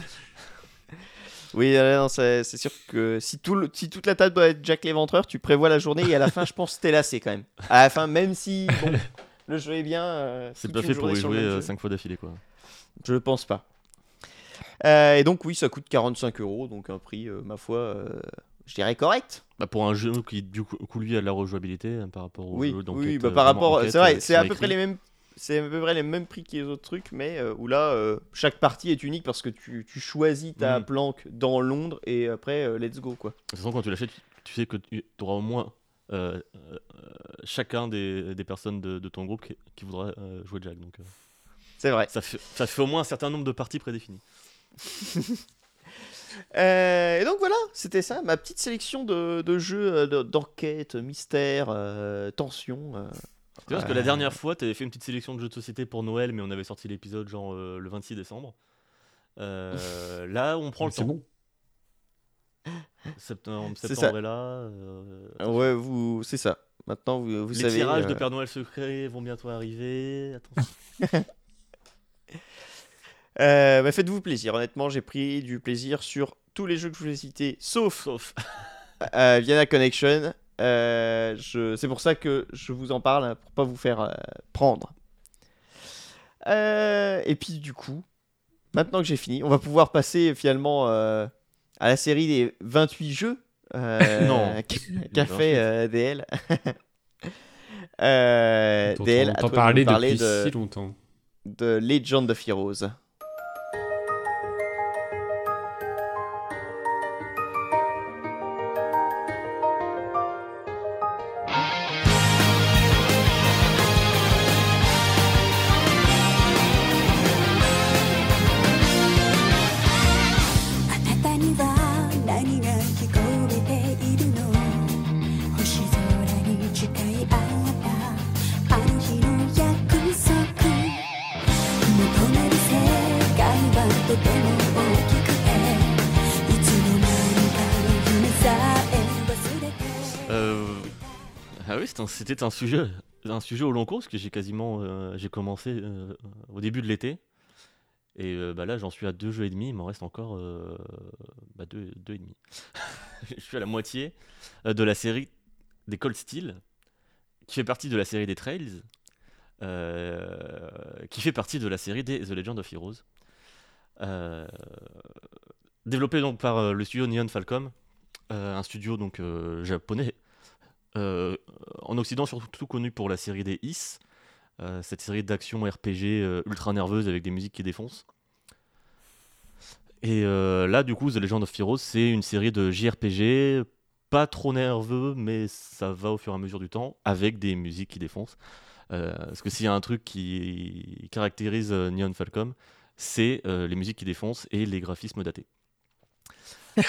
Oui, euh, non, c'est c'est sûr que si, tout le- si toute la table doit être Jack l'Éventreur, tu prévois la journée et à la fin, je pense que t'es lassé quand même. À la fin, même si bon, le jeu est bien, euh, C'est pas fait pour y jouer même jeu, 5 fois d'affilée, quoi. Je pense pas. Euh, et donc, oui, ça coûte 45 euros, donc un prix, euh, ma foi, euh, je dirais correct. Bah, pour un jeu qui, du coup, lui, a de la rejouabilité hein, par rapport au oui, jeu oui, bah, par rapport, c'est vrai, c'est à peu près les mêmes. C'est à peu près les mêmes prix que les autres trucs, mais euh, où là, euh, chaque partie est unique parce que tu, tu choisis ta Mm. planque dans Londres et après, euh, let's go quoi. De toute façon, quand tu l'achètes, tu, tu sais que tu auras au moins chacun des, des personnes de, de ton groupe qui, qui voudra jouer Jack. Donc, C'est vrai. ça, fait, ça fait au moins un certain nombre de parties prédéfinies. Euh, et donc voilà, c'était ça, ma petite sélection de, de jeux euh, de- d'enquête, mystère, euh, tension. euh. Tu vois, parce que la dernière fois, tu avais fait une petite sélection de jeux de société pour Noël, mais on avait sorti l'épisode genre euh, le 26 décembre. Euh, là, on prend le C'est temps. bon. Septembre, C'est septembre ça. est là. euh, Ouais, vous, c'est ça. Maintenant, vous, vous les savez. tirages de euh, Père Noël secret vont bientôt arriver. Attention. euh, bah, Faites-vous plaisir. Honnêtement, j'ai pris du plaisir sur tous les jeux que je vous ai cités, sauf Sauf. euh, Viana Connection. Euh, je- C'est pour ça que je vous en parle, hein, pour pas vous faire prendre. Et puis du coup, maintenant que j'ai fini, on va pouvoir passer finalement à la série des 28 jeux Non. qu'a fait DL. euh, DL, on nous parler depuis de, si longtemps. de Legend of Heroes.「c'était un sujet, un sujet au long cours, parce que j'ai quasiment, euh, j'ai commencé euh, au début de l'été, et euh, bah là j'en suis à deux jeux et demi, il m'en reste encore bah, deux, deux et demi. Je suis à la moitié de la série des Cold Steel, qui fait partie de la série des Trails, qui fait partie de la série des The Legend of Heroes. Développé donc par le studio Neon Falcom, un studio donc japonais en Occident surtout connu pour la série des Is, euh, cette série d'action RPG euh, ultra nerveuse avec des musiques qui défoncent. Et euh, là, du coup, The Legend of Heroes, c'est une série de JRPG, pas trop nerveux, mais ça va au fur et à mesure du temps, avec des musiques qui défoncent. Euh, parce que s'il y a un truc qui caractérise euh, Neon Falcom, c'est euh, les musiques qui défoncent et les graphismes datés.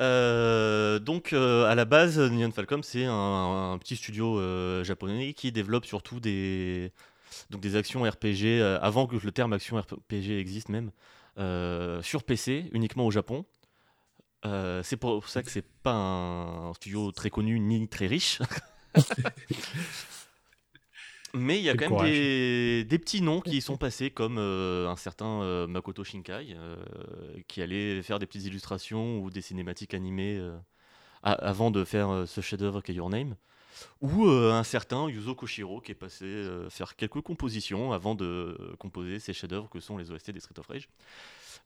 Euh, donc euh, à la base, Neon Falcom c'est un, petit studio euh, japonais qui développe surtout des donc des actions RPG avant que le terme action RPG existe même sur PC uniquement au Japon. C'est pour ça que c'est pas un studio très connu ni très riche. Mais il y a quand même des, des petits noms qui y sont passés, comme euh, un certain euh, Makoto Shinkai, euh, qui allait faire des petites illustrations ou des cinématiques animées euh, a- avant de faire euh, ce chef-d'œuvre qu'est Your Name. Ou euh, un certain Yuzo Koshiro, qui est passé euh, faire quelques compositions avant de composer ces chefs-d'œuvre que sont les OST des Street of Rage.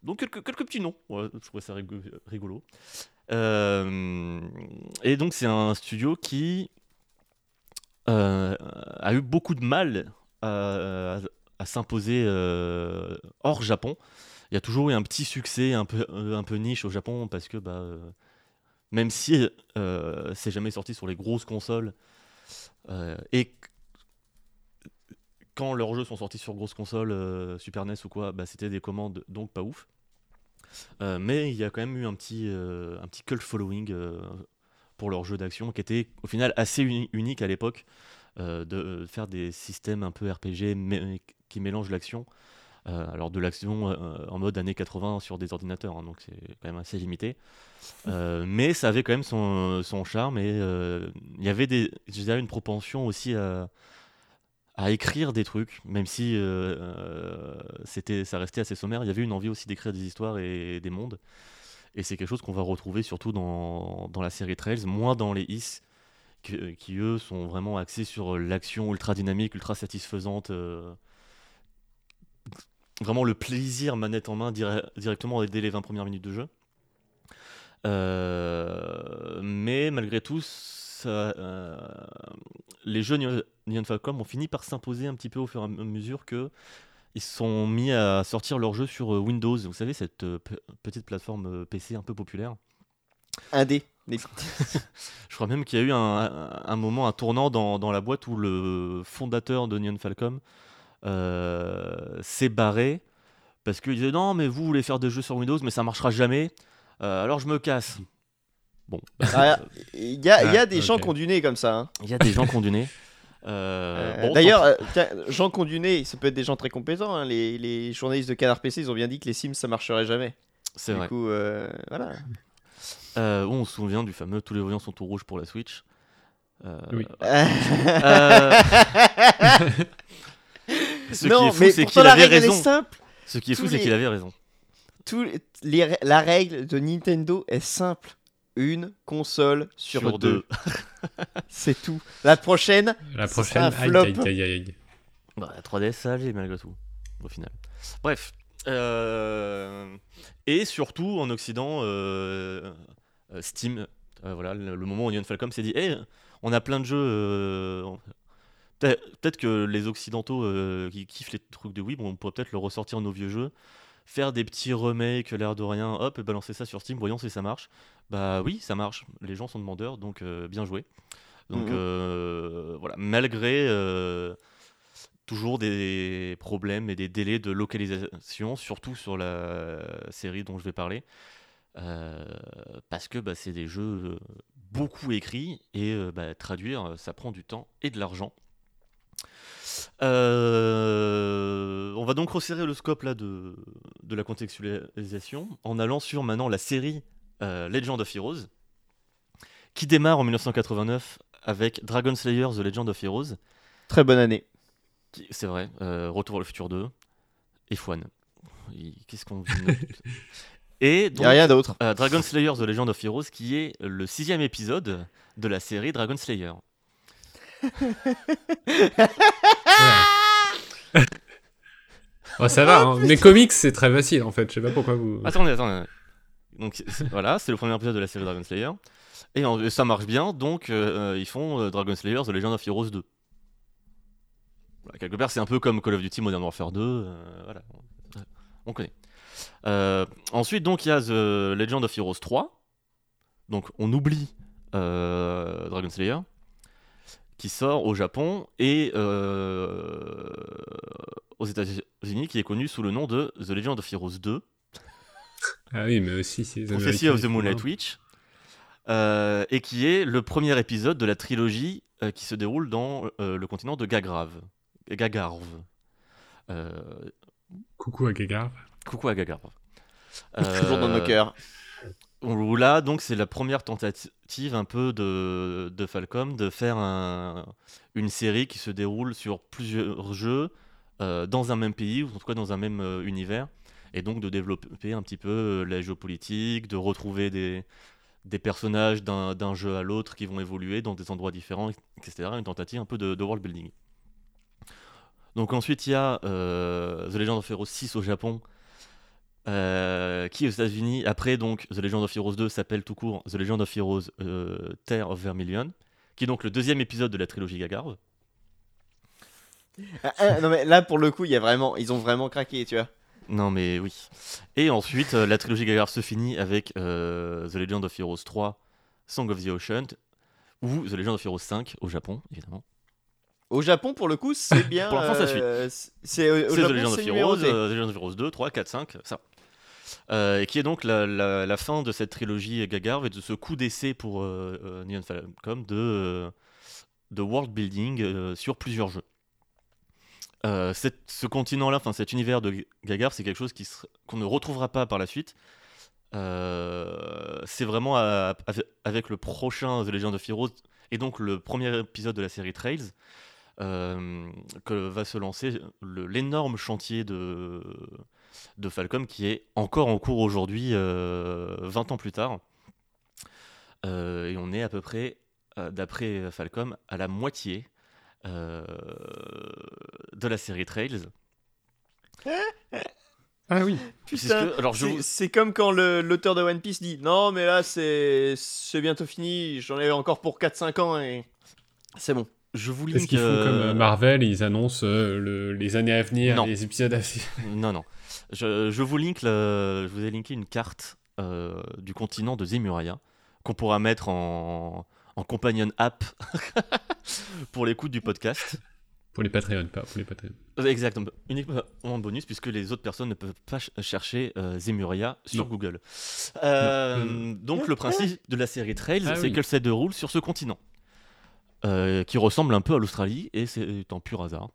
Donc quelques, quelques petits noms, je trouvais ça rigo- rigolo. Euh, et donc c'est un studio qui a eu beaucoup de mal à, s'imposer euh, hors Japon. Il y a toujours eu un petit succès un peu, euh, niche au Japon parce que bah, euh, même si euh, c'est jamais sorti sur les grosses consoles euh, et qu- quand leurs jeux sont sortis sur grosses consoles, euh, Super NES ou quoi, bah, c'était des commandes donc pas ouf. Euh, mais il y a quand même eu un petit, euh, un petit cult following euh, pour leurs jeux d'action qui était au final assez uni- unique à l'époque euh, de euh, faire des systèmes un peu RPG mais, qui mélangent l'action. Euh, alors de l'action en mode années 80 sur des ordinateurs, hein, donc c'est quand même assez limité. Mais ça avait quand même son, charme et il y avait des, une propension aussi à, écrire des trucs, même si c'était, ça restait assez sommaire. Il y avait une envie aussi d'écrire des histoires et des mondes. Et c'est quelque chose qu'on va retrouver surtout dans, dans la série Trails, moins dans les Is, qui, qui, eux sont vraiment axés sur l'action ultra dynamique, ultra satisfaisante. euh, vraiment le plaisir manette en main dire- directement dès les 20 premières minutes de jeu. Euh, mais malgré tout, euh, les jeux Neon Falcom ont fini par s'imposer un petit peu au fur et à mesure que ils se sont mis à sortir leurs jeux sur euh, Windows. Vous savez, cette euh, pe- petite plateforme euh, PC un peu populaire. Indé. Des- Je crois même qu'il y a eu un, moment, un tournant dans, dans la boîte où le fondateur de Neon Falcom euh, s'est barré parce qu'il disait non, mais vous voulez faire des jeux sur Windows, mais ça marchera jamais. Euh, alors je me casse. Bon, bah, Ah, Il y a, y a Ah, des gens ok. qui ont du nez comme ça. hein. il y a des gens qui du. Euh, Euh, bon, D'ailleurs, euh, tiens, gens qui ont du nez, ça peut être des gens très compétents. hein. Les, les journalistes de Canard PC, ils ont bien dit que les Sims ça marcherait jamais. c'est du vrai. coup, euh, voilà. Euh, on se souvient du fameux tous les voyants sont tout rouges pour la Switch. Euh, Oui. euh, ce non, qui est fou, mais c'est qu'il avait raison. simple. Ce qui est fou, c'est qu'il avait raison. tout les- la règle de Nintendo est simple. Une console sur, Sur deux. deux. C'est tout. La prochaine, La prochaine, sera un aïe, flop. aïe, aïe, aïe. Bah, la 3DS, ça allait malgré tout, au final. Bref. euh, Et surtout, en Occident, euh, euh, Steam, euh, voilà, le, le moment où Union Falcom s'est dit hey, on a plein de jeux. euh, Peut-être que les Occidentaux euh, qui kiffent les trucs de Wii, bon, on pourrait peut-être le ressortir nos vieux jeux, faire des petits remakes, l'air de rien, hop, et balancer ça sur Steam, voyons si ça marche. Bah oui, ça marche. Les gens sont demandeurs, donc euh, bien joué. Donc Mhm. euh, voilà, malgré euh, toujours des problèmes et des délais de localisation, surtout sur la série dont je vais parler, euh, parce que bah, c'est des jeux beaucoup écrits et euh, bah, traduire, ça prend du temps et de l'argent. Euh, on va donc resserrer le scope là de, de la contextualisation en allant sur maintenant la série Legend of Heroes qui démarre en 1989 avec Dragon Slayer The Legend of Heroes très bonne année. C'est vrai, euh, Retour vers le futur 2 et F1. Il- Qu'est-ce qu'on Et Y donc, a rien d'autre. euh, Dragon Slayer The Legend of Heroes qui est le sixième épisode de la série Dragon Slayer. Oh, ça va, hein. mais comics, c'est très facile en fait. Je sais pas pourquoi vous. Attendez, attendez. Donc voilà, c'est le premier épisode de la série Dragon Slayer. Et en- ça marche bien, donc euh, euh, ils font euh, Dragon Slayer The Legend of Heroes 2. Voilà, quelque part, c'est un peu comme Call of Duty Modern Warfare 2. euh, voilà, on, on connaît. Ensuite, donc, il y a The Legend of Heroes 3. Donc, on oublie Dragon Slayer, qui sort au Japon et aux États-Unis, qui est connu sous le nom de The Legend of Heroes 2. Ah oui, mais aussi c'est. Prophecy of the Moonlight font, Witch, euh, et qui est le premier épisode de la trilogie euh, qui se déroule dans euh, le continent de Gagrave. Gagarve. Euh, hein. Coucou à Gagar. coucou à Gagarve. Toujours dans nos cœurs. Où là, donc, c'est la première tentative un peu de, de Falcom de faire un- une série qui se déroule sur plusieurs jeux euh, dans un même pays, ou en tout cas dans un même euh, univers, et donc de développer un petit peu euh, la géopolitique, de retrouver des, personnages d'un d'un jeu à l'autre qui vont évoluer dans des endroits différents, etc. Une tentative un peu de, de world building. Donc ensuite, il y a euh, The Legend of Heroes 6 au Japon, euh, qui aux États-Unis, après donc The Legend of Heroes 2 s'appelle tout court The Legend of Heroes euh, Terre of Vermilion, qui est donc le deuxième épisode de la trilogie Gagarve. Ah, ah, non mais là pour le coup, il y a vraiment, ils ont vraiment craqué, tu vois. Non mais oui. Et ensuite, euh, la trilogie Gagarve se finit avec euh, The Legend of Heroes 3, Song of the Ocean, ou The Legend of Heroes 5 au Japon, évidemment. Au Japon pour le coup, c'est bien. Pour l'instant, ça suit. euh, C'est The Legend of Heroes, The Legend of Heroes 2, 3, 4, 5, ça. Euh, et qui est donc la, la- la fin de cette trilogie Gagarve et de ce coup d'essai pour euh, euh, Neon Falcom de, de world building sur plusieurs jeux. Euh, ce continent-là, enfin cet univers de Gagarve, c'est quelque chose qu'on ne retrouvera pas par la suite. Euh, c'est vraiment avec- le prochain The Legend of Heroes et donc le premier épisode de la série Trails euh, que va se lancer l'énorme chantier de, de Falcom qui est encore en cours aujourd'hui, euh, 20 ans plus tard. Et on est à peu près, d'après Falcom, à la moitié de la série Trails. Ah oui. Putain, alors je c'est- vous- c'est comme quand l'auteur de One Piece dit Non, mais là c'est c'est bientôt fini, j'en ai encore pour 4-5 ans et c'est bon. Je vous Est-ce link. qu'ils font euh, comme euh, Marvel, ils annoncent euh, le- les années à venir, Non. les épisodes à venir Non, non. Je, je vous link le- je vous ai linké une carte euh, du continent de Zemuraya qu'on pourra mettre en, en companion app pour l'écoute du podcast. Pour les Patreons, pas pour les Patreons. Euh, Exactement, uniquement en bonus puisque les autres personnes ne peuvent pas ch- chercher euh, Zemuria sur Non. Google. Euh, Non. Donc le principe de la série Trails, Ah c'est oui. qu'elle se déroule sur ce continent, euh, qui ressemble un peu à l'Australie et c'est un pur hasard.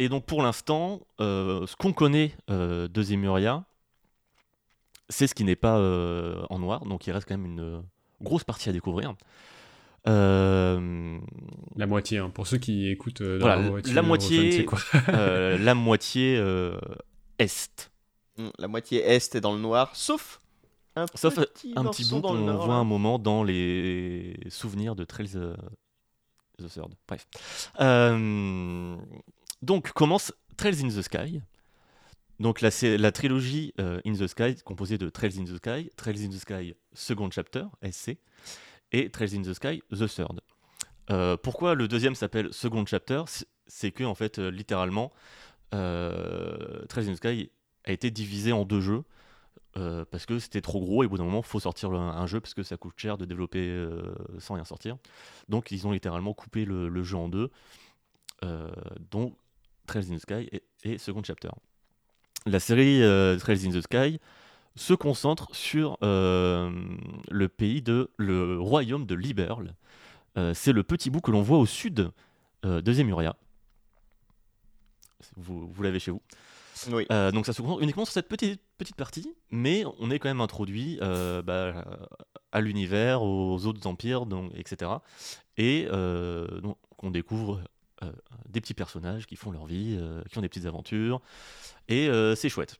Et donc pour l'instant, ce qu'on connaît de Zemuria, c'est ce qui n'est pas en noir, donc il reste quand même une grosse partie à découvrir. Euh, La moitié, hein. pour ceux qui écoutent euh, Voilà, la moitié- quoi. euh, la moitié euh, est Mm, La moitié est est dans le noir, sauf un Sauf petit un petit bout qu'on nord. voit là. un moment dans les souvenirs de Trails euh, the Third. Bref. Euh, donc commence Trails in the Sky. Donc la trilogie euh, In the Sky, composée de Trails in the Sky, Trails in the Sky Second Chapter, SC, et Trails in the Sky The Third. Euh, pourquoi le deuxième s'appelle Second Chapter? C'est- que, en fait, euh, littéralement, Trails in the Sky a été divisé en deux jeux. parce que c'était trop gros et au bout d'un moment, il faut sortir un jeu parce que ça coûte cher de développer sans rien sortir. Donc, ils ont littéralement coupé le, jeu en deux, dont Trails in the Sky et Second Chapter. La série euh, Trails in the Sky se concentre sur euh, le pays de le royaume de Liberl. Euh, C'est le petit bout que l'on voit au sud de Zemuria. Vous, vous l'avez chez vous. Oui. Euh, donc ça se concentre uniquement sur cette petite, petite partie, mais on est quand même introduit euh, bah, à l'univers, aux autres empires, donc, etc. Et euh, donc, on découvre euh, des petits personnages qui font leur vie, euh, qui ont des petites aventures, et euh, c'est chouette.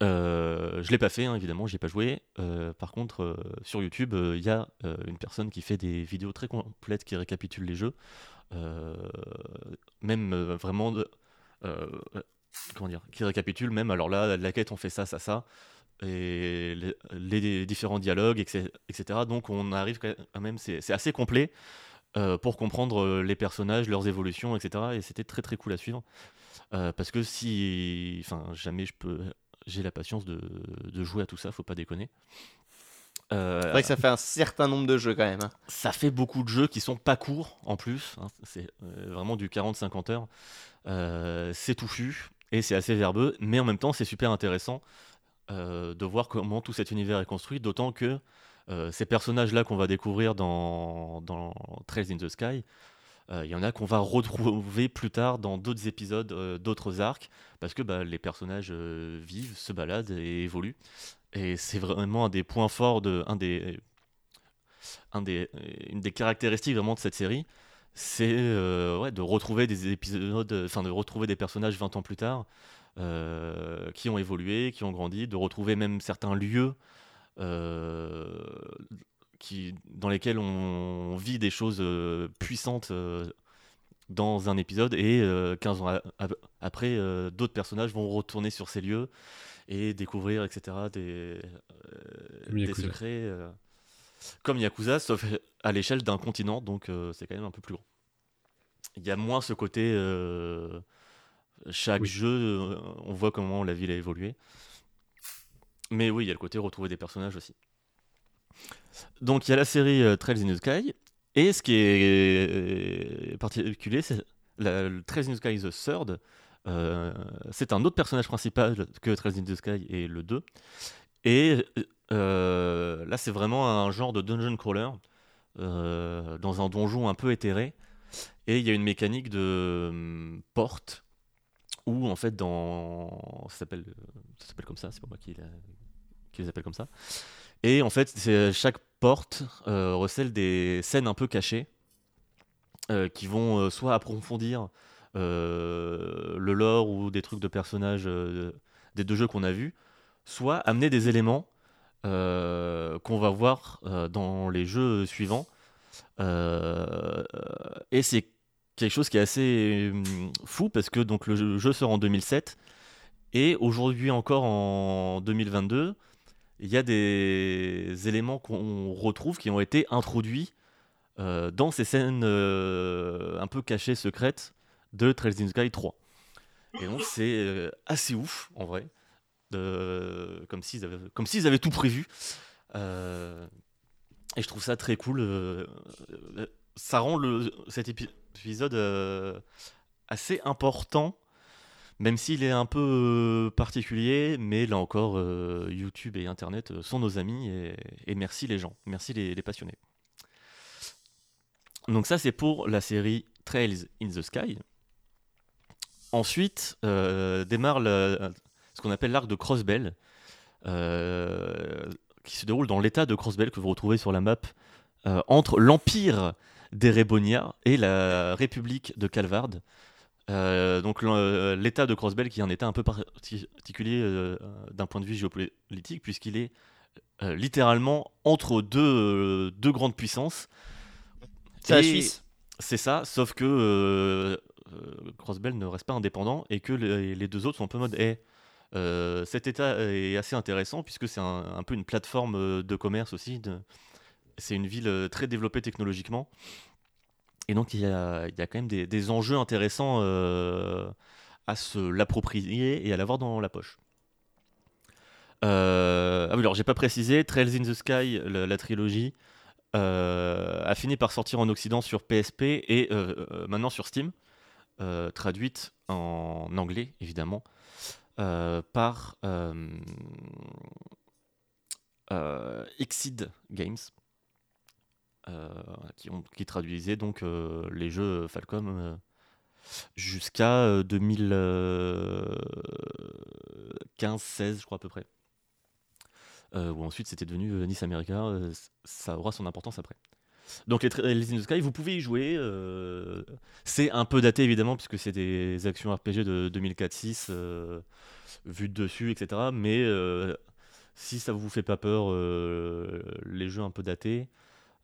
Je l'ai pas fait, hein, évidemment, j'y ai pas joué. Par contre, sur YouTube, il y a une personne qui fait des vidéos très complètes qui récapitulent les jeux, même vraiment comment dire, qui récapitule même. Alors là, la quête, on fait ça, ça, ça, et les, les différents dialogues, etc.. Donc on arrive quand même, c'est assez complet euh, pour comprendre euh, les personnages, leurs évolutions, etc. Et c'était très très cool à suivre. Euh, parce que si, enfin, jamais je peux, j'ai la patience de, de jouer à tout ça, faut pas déconner. Euh, C'est vrai que ça fait un certain nombre de jeux quand même. hein. ça fait beaucoup de jeux qui sont pas courts en plus. hein. C'est vraiment du 40-50 heures. Euh, c'est touffu et c'est assez verbeux, mais en même temps, c'est super intéressant euh, de voir comment tout cet univers est construit. D'autant que euh, ces personnages-là qu'on va découvrir dans, dans Trails in the Sky, euh, il y en a qu'on va retrouver plus tard dans d'autres épisodes, euh, d'autres arcs, parce que bah, les personnages vivent, se baladent et évoluent. Et c'est vraiment un des points forts, de, un des, un des, une des caractéristiques vraiment de cette série, c'est de retrouver des épisodes, enfin de retrouver des personnages 20 ans plus tard qui ont évolué, qui ont grandi, de retrouver même certains lieux qui, dans lesquels on vit des choses euh, puissantes euh, dans un épisode et euh, 15 ans après, euh, d'autres personnages vont retourner sur ces lieux et découvrir, etc., des, euh, secrets. euh, comme Yakuza, sauf à l'échelle d'un continent, donc euh, c'est quand même un peu plus gros. Il y a moins ce côté. euh, chaque Oui. jeu, euh, on voit comment la ville a évolué. Mais oui, il y a le côté retrouver des personnages aussi. Donc il y a la série euh, Trails in the Sky. Et ce qui est euh, particulier, c'est la- le Trails in the Sky The Third. euh, c'est un autre personnage principal que Trails in the Sky et le 2. Et euh, là, c'est vraiment un genre de dungeon crawler dans un donjon un peu éthéré. Et il y a une mécanique de hum, porte où, en fait, dans. Ça s'appelle, ça s'appelle comme ça, c'est pas moi qui, l'a- qui les appelle comme ça. Et en fait, c'est- chaque porte euh, recèle des scènes un peu cachées euh, qui vont euh, soit approfondir euh, le lore ou des trucs de personnages euh, des deux jeux qu'on a vus, soit amener des éléments euh, qu'on va voir euh, dans les jeux suivants. Euh, et c'est quelque chose qui est assez hum, fou parce que donc le jeu sort en 2007 et aujourd'hui encore en 2022, il y a des éléments qu'on retrouve qui ont été introduits euh, dans ces scènes euh, un peu cachées, secrètes de Trails in Sky 3. Et donc c'est euh, assez ouf en vrai, comme s'ils avaient, comme s'ils avaient tout prévu. Et je trouve ça très cool. ça rend le, cet épi- épisode assez important, même s'il est un peu euh, particulier. Mais là encore, euh, YouTube et Internet euh, sont nos amis. Et, merci les gens, merci les, passionnés. Donc ça, c'est pour la série Trails in the Sky. Ensuite, démarre ce qu'on appelle l'arc de Crossbell, qui se déroule dans l'état de Crossbell que vous retrouvez sur la map entre l'Empire d'Erebonia et la République de Calvard. Euh, donc le- l'état de Crossbell qui est un état un peu parti- particulier euh, d'un point de vue géopolitique puisqu'il est euh, littéralement entre deux, euh, deux grandes puissances. C'est la Suisse. C'est ça, sauf que euh, euh, Crossbell ne reste pas indépendant et que les, les deux autres sont un peu en mode Eh, euh, cet état est assez intéressant puisque c'est un, un peu une plateforme euh, de commerce aussi. de- C'est une ville euh, très développée technologiquement. Et donc il y a, quand même des, enjeux intéressants euh, à se l'approprier et à l'avoir dans la poche. Euh, ah oui, alors j'ai pas précisé, Trails in the Sky, la, trilogie, euh, a fini par sortir en Occident sur PSP et maintenant sur Steam, traduite en anglais évidemment, par Exceed Games, qui, ont, qui traduisait donc euh, les jeux Falcom euh, jusqu'à euh, 2015-16 je crois à peu près. Euh, où ensuite c'était devenu euh, Nice America, euh, ça aura son importance après. Donc les, les In the Sky, vous pouvez y jouer. euh, c'est un peu daté évidemment puisque c'est des actions RPG de 2004-6 euh, vues de dessus, etc. Mais euh, si ça vous fait pas peur, euh, les jeux un peu datés, euh,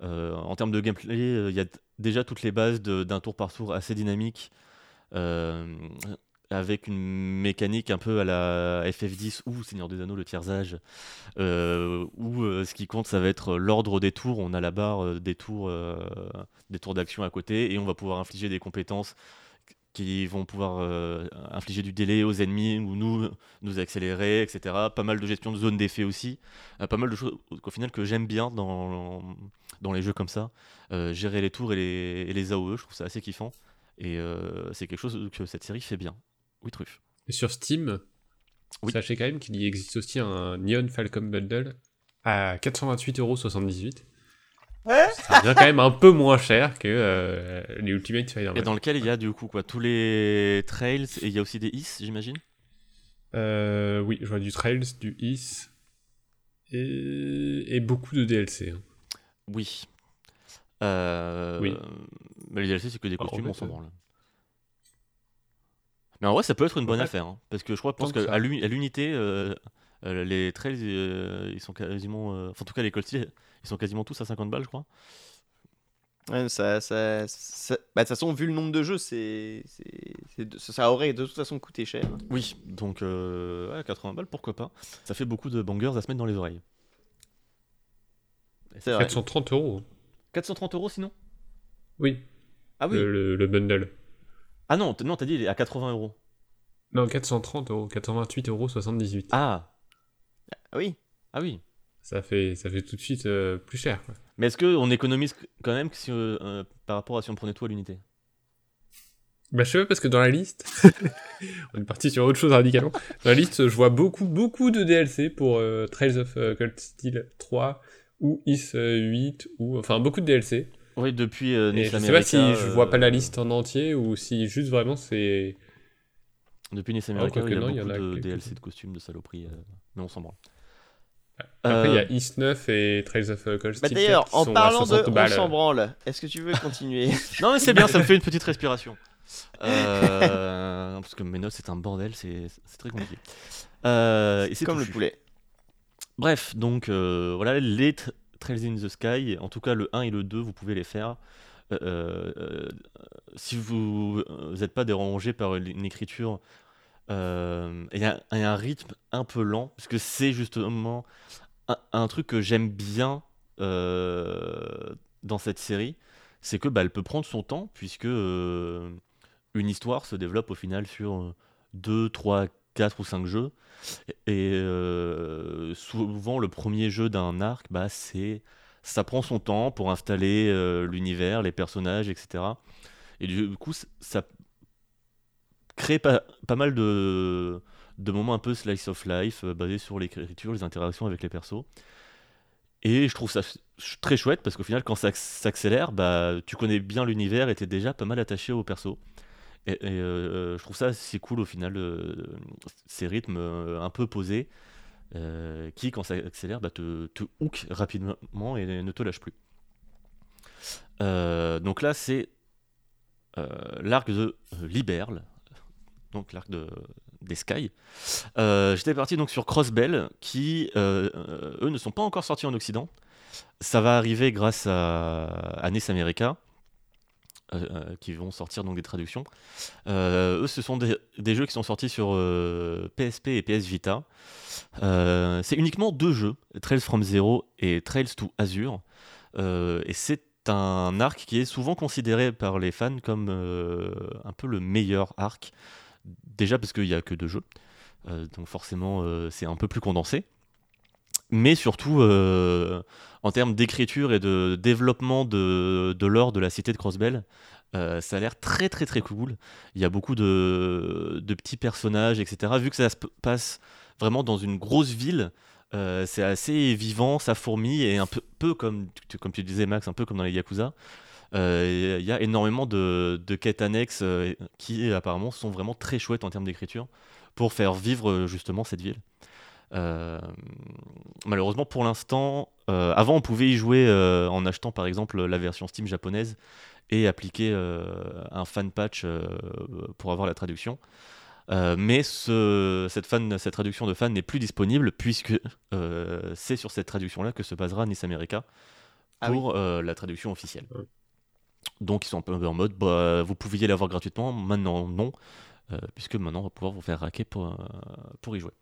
en termes de gameplay, euh, il y a déjà toutes les bases d'un tour par tour assez dynamique. euh, avec une mécanique un peu à la FF10 ou Seigneur des Anneaux, le tiers-âge, euh, où euh, ce qui compte, ça va être l'ordre des tours. On a la barre euh, des tours, euh, des tours d'action à côté, et on va pouvoir infliger des compétences qui vont pouvoir euh, infliger du délai aux ennemis ou nous nous accélérer, etc. Pas mal de gestion de zone d'effet aussi, Euh, pas mal de choses au final que j'aime bien dans dans les jeux comme ça. Euh, gérer les tours et les, et les AOE, je trouve ça assez kiffant, et c'est quelque chose que cette série fait bien. Oui, truffe. Et sur Steam, Oui. sachez quand même qu'il y existe aussi un Neon Falcon Bundle à 428,78€. Ouais. Ça revient quand même un peu moins cher que euh, les Ultimate Et Spider-Man. dans lequel il y a du coup quoi tous les trails et il y a aussi des is, j'imagine? Euh, oui, je vois du Trails, du Is et, et beaucoup de DLC. hein. Oui. Euh, Oui. Mais les DLC, c'est que des Ah, en costumes, fait, on s'en euh, branle. Mais en vrai, ça peut être une bonne Ouais. affaire. hein, parce que je crois, pense qu'à l'unité, euh, les trails, euh, ils sont quasiment. euh, Enfin, en tout cas, les coltiers, ils sont quasiment tous à 50 balles, je crois. Ouais, ça, ça, ça- bah, de toute façon, vu le nombre de jeux, c'est, ça aurait de toute façon coûté cher. Oui, donc euh, ouais, 80 balles, pourquoi pas. Ça fait beaucoup de bangers à se mettre dans les oreilles. C'est vrai. 430 euros. 430 euros sinon? Oui, Ah oui. le, le- le bundle. Ah non, non, t'as dit il est à 80 euros. Non, 430 euros, 428,78 euros. Ah, Ah oui. ah oui. Ça fait, ça fait tout de suite euh, plus cher. quoi. Mais est-ce qu'on économise quand même que si, euh, euh, par rapport à si on prenait tout à l'unité? Bah, je sais pas parce que dans la liste, on est parti sur autre chose radicalement. Dans la liste, je vois beaucoup, beaucoup de DLC pour euh, Trails of Cold Steel 3 ou Is euh, 8 ou enfin beaucoup de DLC. Oui, depuis euh, je sais pas si je vois pas la liste en entier ou si juste vraiment c'est. Depuis Nice America, quoique il y a non, il y beaucoup en a de. DLC de costumes, de saloperies, euh, mais on s'en branle. Après, il y Euh, a Is 9 et Trails of euh, Cold Bah, Steel d'ailleurs, 4 qui en parlant de 60 on s'en branle, est-ce que tu veux continuer? Non, mais c'est bien, ça me fait une petite respiration. Euh, parce que mes notes, c'est un bordel, c'est très compliqué. Euh, et Comme le poulet. Bref, donc euh, voilà, les Tra- Trails in the Sky, en tout cas le 1 et le 2, vous pouvez les faire. Euh, euh, si vous n'êtes pas dérangé par une écriture, euh, a il y a un rythme un peu lent, parce que c'est justement un, truc que j'aime bien euh, dans cette série, c'est que bah, elle peut prendre son temps, puisque euh, une histoire se développe au final sur 2, 3, 4 ou 5 jeux. Et euh, souvent, le premier jeu d'un arc, bah, c'est ça prend son temps pour installer euh, l'univers, les personnages, etc. Et du coup, ça crée pas, pas mal de, de moments un peu slice of life, euh, basés sur l'écriture, les interactions avec les persos. Et je trouve ça très chouette parce qu'au final, quand ça acc- s'accélère, bah, tu connais bien l'univers et t'es déjà pas mal attaché aux persos. Et, et, euh, je trouve ça assez cool au final, euh, ces rythmes euh, un peu posés, euh, qui quand ça accélère, bah, te, te hook rapidement et ne te lâche plus. Euh, donc là, c'est euh, l'arc de euh, Liberl, donc l'arc de, des Sky. Euh, J'étais parti donc sur Crossbell, qui euh, eux ne sont pas encore sortis en Occident. Ça va arriver grâce à, à NES America, euh, qui vont sortir donc des traductions. Eux, ce sont des, jeux qui sont sortis sur PSP et PS Vita. C'est uniquement deux jeux, Trails from Zero et Trails to Azure. Et c'est un arc qui est souvent considéré par les fans comme un peu le meilleur arc. Déjà parce qu'il n'y a que deux jeux. Euh, donc forcément, euh, c'est un peu plus condensé. Mais surtout, euh, en termes d'écriture et de développement de, l'or de la cité de Crossbell, ça a l'air très très très cool. Il y a beaucoup de, petits personnages, etc. Vu que ça se passe vraiment dans une grosse ville, c'est assez vivant, ça fourmille, et un peu, comme, comme tu disais Max, un peu comme dans les Yakuza. Euh, Il y a énormément de, de quêtes annexes euh, qui apparemment sont vraiment très chouettes en termes d'écriture pour faire vivre euh, justement cette ville. Euh, malheureusement pour l'instant, euh, avant on pouvait y jouer euh, en achetant par exemple la version Steam japonaise et appliquer un fan patch pour avoir la traduction. Mais ce- cette, fan, cette traduction de fan n'est plus disponible puisque c'est sur cette traduction-là que se basera Nice America Ah oui. pour la traduction officielle. Donc ils sont un peu en mode, bah, vous pouviez l'avoir gratuitement, maintenant non, euh, puisque maintenant on va pouvoir vous faire raquer pour, euh, pour y jouer.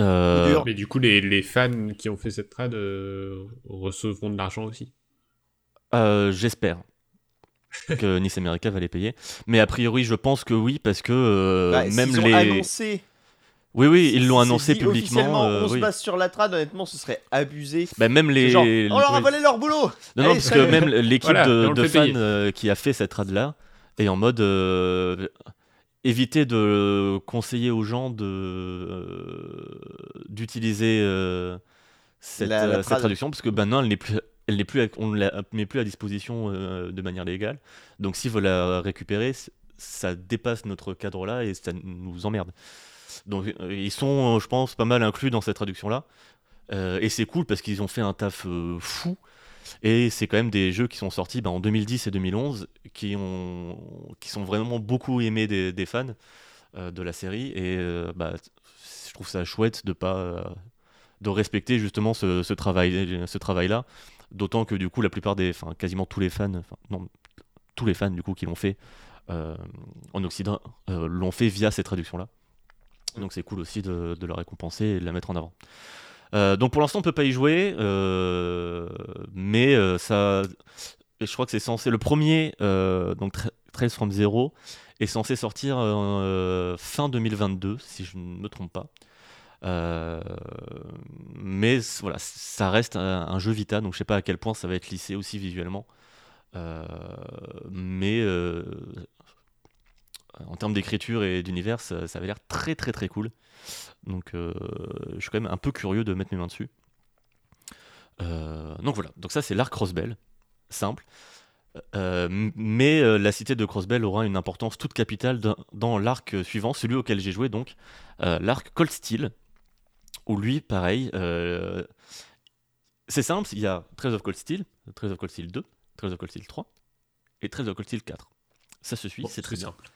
Euh. Mais du coup, les, les fans qui ont fait cette trad euh, recevront de l'argent aussi. Euh, J'espère que Nice America va les payer. Mais a priori, je pense que oui, parce que euh, Bah, même ont les. annoncé, Oui, oui, ils l'ont annoncé publiquement. officiellement, euh, on se oui. base sur la trad, honnêtement, ce serait abusé. Bah, même les. genre, on leur a volé leur boulot Non, non, parce que même l'équipe Voilà, de, fans euh, qui a fait cette trad-là est en mode euh, éviter de conseiller aux gens de euh, d'utiliser euh, cette, La- la cette trad. traduction parce que maintenant elle n'est plus elle n'est plus à- on ne la met plus à disposition euh, de manière légale. Donc s'ils veulent la récupérer, ça dépasse notre cadre-là et ça nous emmerde. Donc euh, ils sont, euh, je pense, pas mal inclus dans cette traduction-là. Euh, et c'est cool parce qu'ils ont fait un taf fou. Et c'est quand même des jeux qui sont sortis bah, en 2010 et 2011, qui, ont, qui sont vraiment beaucoup aimés des, fans de la série. Et bah, je trouve ça chouette de pas de respecter justement ce, travail, ce travail-là. D'autant que du coup, la plupart des, enfin quasiment tous les fans, non, tous les fans du coup qui l'ont fait en Occident l'ont fait via ces traductions-là. Donc c'est cool aussi de, la récompenser et de la mettre en avant. Euh, donc pour l'instant on peut pas y jouer, euh, mais euh, ça, je crois que c'est censé le premier, donc Tra- Trails from Zero, est censé sortir fin 2022 si je ne me trompe pas. Mais voilà, ça reste un, jeu Vita, donc je sais pas à quel point ça va être lissé aussi visuellement. Mais en termes d'écriture et d'univers, ça, avait l'air très très très cool. Donc euh, je suis quand même un peu curieux de mettre mes mains dessus. Euh, donc voilà, donc ça c'est l'arc Crossbell, simple. Euh, mais la cité de Crossbell aura une importance toute capitale dans, l'arc suivant, celui auquel j'ai joué donc, l'arc Cold Steel, où lui, pareil, c'est simple, il y a Trails of Cold Steel, Trails of Cold Steel 2, Trails of Cold Steel 3 et Trails of Cold Steel 4. Ça se suit, Bon, c'est très bien. simple.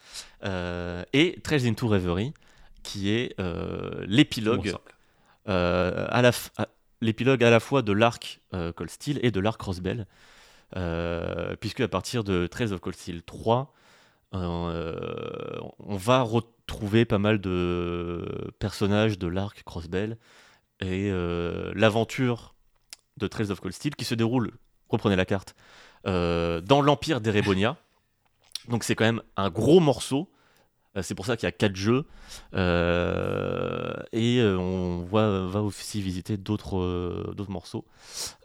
Euh, et Trails into Reverie, qui est euh, l'épilogue Bon, euh, à la à- l'épilogue à la fois de l'arc Cold Steel et de l'arc Crossbell, euh, puisque à partir de 13 of Cold Steel 3, euh, on va retrouver pas mal de personnages de l'arc Crossbell et l'aventure de 13 of Cold Steel qui se déroule, reprenez la carte, euh, dans l'empire d'Erebonia. Donc c'est quand même un gros morceau. Euh, C'est pour ça qu'il y a quatre jeux. Euh, et euh, on va aussi visiter d'autres morceaux.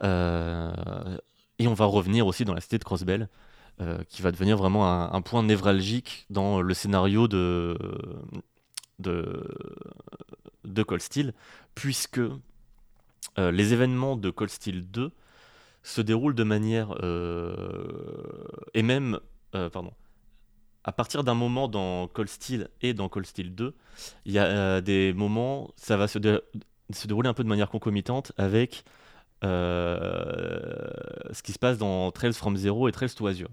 Et on va revenir aussi dans la cité de Crossbell, qui va devenir vraiment un, point névralgique dans le scénario de, de, de Cold Steel, puisque les événements de Cold Steel 2 se déroulent de manière... et même... pardon à partir d'un moment dans Cold Steel et dans Cold Steel 2, il y a euh, des moments, ça va se, dé- se dérouler un peu de manière concomitante avec euh, ce qui se passe dans Trails from Zero et Trails to Azure.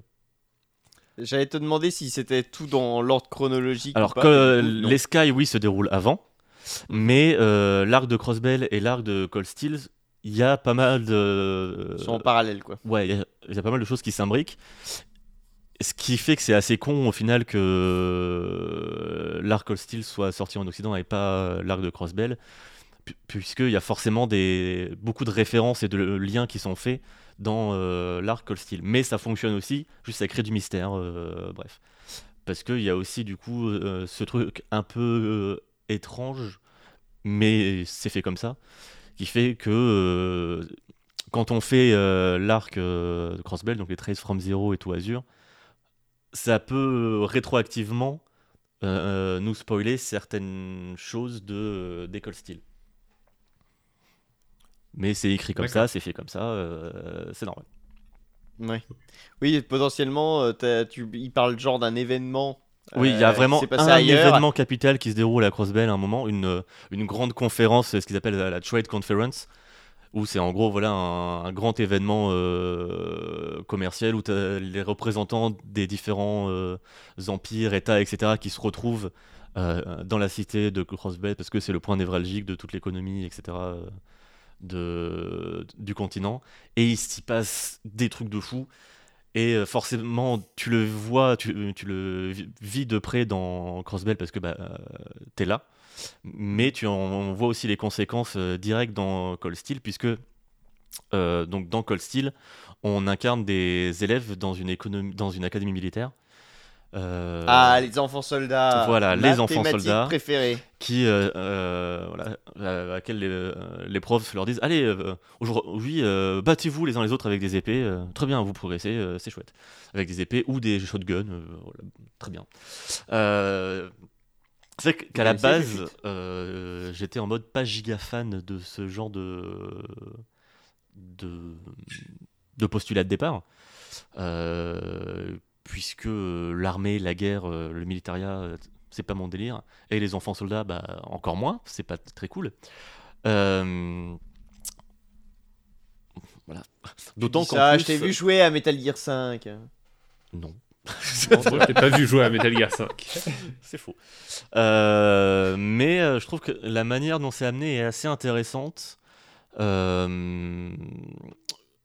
J'allais te demander si c'était tout dans l'ordre chronologique. Alors ou pas. que les Sky, oui, se déroulent avant, mais euh, l'arc de Crossbell et l'arc de Cold Steel, il y a pas mal de. Ils sont en parallèle, quoi. Ouais, il y a- il y, a pas mal de choses qui s'imbriquent. Ce qui fait que c'est assez con au final que euh, l'arc Cold Steel soit sorti en Occident et pas l'arc de Crossbell, pu- puisqu'il y a forcément des, beaucoup de références et de liens qui sont faits dans euh, l'arc Cold Steel. Mais ça fonctionne aussi, juste ça crée du mystère, euh, bref. Parce qu'il y a aussi du coup euh, ce truc un peu euh, étrange, mais c'est fait comme ça, qui fait que euh, quand on fait euh, l'arc euh, de Crossbell, donc les Traces from Zero et tout Azure, ça peut euh, rétroactivement euh, euh, nous spoiler certaines choses de d'École Steel. Mais c'est écrit comme ça, c'est fait comme ça, euh, c'est normal. Ouais. Oui, potentiellement, tu, il parle genre d'un événement. Oui, il y a vraiment un ailleurs. événement capital qui se déroule à Crossbell à un moment, une, une grande conférence, ce qu'ils appellent la, la Trade Conference, où c'est en gros voilà un, grand événement euh, commercial où tu les représentants des différents euh, empires, États, etc. qui se retrouvent euh, dans la cité de Crossbell parce que c'est le point névralgique de toute l'économie, etc. du continent et il s'y passe des trucs de fou et forcément, tu le vois, tu, tu le vi- vis de près dans Crossbell parce que bah, euh, t'es là. Mais tu en vois aussi les conséquences euh, directes dans Cold Steel, puisque euh, donc dans Cold Steel, on incarne des élèves dans une, économie, dans une académie militaire. Euh, Ah, les enfants soldats. Voilà, les enfants soldats. préférée. qui, euh, euh, voilà, à, laquelle les, les profs leur disent Allez, aujourd'hui, battez-vous les uns les autres avec des épées. très bien, vous progressez, c'est chouette. Avec des épées ou des shotguns, voilà, très bien. C'est qu'à la base, euh, j'étais en mode pas giga fan de ce genre de, de, de postulat de départ. Euh, puisque l'armée, la guerre, euh, le militaria, c'est pas mon délire. Et les enfants soldats, bah, encore moins, c'est pas très cool. Euh, Voilà. D'autant qu'en plus... je t'ai vu jouer à Metal Gear 5. Non. Pas vu jouer à Metal Gear 5. C'est faux. Euh, mais euh, je trouve que la manière dont c'est amené est assez intéressante. Euh,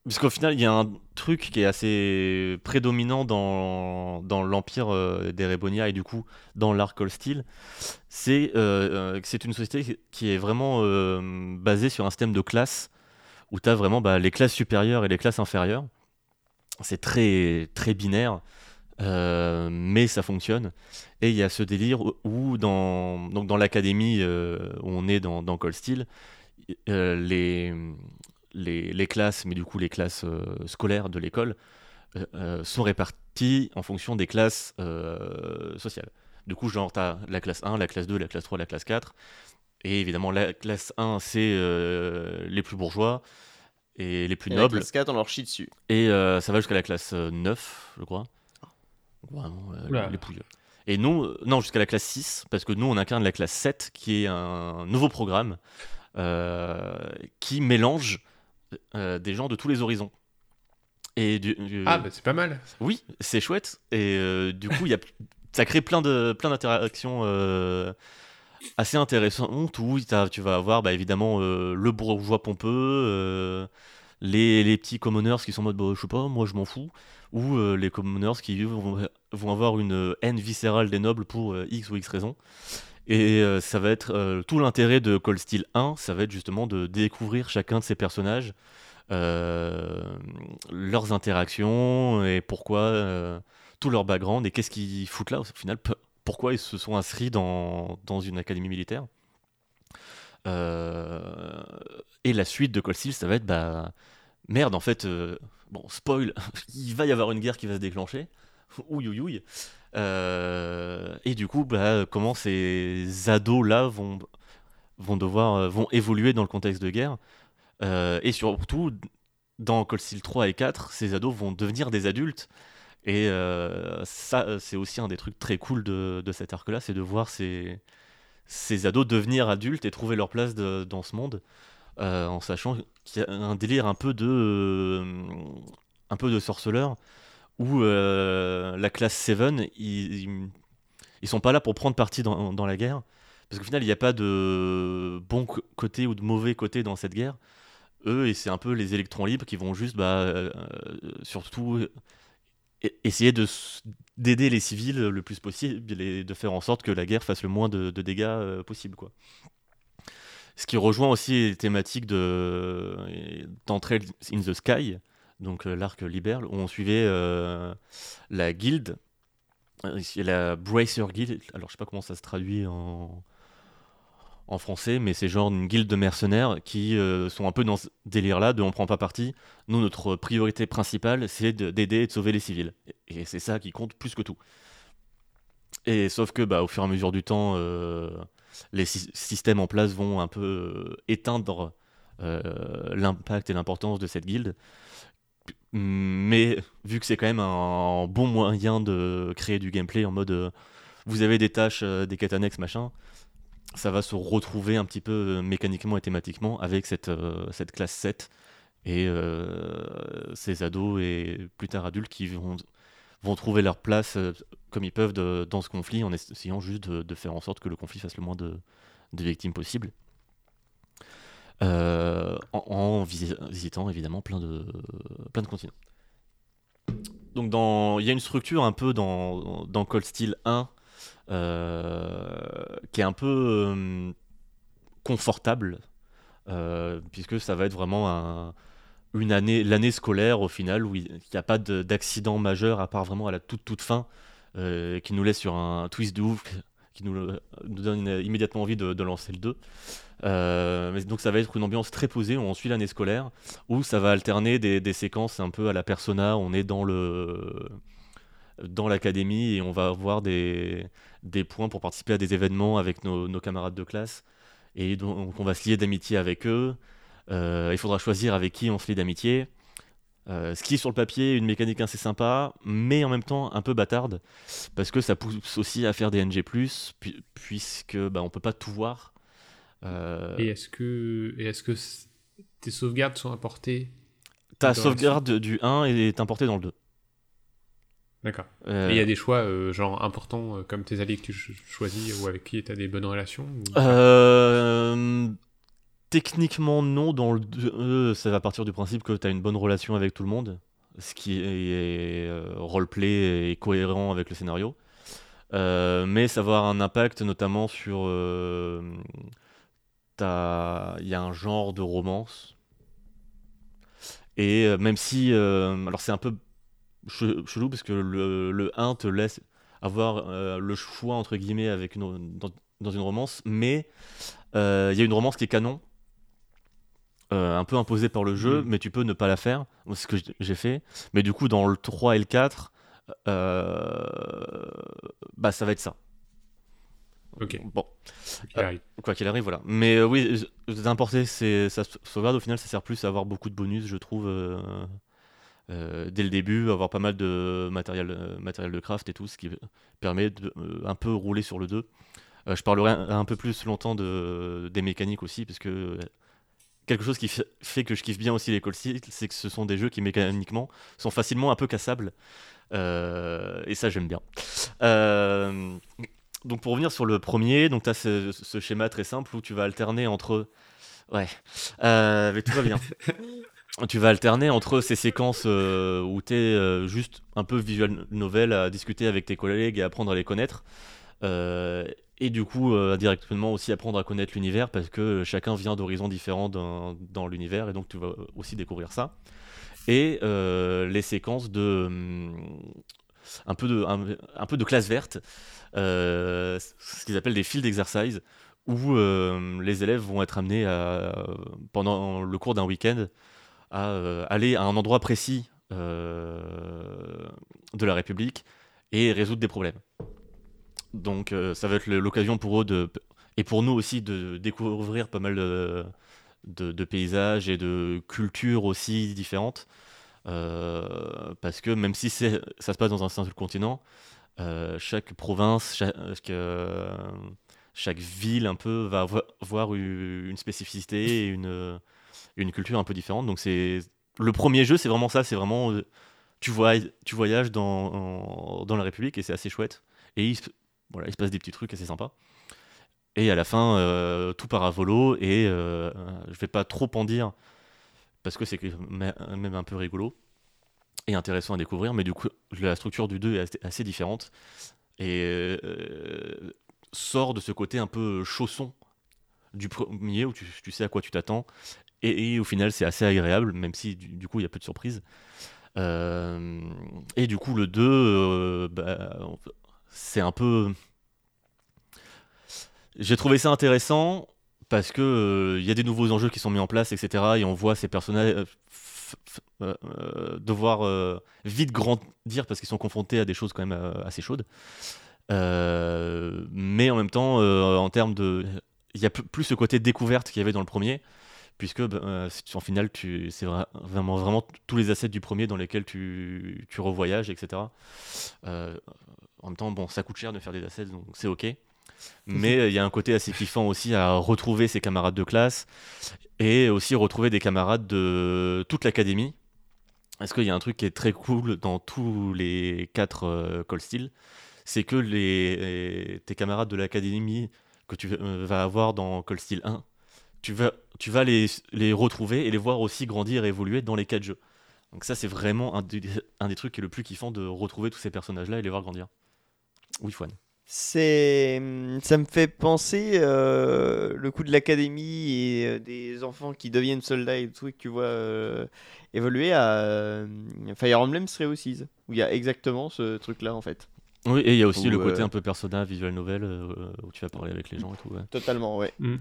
Puisqu'au final, il y a un truc qui est assez prédominant dans, dans l'empire euh, des Rebonia et du coup dans l'Arc Cold Steel, c'est que c'est une société qui est vraiment basée sur un système de classes où tu as vraiment bah, les classes supérieures et les classes inférieures. C'est très, très binaire, euh, mais ça fonctionne. Et il y a ce délire où- où, dans, donc dans l'académie euh, où on est dans, dans Cold Steel, euh, les, les, les classes, mais du coup les classes scolaires de l'école, sont réparties en fonction des classes sociales. Du coup, genre, tu as la classe 1, la classe 2, la classe 3, la classe 4. Et évidemment, la classe 1, c'est les plus bourgeois et les plus Et la nobles. classe 4, on leur chie dessus. Et ça va jusqu'à la classe euh, 9, je crois. Vraiment, euh, les pouilleux. Et nous, euh, non, jusqu'à la classe 6, parce que nous, on incarne la classe 7, qui est un nouveau programme euh, qui mélange des gens de tous les horizons. Et du, du- Ah, bah c'est pas mal. oui, c'est chouette. Et euh, du coup, y a, ça crée plein de plein d'interactions euh, assez intéressantes où tu vas avoir bah, évidemment euh, le bourgeois pompeux, les, les petits commoners qui sont en mode bah, je sais pas, moi je m'en fous, ou euh, les commoners qui vont, vont avoir une haine viscérale des nobles pour euh, X ou X raison. Et euh, ça va être euh, tout l'intérêt de Cold Steel 1, ça va être justement de découvrir chacun de ces personnages, euh, leurs interactions et pourquoi, euh, tout leur background et qu'est-ce qu'ils foutent là au final, pourquoi ils se sont inscrits dans, dans une académie militaire. Euh, et la suite de Cold Steel, ça va être bah merde en fait, euh, bon spoil, il va y avoir une guerre qui va se déclencher. Ouïe ouïe ouïe. Euh, et du coup, bah, comment ces ados-là vont, vont devoir euh, vont évoluer dans le contexte de guerre. Euh, et surtout, dans Cold Steel 3 et 4, ces ados vont devenir des adultes. Et euh, ça, c'est aussi un des trucs très cool de, de cet arc-là, c'est de voir ces, ados devenir adultes et trouver leur place dans ce monde, euh, en sachant qu'il y a un délire un peu de, euh, un peu de sorceleur, où euh, la classe 7, ils, ils, sont pas là pour prendre parti dans, la guerre. Parce qu'au final, il n'y a pas de bon côté ou de mauvais côté dans cette guerre. Eux, et c'est un peu les électrons libres qui vont juste, bah, surtout, essayer de d'aider les civils le plus possible et de faire en sorte que la guerre fasse le moins de, de dégâts possible, quoi. Ce qui rejoint aussi les thématiques de d'Entrail in the Sky, donc euh, l'arc libéral, où on suivait euh, la guilde, euh, la Bracer Guild. Alors je sais pas comment ça se traduit en, en français, mais c'est genre une guilde de mercenaires qui euh, sont un peu dans ce délire-là de on prend pas parti. Nous, notre priorité principale, c'est de- d'aider et de sauver les civils. Et, c'est ça qui compte plus que tout. Et sauf que, bah, au fur et à mesure du temps, euh, les sy- systèmes en place vont un peu euh, éteindre euh, l'impact et l'importance de cette guilde. Mais vu que c'est quand même un bon moyen de créer du gameplay en mode euh, vous avez des tâches, des quêtes annexes, machin, ça va se retrouver un petit peu mécaniquement et thématiquement avec cette, classe 7 et ces ados et plus tard adultes qui vont, vont trouver leur place euh, comme ils peuvent dans ce conflit en essayant juste de, faire en sorte que le conflit fasse le moins de, victimes possible. Euh, en, en visi- visitant évidemment plein de, continents. Donc il y a une structure un peu dans, dans Cold Steel 1 euh, qui est un peu confortable puisque ça va être vraiment un- une année, l'année scolaire au final où il n'y a pas de- d'accident majeur à part vraiment à la toute toute fin euh, qui nous laisse sur un twist de ouf qui nous, nous donne immédiatement envie de, lancer le 2. Euh, donc ça va être une ambiance très posée où on suit l'année scolaire où ça va alterner des, séquences un peu à la persona. On est dans le dans l'académie et on va avoir des, des points pour participer à des événements avec nos, camarades de classe. Et donc on va se lier d'amitié avec eux. Euh, il faudra choisir avec qui on se lie d'amitié Euh, ce qui est sur le papier une mécanique assez sympa mais en même temps un peu bâtarde parce que ça pousse aussi à faire des NG+, pu- puisque bah, on peut pas tout voir Euh, Et est-ce que, et que tes sauvegardes sont apportées Ta sauvegarde du 1 est importée dans le 2. D'accord. Euh, Et il y a des choix euh, genre importants euh, comme tes alliés que tu ch- choisis ou avec qui tu as des bonnes relations ou- euh, techniquement, non. Dans le 2, ça va partir du principe que tu as une bonne relation avec tout le monde, ce qui est euh, roleplay et cohérent avec le scénario. Euh, mais ça va avoir un impact notamment sur. euh, Il y a un genre de romance. Et euh, même si. euh, alors c'est un peu che- chelou parce que le, le 1 te laisse avoir euh, le choix entre guillemets avec une, dans, une romance, mais euh, il y a une romance qui est canon, euh, un peu imposée par le jeu, Mhm. mais tu peux ne pas la faire, c'est ce que j'ai fait. Mais du coup, dans le 3 et le 4, euh, bah ça va être ça. Ok, Bon, quoi qu'il arrive. quoi qu'il arrive, voilà. Mais euh, oui, euh, d'importer sa sauvegarde, au final, ça sert plus à avoir beaucoup de bonus, je trouve. euh, euh, dès le début, avoir pas mal de matériel, euh, matériel de craft et tout, ce qui permet de euh, un peu rouler sur le 2. Euh, je parlerai un, un peu plus longtemps de, des mécaniques aussi, parce que euh, quelque chose qui fait, que je kiffe bien aussi les Call c'est que ce sont des jeux qui mécaniquement sont facilement un peu cassables. Euh, et ça, j'aime bien. Euh, donc pour revenir sur le premier, donc tu as ce, ce schéma très simple où tu vas alterner entre... Ouais, euh, mais tout va bien. tu vas alterner entre ces séquences où tu es juste un peu visual novel à discuter avec tes collègues et apprendre à les connaître. Et du coup, euh, indirectement aussi apprendre à connaître l'univers parce que chacun vient d'horizons différents dans, l'univers et donc tu vas aussi découvrir ça. Et euh, les séquences de. hum, un peu de, classe verte, euh, ce qu'ils appellent des field exercises, où les élèves vont être amenés pendant le cours d'un week-end à aller à un endroit précis de la République et résoudre des problèmes. Donc euh, ça va être l'occasion pour eux de, et pour nous aussi de découvrir pas mal de, de- paysages et de cultures aussi différentes. Euh, parce que même si ça se passe dans un seul continent, euh, chaque province, chaque, chaque ville un peu va avoir, une spécificité et une, une culture un peu différente. Donc c'est le premier jeu, c'est vraiment ça, c'est vraiment tu, vois, tu voyages dans, dans la République et c'est assez chouette. Et voilà, il se passe des petits trucs assez sympas. Et à la fin, euh, tout part à volo et euh, je vais pas trop en dire parce que c'est même un peu rigolo et intéressant à découvrir. Mais du coup, la structure du 2 est assez, différente et euh, sort de ce côté un peu chausson du premier où tu, sais à quoi tu t'attends. Et, au final, c'est assez agréable, même si du, coup, il y a peu de surprises. Euh, et du coup, le 2, euh, bah, c'est un peu. J'ai trouvé ça intéressant parce que euh, il y a des nouveaux enjeux qui sont mis en place, etc. Et on voit ces personnages euh, euh, devoir vite grandir parce qu'ils sont confrontés à des choses quand même assez chaudes. Mais en même temps, en termes de, il y a plus ce côté découverte qu'il y avait dans le premier, puisque ben, en final, tu, c'est vra- vraiment, vraiment tous les assets du premier dans lesquels tu, tu revoyages, etc. en même temps, bon, ça coûte cher de faire des assets, donc c'est ok. Mais euh, il y a un côté assez kiffant aussi à retrouver ses camarades de classe et aussi retrouver des camarades de toute l'académie. Parce qu'il y a un truc qui est très cool dans tous les quatre euh, Call Steel, c'est que les, tes camarades de l'académie que tu euh, vas avoir dans Call Steel 1, tu vas, tu vas les, les retrouver et les voir aussi grandir et évoluer dans les quatre jeux. Donc ça, c'est vraiment un des, un des trucs qui est le plus kiffant de retrouver tous ces personnages-là et les voir grandir. Oui, Fouane. C'est, ça me fait penser euh, le coup de l'académie et euh, des enfants qui deviennent soldats et tout et que tu vois euh, évoluer à euh, Fire Emblem Three Houses où il y a exactement ce truc-là en fait. Oui, et il y a aussi le côté euh, un peu persona, visual novel, euh, où tu vas parler avec les gens et tout. ouais. Totalement, ouais. Mm.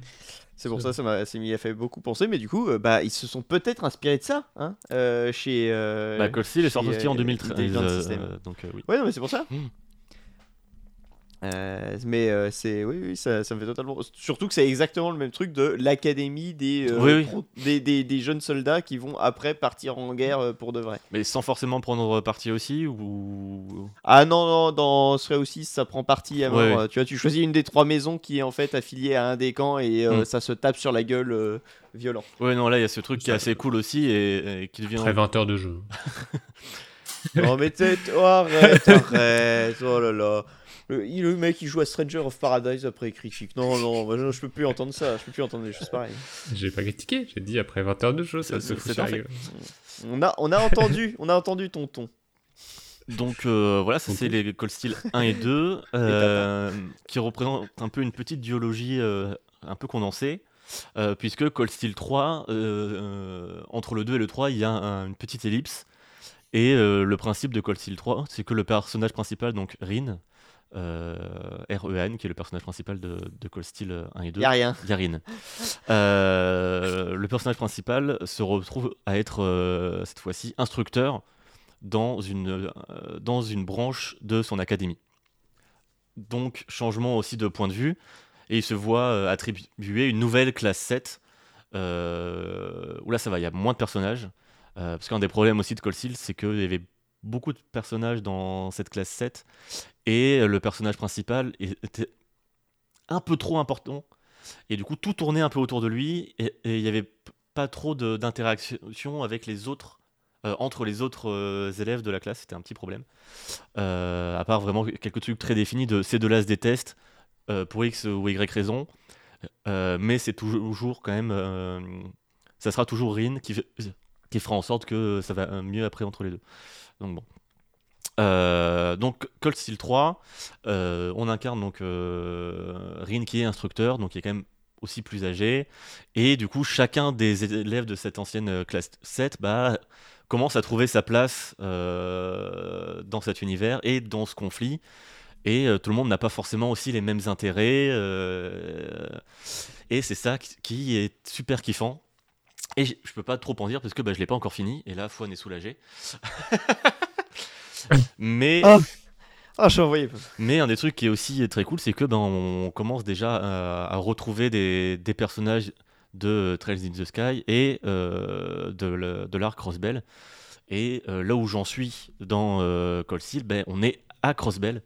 C'est pour ça, ça m'a, ça m'y a fait beaucoup penser, mais du coup, euh, bah, ils se sont peut-être inspirés de ça, hein, euh, chez. euh, Bah, Call Steel est sorti en euh, 2013. Intelligent euh, System. donc euh, oui. Ouais, non, mais c'est pour ça. Mm. Euh, mais euh, c'est oui, oui ça, ça me fait totalement surtout que c'est exactement le même truc de l'académie des, euh, Oui, oui. pro- des, des- des jeunes soldats qui vont après partir en guerre euh, pour de vrai Mais sans forcément prendre parti aussi ou. ah non non dans ce aussi ça prend parti Ouais, tu vois tu choisis une des trois maisons qui est en fait affiliée à un des camps et euh, Mm. ça se tape sur la gueule euh, violent Ouais, non, là, il y a ce truc qui est assez cool aussi et, et qui devient. Après 20 heures de jeu. non mais t'es- oh, arrête arrête oh là là le, le mec il joue à Stranger of Paradise après il critique. Non non moi, je, je peux plus entendre ça. Je peux plus entendre des choses pareilles. J'ai pas critiqué, j'ai dit après 20 heures de jeu, ça se fout on a on a entendu on a entendu ton ton. Donc euh, voilà, ça c'est les Call Steel 1 et 2, euh, qui représentent un peu une petite duologie euh, un peu condensée, euh, puisque Call Steel 3, euh, euh, entre le 2 et le 3, il y a un- une petite ellipse. Et euh, le principe de Call Steel 3, c'est que le personnage principal, donc Rin, euh, R-E-N, qui est le personnage principal de, de Call Steel 1 et 2, y a rien Yarin. Euh, le personnage principal se retrouve à être euh, cette fois-ci instructeur dans une, euh, dans une branche de son académie. Donc changement aussi de point de vue et il se voit euh, attribuer une nouvelle classe 7 euh, où là ça va, il y a moins de personnages euh, parce qu'un des problèmes aussi de Call Seal c'est qu'il y avait beaucoup de personnages dans cette classe 7 et le personnage principal était un peu trop important et du coup, tout tournait un peu autour de lui et il n'y avait pas trop d'interaction avec les autres, euh, entre les autres euh, élèves de la classe. C'était un petit problème. Euh, à part vraiment quelques trucs très définis de ces deux-là se euh, pour X ou Y raison. Euh, mais c'est toujours quand même. euh, ça sera toujours Rin qui, qui fera en sorte que ça va mieux après entre les deux. Donc bon. Euh, donc Cold Steel 3, euh, on incarne donc euh, Rin qui est instructeur, donc qui est quand même aussi plus âgé, et du coup chacun des élèves de cette ancienne classe 7 bah, commence à trouver sa place dans cet univers et dans ce conflit, et tout le monde n'a pas forcément aussi les mêmes intérêts, et c'est ça qui, est super kiffant. Et je je peux pas trop en dire parce que bah, je l'ai pas encore fini, et là Fouane est soulagé. Mais ah je suis envoyé mais un des trucs qui est aussi très cool, c'est que ben, on commence déjà à, à retrouver des, des personnages de Trails in the Sky et euh, de, de l'arc Crossbell. Et euh, là où j'en suis dans euh, Cold Steel, ben, on est à Crossbell.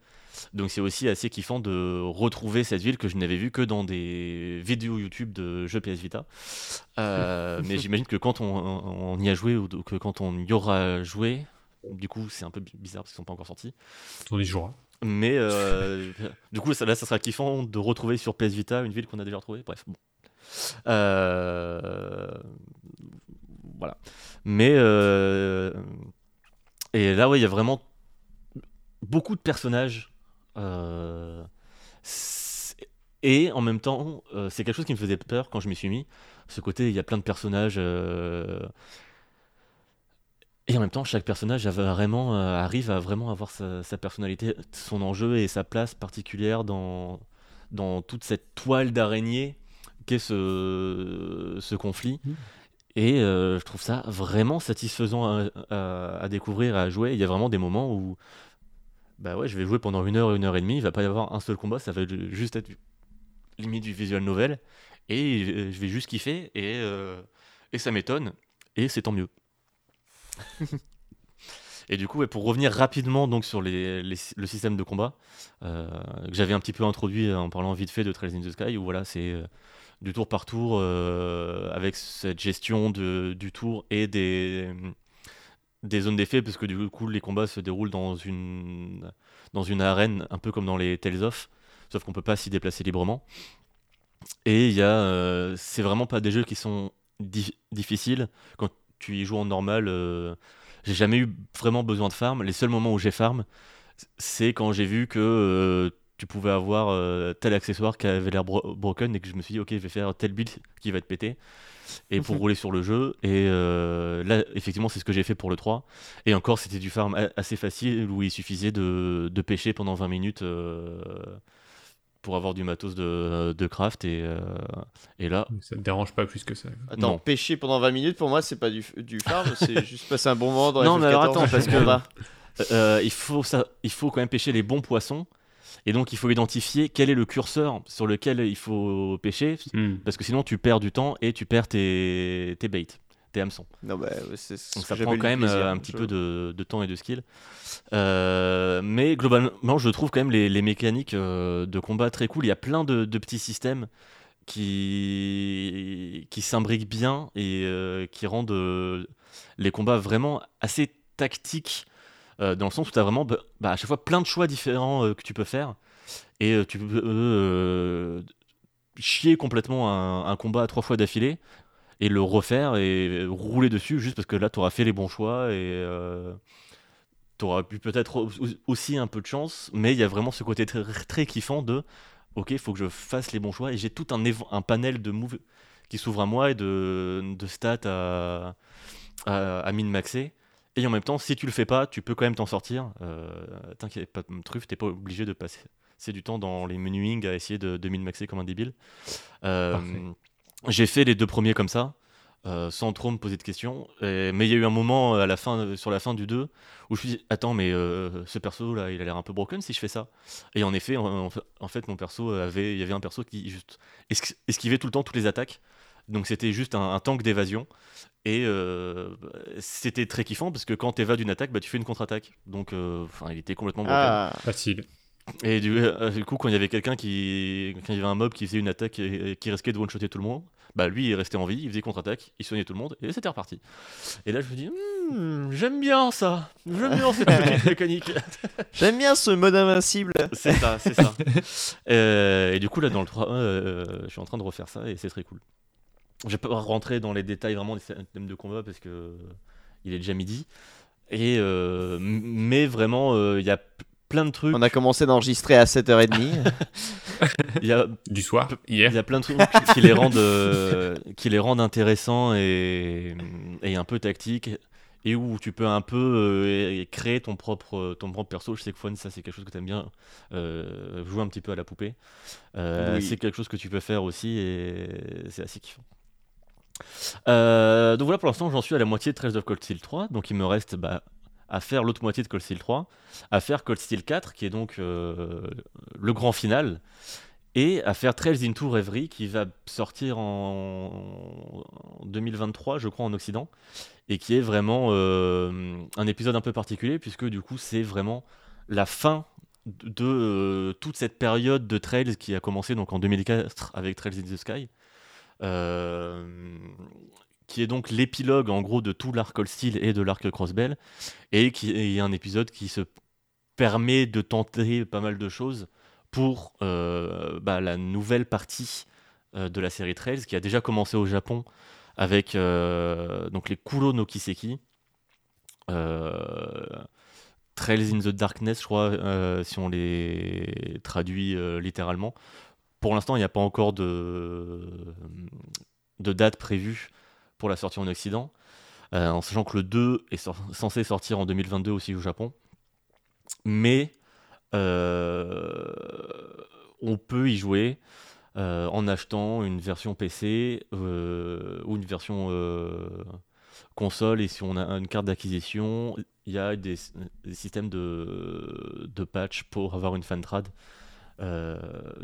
Donc c'est aussi assez kiffant de retrouver cette ville que je n'avais vue que dans des vidéos YouTube de jeux PS Vita. Euh, mais j'imagine que quand on, on y a joué ou que quand on y aura joué, du coup, c'est un peu bi- bizarre parce qu'ils sont pas encore sortis. On y jouera. Mais euh, du coup, ça, là, ça sera kiffant de retrouver sur PS Vita une ville qu'on a déjà retrouvée. Bref, bon. Euh, Voilà. Mais. euh, Et là, ouais, il y a vraiment beaucoup de personnages. Et en même temps, c'est quelque chose qui me faisait peur quand je m'y suis mis. Ce côté, il y a plein de personnages. Euh, Et en même temps, chaque personnage vraiment, euh, arrive à vraiment avoir sa, sa personnalité, son enjeu et sa place particulière dans, dans toute cette toile d'araignée qu'est ce, ce conflit. Mhm. Et euh, je trouve ça vraiment satisfaisant à, à- à découvrir, à jouer. Il y a vraiment des moments où bah ouais, je vais jouer pendant une heure, une heure et demie, il va pas y avoir un seul combat, ça va juste être limite du visual novel. Et je je vais juste kiffer, et, euh, et ça m'étonne, et c'est tant mieux. Et du coup, pour revenir rapidement donc sur le système de combat euh, que j'avais un petit peu introduit en parlant vite fait de Trails in the Sky, où voilà, c'est euh, du tour par tour euh, avec cette gestion du tour et des, zones d'effet, parce que du coup, les combats se déroulent dans une, arène, un peu comme dans les Tales of, sauf qu'on peut pas s'y déplacer librement. Et il y a, c'est vraiment pas des jeux qui sont di- difficiles quand tu y joues en normal. euh, j'ai jamais eu vraiment besoin de farm. Les seuls moments où j'ai farm, c'est quand j'ai vu que euh, tu pouvais avoir euh, tel accessoire qui avait l'air bro- broken et que je me suis dit, ok, je vais faire tel build qui va être pété. Et pour rouler sur le jeu. Et là, effectivement, c'est ce que j'ai fait pour le 3. Et encore, c'était du farm assez facile où il suffisait de, de pêcher pendant 20 minutes pour avoir du matos de, de craft. Et, euh, et là, Ça te dérange pas plus que ça. Attends, Non. pêcher pendant 20 minutes, pour moi, c'est pas du, du farm, c'est juste passer un bon moment dans Non, mais alors FF14, attends, parce que- comprends pas. Euh, il, faut ça, il faut quand même pêcher les bons poissons. Et donc, il faut identifier quel est le curseur sur lequel il faut pêcher. Hmm. Parce que sinon, tu perds du temps et tu perds tes, tes baits, tes hameçons. Non, bah, c'est ce Donc, ça prend quand même plaisir, euh, un je- petit peu de, de temps et de skill. Euh, mais globalement, je trouve quand même les, les mécaniques euh, de combat très cool. Il y a plein de, de petits systèmes qui, qui s'imbriquent bien et euh, qui rendent euh, les combats vraiment assez tactiques. euh, dans le sens où tu as vraiment bah, bah, à chaque fois plein de choix différents euh, que tu peux faire. Et euh, tu peux chier complètement un, un combat trois fois d'affilée et le refaire et rouler dessus juste parce que là tu auras fait les bons choix et tu auras pu peut-être au- aussi un peu de chance, mais il y a vraiment ce côté très, kiffant de ok, il faut que je fasse les bons choix et j'ai tout un, panel de moves qui s'ouvre à moi et de, stats à, min-maxer. Et en même temps, si tu le fais pas, tu peux quand même t'en sortir. Euh, T'inquiète pas, Truffe, t'es pas obligé de passer du temps dans les menuing à essayer de, min-maxer comme un débile. Euh. J'ai fait les deux premiers comme ça, euh, sans trop me poser de questions. Et- mais il y a eu un moment à la fin, sur la fin du 2 où je me suis dit Attends, mais euh, ce perso là, il a l'air un peu broken si je fais ça. Et en effet, en, en fait- mon perso avait. Il y avait un perso qui juste esqui- esquivait tout le temps toutes les attaques. Donc c'était juste un, un tank d'évasion. Et euh, c'était très kiffant parce que quand tu évades une attaque, bah, tu fais une contre-attaque. Donc euh, enfin, il était complètement broken. Ah, Facile. Et du, euh, du coup, quand il y avait quelqu'un qui. Quand il y avait un mob qui faisait une attaque et, qui risquait de one-shotter tout le monde, bah lui, il restait en vie, il faisait contre-attaque, il soignait tout le monde, et c'était reparti. Et là, je me dis, Hmm, j'aime bien ça, j'aime bien cette petite mécanique. J'aime bien ce mode invincible. c'est ça, c'est ça. Euh, et du coup, là, dans le 3, euh, je suis en train de refaire ça, et c'est très cool. Je vais pas rentrer dans les détails vraiment des systèmes de combat, parce que il est déjà midi. Et, euh, mais vraiment, euh, il y a plein de trucs. On a commencé d'enregistrer à 7h30. Il y a Du soir, Il hier. y a plein de trucs qui les rendent, euh, qui les rendent intéressants et, et un peu tactiques. Et où tu peux un peu euh, créer ton propre, ton propre perso. Je sais que Fon, ça c'est quelque chose que tu aimes bien, euh, jouer un petit peu à la poupée. Euh, Oui. C'est quelque chose que tu peux faire aussi et c'est assez kiffant. Euh, donc voilà, pour l'instant, j'en suis à la moitié de Trails of Cold Steel 3. Donc il me reste bah, à faire l'autre moitié de Cold Steel 3, à faire Cold Steel 4, qui est donc euh, le grand final, et à faire Trails into Reverie, qui va sortir en, en 2023, je crois, en Occident, et qui est vraiment euh, un épisode un peu particulier, puisque du coup, c'est vraiment la fin de, euh, toute cette période de Trails qui a commencé donc en 2004 avec Trails in the Sky. Qui est donc l'épilogue en gros de tout l'arc Steel et de l'arc Crossbell, et qui est un épisode qui se permet de tenter pas mal de choses pour euh, bah, la nouvelle partie euh, de la série Trails qui a déjà commencé au Japon avec euh, donc les Kuro no Kiseki. Trails in the Darkness, je crois, si on les traduit littéralement. Pour l'instant, il n'y a pas encore de, de date prévue pour la sortie en Occident, euh, en sachant que le 2 est censé sortir en 2022 aussi au Japon. Mais euh, on peut y jouer euh, en achetant une version PC ou une version console. Et si on a une carte d'acquisition, il y a des, systèmes de, patch pour avoir une fan trad.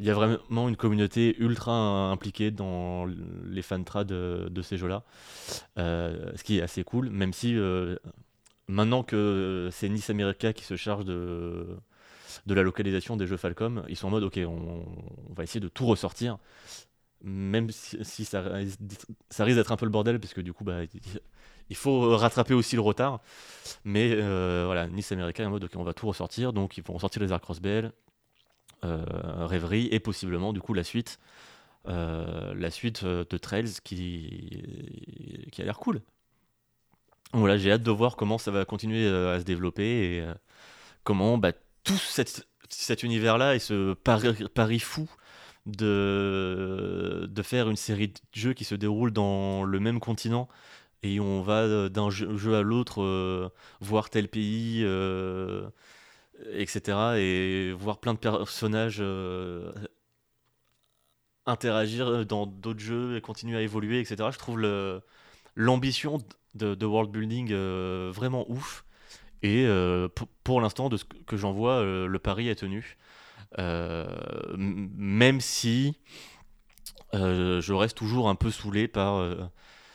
Il y a vraiment une communauté ultra impliquée dans les fan trad de, de ces jeux-là, Euh, ce qui est assez cool, même si euh, maintenant que c'est Nice America qui se charge de, la localisation des jeux Falcom, ils sont en mode ok, on, va essayer de tout ressortir, même si, ça, risque- d'être un peu le bordel, parce que du coup, bah, il faut rattraper aussi le retard. Mais euh, voilà, Nice America est en mode ok, on va tout ressortir, donc ils vont ressortir les Arc Crossbell, Rêverie et possiblement du coup la suite, euh, la suite euh, de Trails qui, qui a l'air cool. Voilà, j'ai hâte de voir comment ça va continuer euh, à se développer et euh, comment bah, tout cet univers-là et ce pari, fou de, de faire une série de jeux qui se déroule dans le même continent et on va euh, d'un jeu, à l'autre euh, voir tel pays, euh, etc. et voir plein de personnages euh, interagir dans d'autres jeux et continuer à évoluer, etc. Je trouve l'ambition de, world building euh, vraiment ouf. Et euh, pour, pour l'instant, de ce que j'en vois, le pari est tenu. Même si je reste toujours un peu saoulé par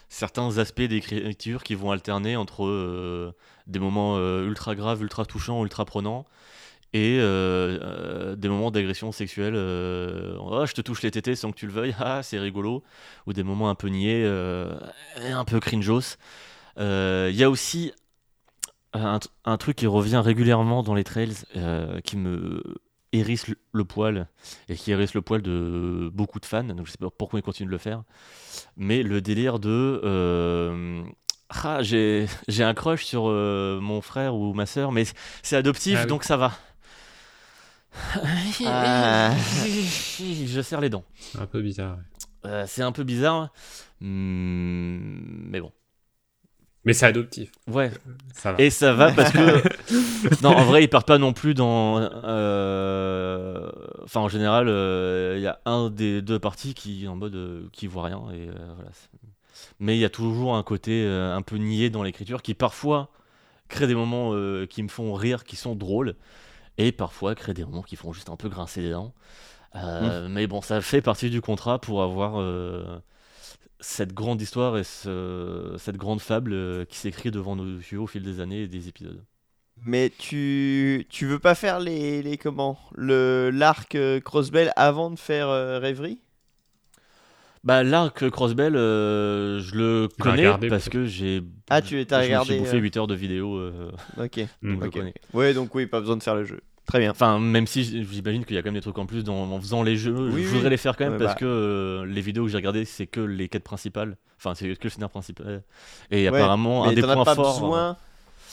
certains aspects d'écriture qui vont alterner entre euh, des moments euh, ultra graves, ultra touchants, ultra prenants et euh, des moments d'agression sexuelle. Oh, je te touche les tétés sans que tu le veuilles, ah, c'est rigolo. Ou des moments un peu niais, un peu cringeos. Il y a aussi un, un truc qui revient régulièrement dans les trails qui me hérisse le, le poil et qui hérisse le poil de beaucoup de fans. Donc je sais pas pourquoi ils continuent de le faire. Mais le délire de. euh, ah, j'ai un crush sur euh, mon frère ou ma soeur, mais c'est adoptif, Ah oui. donc ça va. Ah. Je serre les dents. C'est un peu bizarre. ouais. Euh, c'est un peu bizarre, hmm, mais bon. Mais c'est adoptif. Ouais, Ça va. et ça va parce que. non, en vrai, ils partent pas non plus dans. euh, Enfin, en général, euh, il y a un des deux parties qui en mode euh, qui voit rien. Et, euh, voilà. Mais il y a toujours un côté un peu niais dans l'écriture qui parfois crée des moments qui me font rire, qui sont drôles, et parfois crée des moments qui font juste un peu grincer les dents. Euh, Mais bon, ça fait partie du contrat pour avoir cette grande histoire et ce- cette grande fable euh, qui s'écrit devant nos yeux au fil des années et des épisodes. Mais tu tu veux pas faire les, les comment? Le l'arc euh, Crossbell avant de faire euh, Rêverie? Bah l'arc Crossbell, euh, je le connais regardé, parce que j'ai Ah, tu je suis regardé, bouffé euh. 8 heures de vidéo, euh, Ok. Donc je Ok. connais. Ouais, donc oui, pas besoin de faire le jeu. Très bien. Enfin, même si j'imagine qu'il y a quand même des trucs en plus dans, en faisant les jeux, Oui, je oui. voudrais les faire quand même Ouais, parce bah. que euh, les vidéos que j'ai regardées, c'est que les quêtes principales. Enfin, c'est que le scénario principal. Et Ouais, apparemment, un des points pas forts. besoin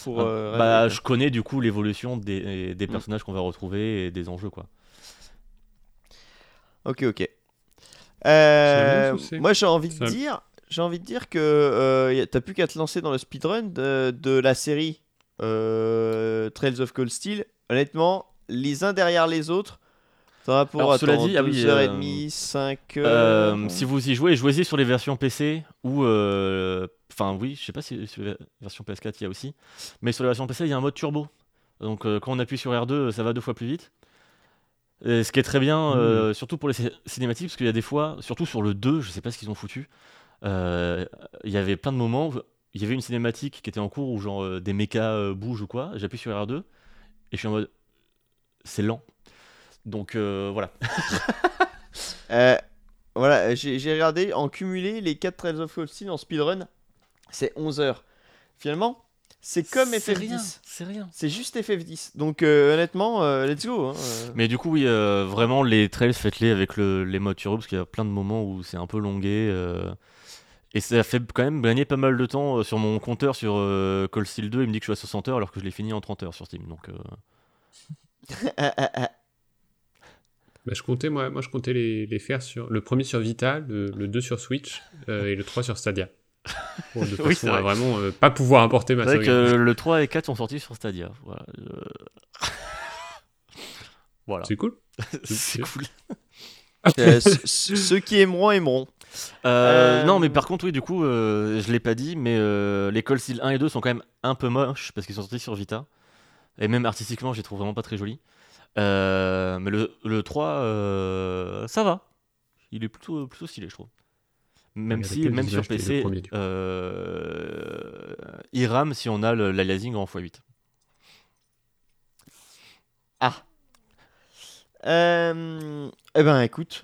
pour. Ah, euh, bah, je connais du coup l'évolution des, des Mm. personnages qu'on va retrouver et des enjeux, quoi. Ok, ok. Euh, moi, j'ai envie de dire, j'ai envie de dire que euh, t'as plus qu'à te lancer dans le speedrun de, de la série euh, Trails of Cold Steel. Honnêtement, les uns derrière les autres, t'en as pour Alors, cela attends, dit, ah oui, 2h30, 5 Euh, heures. si vous y jouez, jouez-y sur les versions PC ou. euh, Enfin, oui, je sais pas si sur la version PS4 il y a aussi. Mais sur la version PC, il y a un mode turbo. Donc, euh, quand on appuie sur R2, ça va deux fois plus vite. Et ce qui est très bien, euh, surtout pour les cin- cinématiques, parce qu'il y a des fois, surtout sur le 2, je sais pas ce qu'ils ont foutu. euh, Il y avait plein de moments où il y avait une cinématique qui était en cours où genre euh, des mechas euh, bougent ou quoi. J'appuie sur R2 et je suis en mode. C'est lent. Donc euh, voilà. Euh, voilà, j'ai regardé en cumulé les 4 Trails of Cold Steel en speedrun. c'est 11 heures. Finalement, c'est comme C'est rien, FF10. C'est rien. C'est juste FF10. Donc euh, honnêtement, euh, let's go. hein, euh. Mais du coup, oui, euh, vraiment, les trails, faites-les avec le- les modes turbo, parce qu'il y a plein de moments où c'est un peu longué. Et ça fait quand même gagner pas mal de temps euh, sur mon compteur sur euh, Cold Steel 2. Il me dit que je suis à 60 heures alors que je l'ai fini en 30 heures sur Steam. Donc, euh, Ah, ah, ah. Bah, je comptais, moi, moi, je comptais les, les faire sur le premier sur Vita, le, le 2 sur Switch euh, et le 3 sur Stadia. Pour de Oui, façon c'est à vrai. vraiment pas pouvoir importer ma c'est vrai sauvegarde. que le 3 et 4 sont sortis sur Stadia. Voilà. voilà. C'est cool. C'est cool. Euh, ce- ce- ceux qui aimeront, aimeront. Euh, Euh, Non, mais par contre, oui, du coup, euh, je l'ai pas dit, mais euh, les Cold Steel 1 et 2 sont quand même un peu moches parce qu'ils sont sortis sur Vita. Et même artistiquement, je les trouve vraiment pas très jolis. Euh, mais le, le 3, euh, ça va. Il est plutôt, plutôt stylé, je trouve. Même si, même sur PC, euh, il rame si on a le- l'aliasing en x8. Eh ben, écoute.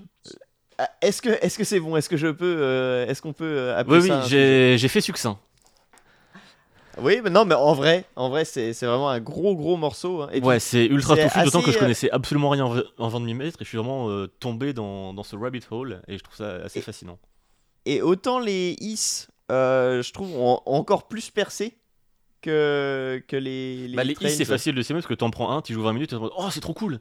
euh, Est-ce que est-ce que c'est bon? Est-ce que je peux euh, Est-ce qu'on peut euh, Oui, oui, j'ai fait succinct. Oui, mais non, mais en vrai, en vrai, c'est vraiment un gros gros morceau. hein. Et Ouais, c'est ultra touffu, d'autant que je euh, connaissais absolument rien en v- avant de m'y mettre et je suis vraiment euh, tombé dans, dans ce rabbit hole et je trouve ça assez Et- fascinant. Et autant les Is, euh, je trouve, ont encore plus percé que, que les. Les, Bah, les c'est facile de s'aimer parce que t'en prends un, tu joues 20 minutes, et t'es en mode, oh c'est trop cool.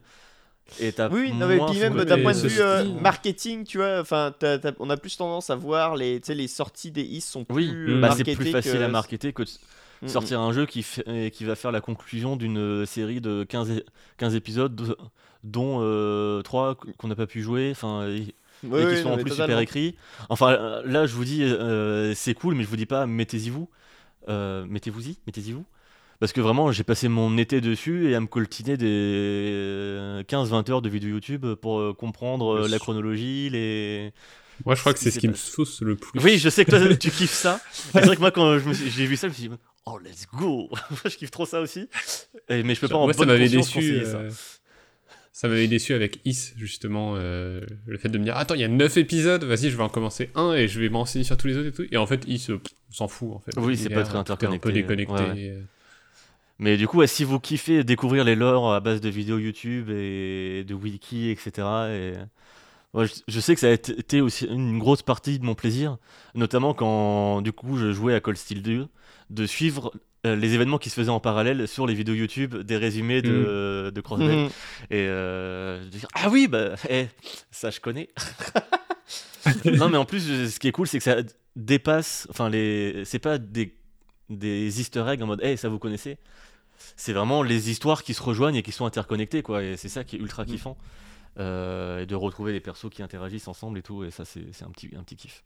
Et t'as Oui, non, mais puis même d'un point de vue euh, marketing, tu vois, enfin, on a plus tendance à voir les, les sorties des Is sont Oui, plus euh, bah, c'est plus facile que- à marketer que de sortir un jeu qui, fait- qui va faire la conclusion d'une série de 15, é- 15 épides, de- dont 3 qu'on n'a pas pu jouer, enfin, et, Oui, et oui, qui sont non, en plus super totalement. écrits. Enfin, euh, là, je vous dis, euh, c'est cool, mais je vous dis pas, mettez-y vous. Euh, mettez-vous-y, mettez-y vous. Parce que vraiment, j'ai passé mon été dessus et à me coltiner des 15-20 heures de vidéos YouTube pour euh, comprendre euh, la chronologie, les... Moi, je crois que c'est ce qui me sauce le plus. Oui, je sais que toi, tu kiffes ça. C'est vrai que moi, quand j'ai vu ça, je me suis dit, oh, let's go Je kiffe trop ça aussi. Et- mais je peux pas en Moi, ça m'avait déçu. ça. euh, Ça m'avait déçu avec Is, justement, euh, le fait de me dire Attends, il y a 9 épisodes, vas-y, je vais en commencer un et je vais m'enseigner sur tous les autres et tout. Et en fait, Is, euh, s'en fout, en fait. Oui, c'est pas très est un peu interconnecté, déconnecté. ouais, euh. Mais du coup, ouais, si vous kiffez découvrir les lores à base de vidéos YouTube et de wiki, etc. Et... ouais, je, je sais que ça a été aussi une grosse partie de mon plaisir, notamment quand du coup je jouais à Cold Steel 2, de suivre euh, les événements qui se faisaient en parallèle sur les vidéos YouTube, des résumés de, de Crossbell. Mhm. Et euh, de dire, ah oui, bah, eh, ça je connais. non, mais en plus, ce qui est cool, c'est que ça dépasse. Enfin, les, c'est pas des, des easter eggs en mode, hey, ça vous connaissez. C'est vraiment les histoires qui se rejoignent et qui sont interconnectées, quoi. Et c'est ça qui est ultra kiffant. Euh, et de retrouver les persos qui interagissent ensemble et tout. Et ça, c'est, un, petit, un petit kiff.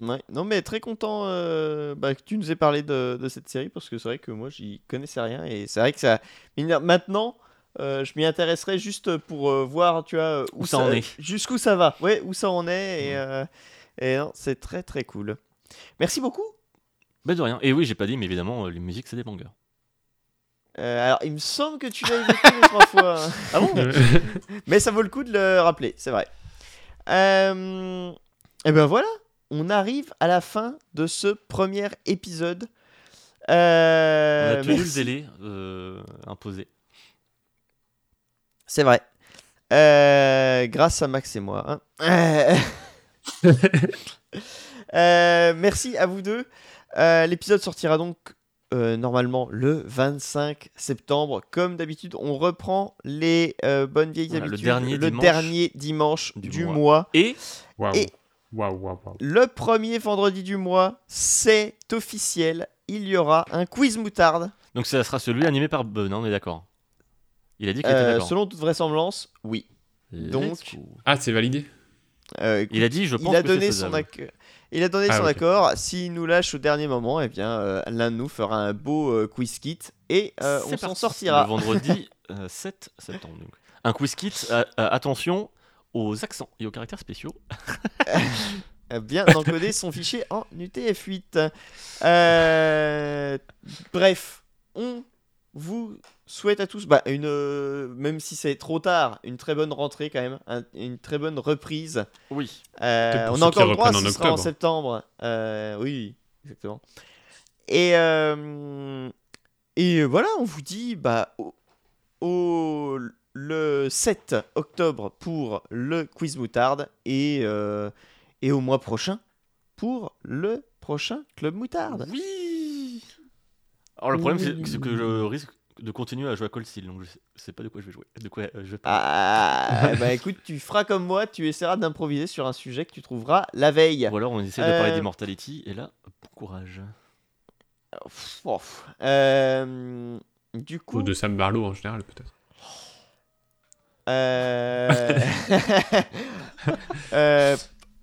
Ouais. Non, mais très content euh, bah, que tu nous aies parlé de, de cette série parce que c'est vrai que moi j'y connaissais rien et c'est vrai que ça. Maintenant, euh, je m'y intéresserai juste pour euh, voir, tu vois, Où ça en est. Jusqu'où ça va. Ouais, où ça en est et, euh, et non, c'est très très cool. Merci beaucoup. Bah, de rien. Et oui, j'ai pas dit, mais évidemment, les musiques, c'est des bangers. Euh, alors, il me semble que tu l'as évoqué deux trois fois. Ah bon Mais ça vaut le coup de le rappeler, c'est vrai. Euh, et ben voilà, on arrive à la fin de ce premier épisode. On Euh, a tenu le délai euh, imposé. C'est vrai. Euh, grâce à Max et moi. hein. Euh, euh, merci à vous deux. Euh, L'épisode sortira donc euh, normalement le 25 septembre. Comme d'habitude, on reprend les euh, bonnes vieilles Voilà, le habitudes. dernier dimanche dernier dimanche du, du mois. mois. Et. Le premier vendredi du mois, c'est officiel. Il y aura un quiz moutarde. donc, ça sera celui animé par hein, on est d'accord. Il a dit qu'il était Euh, d'accord. selon toute vraisemblance, oui. Let's donc- go. Ah, c'est validé Euh, Il a dit, je pense il a que donné son faisable. Il a donné Ah, son accord. S'il nous lâche au dernier moment, eh bien, euh, l'un de nous fera un beau euh, quiz kit et euh, on s'en sortira. Le vendredi euh, 7 septembre. donc. Un quiz kit, euh, euh, attention aux accents et aux caractères spéciaux. Euh, Bien encoder son fichier en UTF-8. Euh, Bref, on vous souhaite à tous, bah, une, euh, même si c'est trop tard, une très bonne rentrée quand même, un- une très bonne reprise. Oui. Euh, on a encore le droit, ce en sera en septembre. Euh, oui, exactement. Et, et voilà, on vous dit bah, au, au- le 7 octobre pour le quiz moutarde et, et au mois prochain pour le prochain club moutarde. Oui Alors le problème, c'est que je risque de continuer à jouer à Cold Steel, donc je sais, pas de quoi je vais jouer. De quoi euh, je vais parler. Ah, bah écoute, tu feras comme moi, tu essaieras d'improviser sur un sujet que tu trouveras la veille. Ou alors on essaie de parler Euh, d'Immortality, et là, bon courage. Oh. Euh, du coup, Ou de Sam Barlow en général, peut-être. Euh...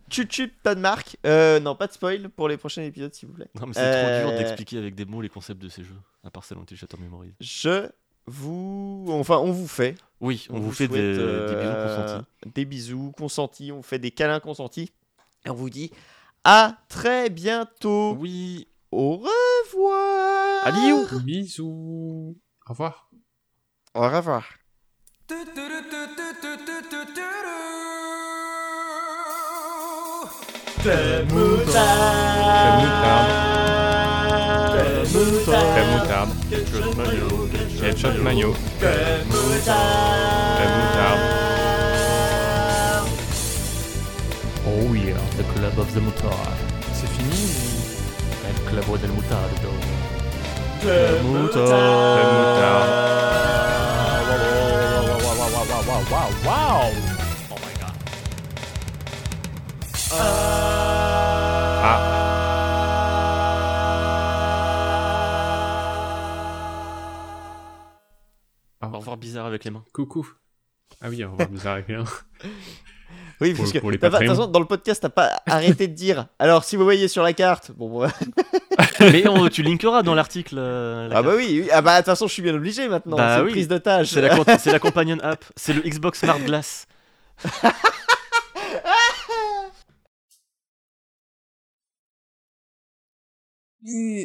euh... Chut chut, pas de marque. Euh, non, pas de spoil pour les prochains épisodes, s'il vous plaît. Non mais c'est trop Euh, dur d'expliquer avec des mots les concepts de ces jeux, à part Silent Hill Shattered Memories. Je vous. Enfin, on vous fait. Oui, on, vous, fait des, des bisous euh, consentis. Des bisous consentis, on fait des câlins consentis. Et on vous dit à très bientôt. Oui, Au revoir. Adieu. Bisous. Au revoir. Au revoir. Club moutarde. Club moutarde. Headshot maillot. Club moutarde. Oh yeah, the club of the mutard. C'est fini El club del mutardo. Club moutarde. Ah. Au revoir bizarre avec les mains. Coucou. Ah oui, au revoir, bizarre avec rien. Oui, Pour- parce que les de toute façon, dans le podcast, t'as pas arrêté de dire. Alors, si vous voyez sur la carte, bon, bon, Mais on- tu linkeras dans l'article. euh, la ah bah carte. oui, oui. ah bah de toute façon, je suis bien obligé maintenant. Bah c'est oui. prise d'otage. C'est la, com- c'est la companion app, c'est le Xbox Smart Glass.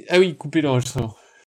Ah oui, coupez l'enregistrement.